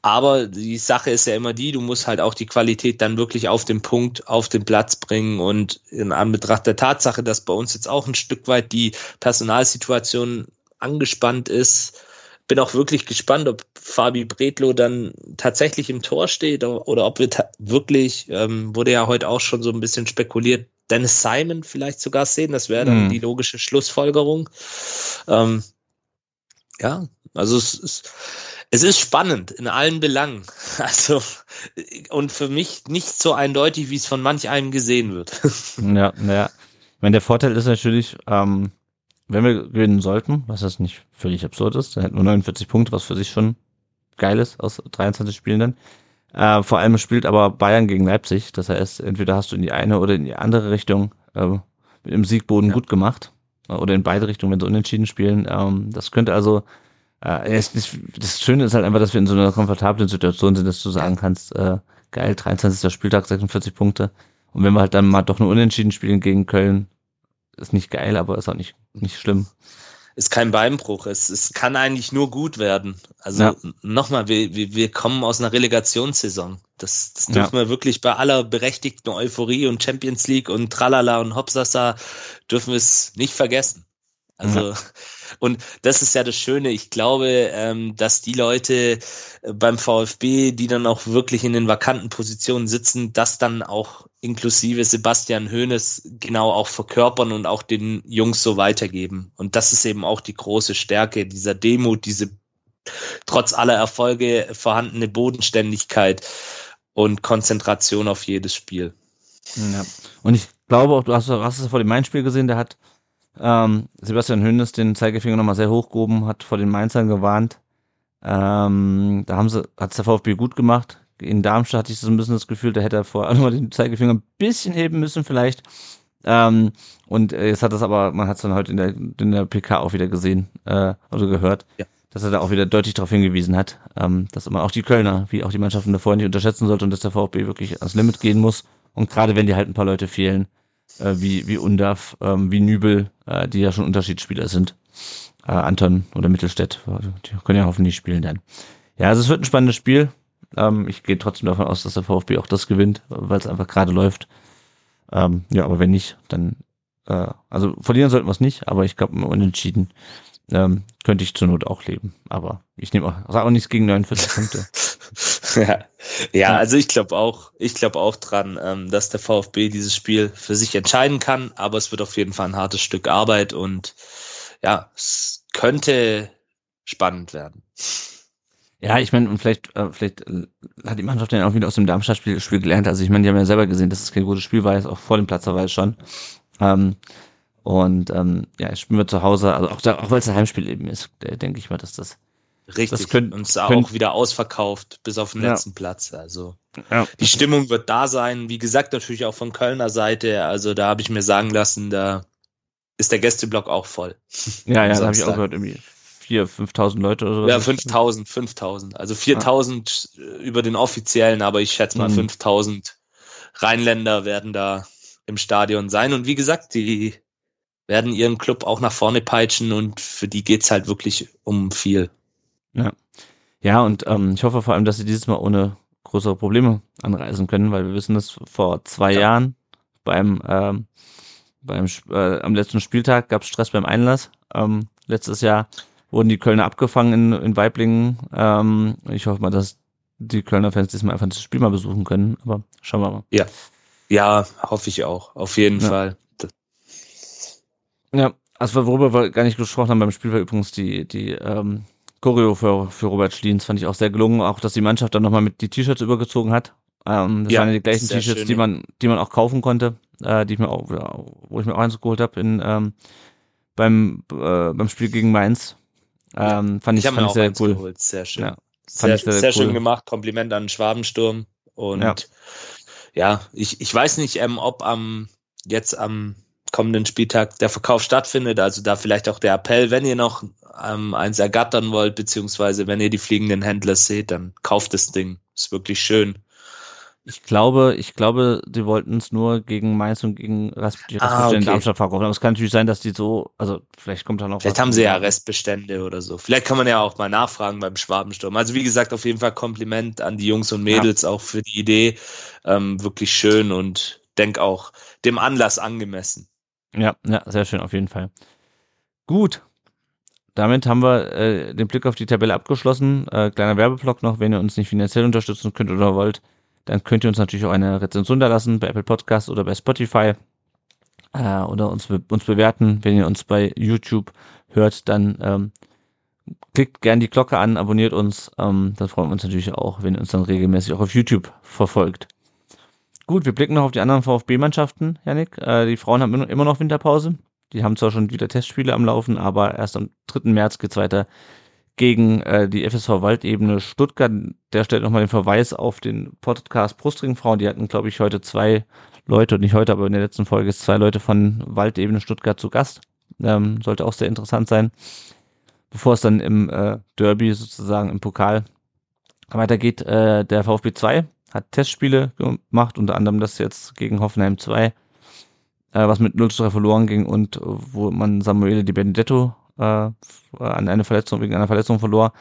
Aber die Sache ist ja immer die, du musst halt auch die Qualität dann wirklich auf den Punkt, auf den Platz bringen. Und in Anbetracht der Tatsache, dass bei uns jetzt auch ein Stück weit die Personalsituation angespannt ist, bin auch wirklich gespannt, ob Fabi Bredlo dann tatsächlich im Tor steht oder ob wir wirklich, ähm, wurde ja heute auch schon so ein bisschen spekuliert, Dennis Simon vielleicht sogar sehen. Das wäre dann mhm. die logische Schlussfolgerung. Ähm, ja, also es ist, es ist spannend in allen Belangen. Also, und für mich nicht so eindeutig, wie es von manch einem gesehen wird. Ja, ja. Ich meine, der Vorteil ist natürlich, ähm, wenn wir gewinnen sollten, was das nicht völlig absurd ist, dann hätten wir 49 Punkte, was für sich schon geil ist aus 23 Spielen dann. Äh, vor allem spielt aber Bayern gegen Leipzig. Das heißt, entweder hast du in die eine oder in die andere Richtung äh, mit dem Siegboden ja. gut gemacht. Oder in beide Richtungen, wenn sie unentschieden spielen. Ähm, das könnte also, äh, es, das, das Schöne ist halt einfach, dass wir in so einer komfortablen Situation sind, dass du sagen kannst, äh, geil, 23. Spieltag, 46 Punkte. Und wenn wir halt dann mal doch nur unentschieden spielen gegen Köln, ist nicht geil, aber ist auch nicht, nicht schlimm. ist kein Beinbruch. Es, es kann eigentlich nur gut werden. Also ja. nochmal, wir, wir, wir kommen aus einer Relegationssaison. Das, das dürfen ja. wir wirklich bei aller berechtigten Euphorie und Champions League und Tralala und Hopsasa dürfen wir es nicht vergessen. Also, ja. und das ist ja das Schöne. Ich glaube, ähm, dass die Leute äh, beim VfB, die dann auch wirklich in den vakanten Positionen sitzen, das dann auch inklusive Sebastian Hoeneß genau auch verkörpern und auch den Jungs so weitergeben. Und das ist eben auch die große Stärke dieser Demut, diese trotz aller Erfolge vorhandene Bodenständigkeit und Konzentration auf jedes Spiel. Ja. Und ich glaube auch, du hast, hast es vor dem Main-Spiel gesehen, der hat ähm, Sebastian Hönes den Zeigefinger nochmal sehr hochgehoben, hat vor den Mainzern gewarnt. Ähm, da haben sie, hat's der VfB gut gemacht. In Darmstadt hatte ich so ein bisschen das Gefühl, da hätte er vor allem mal den Zeigefinger ein bisschen heben müssen vielleicht. Ähm, und äh, jetzt hat das aber, man hat es dann heute in der, in der PK auch wieder gesehen, äh, also gehört, ja. dass er da auch wieder deutlich darauf hingewiesen hat, ähm, dass man auch die Kölner, wie auch die Mannschaften davor nicht unterschätzen sollte und dass der VfB wirklich ans Limit gehen muss. Und gerade wenn dir halt ein paar Leute fehlen, äh, wie, wie Undav, ähm, wie Nübel, äh, die ja schon Unterschiedsspieler sind. Äh, Anton oder Mittelstädt, die können ja hoffentlich spielen dann. Ja, also es wird ein spannendes Spiel. Ähm, ich gehe trotzdem davon aus, dass der VfB auch das gewinnt, weil es einfach gerade läuft. Ähm, ja, aber wenn nicht, dann äh, also verlieren sollten wir es nicht, aber ich glaube, unentschieden ähm, könnte ich zur Not auch leben. Aber ich nehme auch, sag auch nichts gegen 49 Punkte. ja. ja, also ich glaube auch, ich glaube auch dran, ähm, dass der VfB dieses Spiel für sich entscheiden kann, aber es wird auf jeden Fall ein hartes Stück Arbeit und ja, es könnte spannend werden. Ja, ich meine, und vielleicht, äh, vielleicht äh, hat die Mannschaft dann auch wieder aus dem Darmstadt-Spiel Spiel gelernt. Also ich meine, die haben ja selber gesehen, dass es kein gutes Spiel war, jetzt auch vor dem Platzerweise schon. Ähm, und ähm, ja, spielen wir zu Hause, also auch, auch weil es ein Heimspiel eben ist, denke ich mal, dass das. Richtig, das könnt, und es auch wieder ausverkauft bis auf den ja. letzten Platz. Also ja. die Stimmung wird da sein. Wie gesagt, natürlich auch von Kölner Seite. Also da habe ich mir sagen lassen, da ist der Gästeblock auch voll. Ja, ja, da habe ich auch gehört, irgendwie vier, 5.000 Leute oder so. Ja, 5.000, 5.000. Also 4.000 ja. über den offiziellen, aber ich schätze mal mhm. 5.000 Rheinländer werden da im Stadion sein. Und wie gesagt, die werden ihren Club auch nach vorne peitschen und für die geht's halt wirklich um viel. Ja, ja und ähm, ich hoffe vor allem, dass sie dieses Mal ohne größere Probleme anreisen können, weil wir wissen, dass vor zwei ja. Jahren beim, ähm, beim äh, am letzten Spieltag gab es Stress beim Einlass. Ähm, letztes Jahr wurden die Kölner abgefangen in, in Weiblingen. Ähm, ich hoffe mal, dass die Kölner Fans diesmal einfach das Spiel mal besuchen können, aber schauen wir mal. Ja, ja, hoffe ich auch, auf jeden ja. Fall. Ja, also worüber wir gar nicht gesprochen haben beim Spiel war übrigens die, die ähm, Choreo für, für Robert Schliens, fand ich auch sehr gelungen, auch dass die Mannschaft dann nochmal mit die T-Shirts übergezogen hat. Ähm, das ja, waren ja die gleichen T-Shirts, die man, die man auch kaufen konnte, äh, die ich mir auch, wo ich mir auch eins geholt habe in ähm, beim äh, beim Spiel gegen Mainz. Ähm, fand ich, ich, fand ich sehr cool. Geholt. Sehr schön. Ja, sehr, sehr, sehr cool. schön gemacht. Kompliment an Schwabensturm. Und ja, ja ich, ich weiß nicht, ähm, ob am jetzt am kommenden Spieltag der Verkauf stattfindet. Also da vielleicht auch der Appell, wenn ihr noch ähm, eins ergattern wollt, beziehungsweise wenn ihr die fliegenden Händler seht, dann kauft das Ding. Ist wirklich schön. Ich glaube, ich glaube, die wollten es nur gegen Mainz und gegen die Restbestände ah, okay. in Darmstadt verkaufen. Aber es kann natürlich sein, dass die so, also vielleicht kommt da noch Vielleicht haben sie ja Restbestände oder so. Vielleicht kann man ja auch mal nachfragen beim Schwabensturm. Also wie gesagt, auf jeden Fall Kompliment an die Jungs und Mädels ja. auch für die Idee. Ähm, wirklich schön und denk auch dem Anlass angemessen. Ja, ja, sehr schön auf jeden Fall. Gut. Damit haben wir äh, den Blick auf die Tabelle abgeschlossen. Äh, kleiner Werbeblock noch, wenn ihr uns nicht finanziell unterstützen könnt oder wollt, dann könnt ihr uns natürlich auch eine Rezension da lassen bei Apple Podcast oder bei Spotify äh, oder uns, uns bewerten. Wenn ihr uns bei YouTube hört, dann ähm, klickt gern die Glocke an, abonniert uns. Ähm, das freuen wir uns natürlich auch, wenn ihr uns dann regelmäßig auch auf YouTube verfolgt. Gut, wir blicken noch auf die anderen VfB-Mannschaften, Janik. Äh, die Frauen haben immer noch Winterpause. Die haben zwar schon wieder Testspiele am Laufen, aber erst am 3. März geht's weiter gegen äh, die FSV Waldebene Stuttgart. Der stellt nochmal den Verweis auf den Podcast Brustringfrauen. Die hatten, glaube ich, heute zwei Leute, nicht heute, aber in der letzten Folge ist zwei Leute von Waldebene Stuttgart zu Gast. Ähm, sollte auch sehr interessant sein. Bevor es dann im äh, Derby sozusagen im Pokal weitergeht, äh, der VfB 2 hat Testspiele gemacht, unter anderem das jetzt gegen Hoffenheim 2, äh, was mit 0 zu 3 verloren ging und wo man Samuele Di Benedetto äh, an eine Verletzung, wegen einer Verletzung verlor.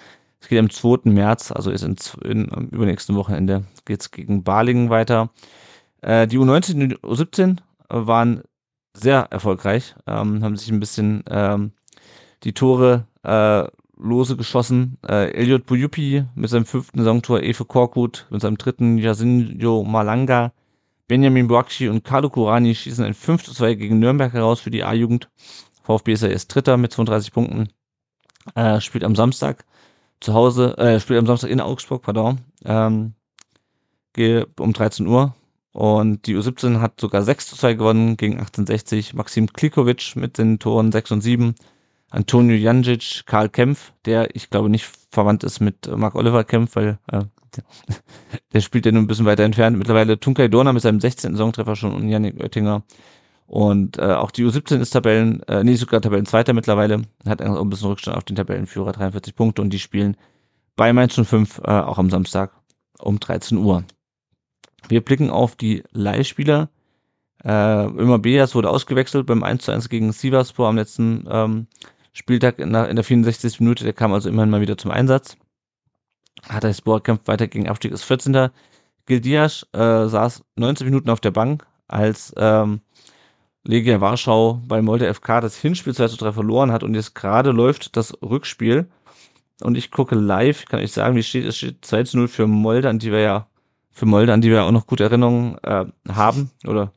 Es geht am 2. März, also ist in, in am übernächsten Wochenende, geht's gegen Balingen weiter. Äh, die U19 und U17 waren sehr erfolgreich, ähm, haben sich ein bisschen ähm, die Tore äh, lose geschossen. Äh, Elliot Buyupi mit seinem fünften Saisontor, Efe Korkut mit seinem dritten, Jasinho Malanga, Benjamin Boakshi und Carlo Kurani schießen ein 5 zu 2 gegen Nürnberg heraus für die A-Jugend. VfB ist er erst Dritter mit 32 Punkten. Äh, spielt am Samstag zu Hause, äh, spielt am Samstag in Augsburg, pardon, ähm, um 13 Uhr. Und die U17 hat sogar 6 zu 2 gewonnen gegen 1860. Maxim Klikovic mit den Toren 6 und 7. Antonio Janjic, Karl Kempf, der ich glaube nicht verwandt ist mit Mark Oliver Kempf, weil äh, der spielt ja nur ein bisschen weiter entfernt. Mittlerweile Tunkai Dorna mit seinem 16. Saisontreffer schon und Yannick Oettinger. Und äh, auch die U17 ist Tabellen, äh, nee, sogar Tabellenzweiter mittlerweile, hat ein bisschen Rückstand auf den Tabellenführer, 43 Punkte und die spielen bei Mainz 05 äh, auch am Samstag um 13 Uhr. Wir blicken auf die Leihspieler. Äh, Ömer Beas wurde ausgewechselt beim 1 zu 1 gegen Sivaspor am letzten ähm, Spieltag in der, in der 64. Minute. Der kam also immerhin mal wieder zum Einsatz. Hatayspor kämpft weiter gegen Abstieg, ist 14. Gildias äh, saß 19 Minuten auf der Bank, als ähm, Legia Warschau bei Molde FK das Hinspiel 2 zu 3 verloren hat und jetzt gerade läuft das Rückspiel. Und ich gucke live, kann ich sagen, wie steht es? steht 2 zu 0 für Molde, an die wir ja, für Molde, an die wir auch noch gute Erinnerungen äh, haben. Oder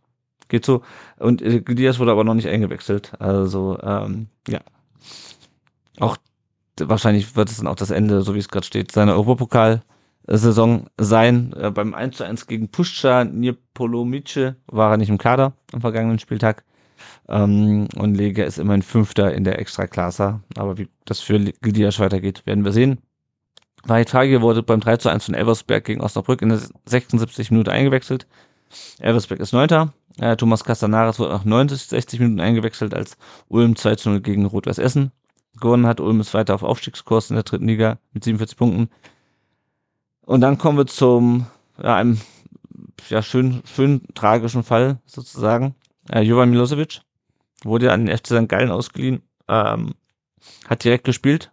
geht so. Und äh, wurde aber noch nicht eingewechselt. Also, ähm, ja. Auch wahrscheinlich wird es dann auch das Ende, so wie es gerade steht, seiner Europapokal-Saison sein. Äh, beim 1 zu 1 gegen Puszcza Niepolomice war er nicht im Kader am vergangenen Spieltag. Ähm, und Lega ist immerhin Fünfter in der Extraklasse. Aber wie das für Gildias weitergeht, werden wir sehen. Wahid Fagir wurde beim 3 zu 1 von Elversberg gegen Osnabrück in der 76 Minute eingewechselt. Elversberg ist Neunter. Äh, Thomas Castanares wurde nach 90, 60 Minuten eingewechselt, als Ulm 2 zu 0 gegen Rot-Weiß Essen gewonnen hat. Ulm ist weiter auf Aufstiegskurs in der dritten Liga mit 47 Punkten. Und dann kommen wir zum, ja, einem, ja, schön, schön tragischen Fall sozusagen. Äh, Jovan Milosevic wurde an den FC St. Gallen ausgeliehen, ähm, hat direkt gespielt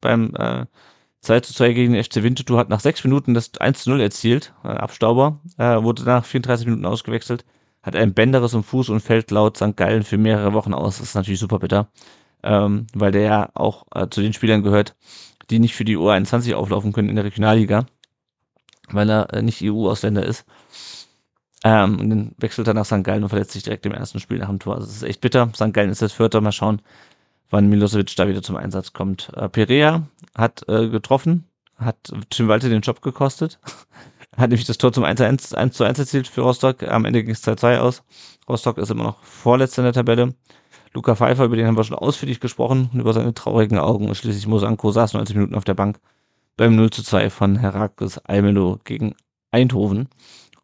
beim äh, 2 zu 2 gegen den FC Winterthur, hat nach sechs Minuten das 1 zu 0 erzielt, äh, Abstauber, äh, wurde nach 34 Minuten ausgewechselt, hat ein Bänderes im Fuß und fällt laut St. Gallen für mehrere Wochen aus. Das ist natürlich super bitter ähm, weil der ja auch äh, zu den Spielern gehört, die nicht für die U21 auflaufen können in der Regionalliga, weil er äh, nicht EU-Ausländer ist. Ähm, und dann wechselt er nach St. Gallen und verletzt sich direkt im ersten Spiel nach dem Tor. Also das ist echt bitter. St. Gallen ist jetzt Vierter. Mal schauen, wann Milosevic da wieder zum Einsatz kommt. Äh, Perea hat äh, getroffen, hat Tim Walter den Job gekostet. hat nämlich das Tor zum 1 zu 1, 1 zu 1 erzielt für Rostock. Am Ende ging es 2-2 aus. Rostock ist immer noch Vorletzter in der Tabelle. Luca Pfeiffer, über den haben wir schon ausführlich gesprochen, über seine traurigen Augen. Und schließlich Mosanko saß 90 Minuten auf der Bank beim 0 zu 2 von Herakles Almelo gegen Eindhoven.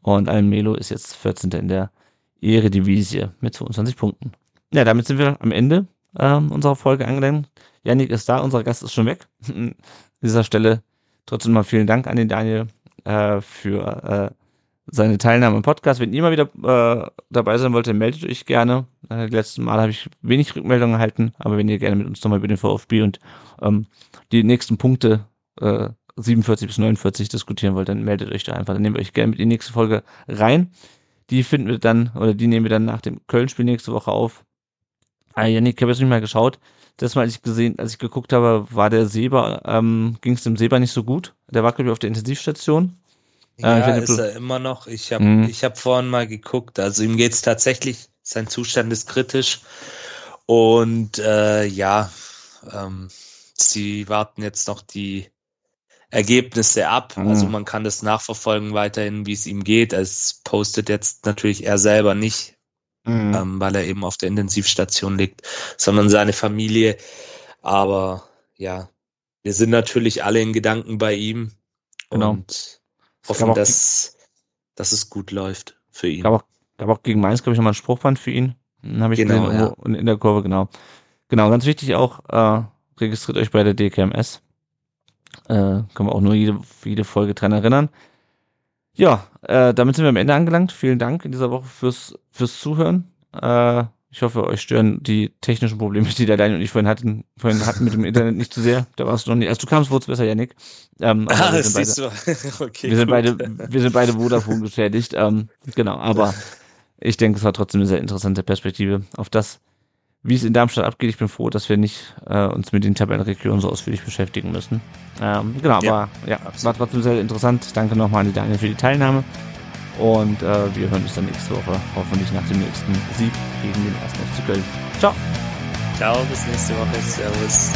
Und Almelo ist jetzt 14. in der Eredivisie mit 22 Punkten. Ja, damit sind wir am Ende ähm, unserer Folge angelangt. Janik ist da, unser Gast ist schon weg. An dieser Stelle trotzdem mal vielen Dank an den Daniel äh, für äh, seine Teilnahme im Podcast. Wenn ihr mal wieder äh, dabei sein wollt, meldet euch gerne. Äh, die Mal habe ich wenig Rückmeldungen erhalten, aber wenn ihr gerne mit uns nochmal über den VfB und ähm, die nächsten Punkte äh, 47 bis 49 diskutieren wollt, dann meldet euch da einfach. Dann nehmen wir euch gerne mit in die nächste Folge rein. Die finden wir dann, oder die nehmen wir dann nach dem Köln-Spiel nächste Woche auf. Ah, Janik, ich habe jetzt nicht mal geschaut. Das Mal, als ich gesehen, als ich geguckt habe, war der Seba, ähm, ging es dem Seba nicht so gut. Der war, glaube ich, auf der Intensivstation. Ja, ja ist er immer noch. Ich habe mhm. ich hab vorhin mal geguckt. Also ihm geht's tatsächlich, sein Zustand ist kritisch. Und äh, ja, ähm, sie warten jetzt noch die Ergebnisse ab. Mhm. Also man kann das nachverfolgen weiterhin, wie es ihm geht. Es postet jetzt natürlich er selber nicht, mhm. ähm, weil er eben auf der Intensivstation liegt, sondern seine Familie. Aber ja, wir sind natürlich alle in Gedanken bei ihm. Genau. Und hoffen, dass, dass es gut läuft für ihn. Gab auch, gab auch gegen Mainz, glaube ich, nochmal ein Spruchband für ihn. Habe ich genau, gesehen, ja. in der Kurve, genau. Genau, ganz wichtig auch, äh, registriert euch bei der DKMS. Äh, können wir auch nur jede, jede Folge dran erinnern. Ja, äh, damit sind wir am Ende angelangt. Vielen Dank in dieser Woche fürs, fürs Zuhören. Äh, Ich hoffe, euch stören die technischen Probleme, die der Daniel und ich vorhin hatten, vorhin hatten mit dem Internet nicht zu sehr. Da warst du noch nicht. Als du kamst, wurde es besser, Janik. Ähm, ah, wir, sind beide, okay, wir sind beide, wir sind beide Vodafone geschädigt. Ähm, genau, aber ich denke, es war trotzdem eine sehr interessante Perspektive auf das, wie es in Darmstadt abgeht. Ich bin froh, dass wir nicht äh, uns mit den Tabellenregionen so ausführlich beschäftigen müssen. Ähm, genau, ja, aber ja, war trotzdem sehr interessant. Danke nochmal an die Daniel für die Teilnahme. Und äh, wir hören uns dann nächste Woche, hoffentlich nach dem nächsten Sieg gegen den 1. FC Köln. Ciao. Ciao, bis nächste Woche. Servus.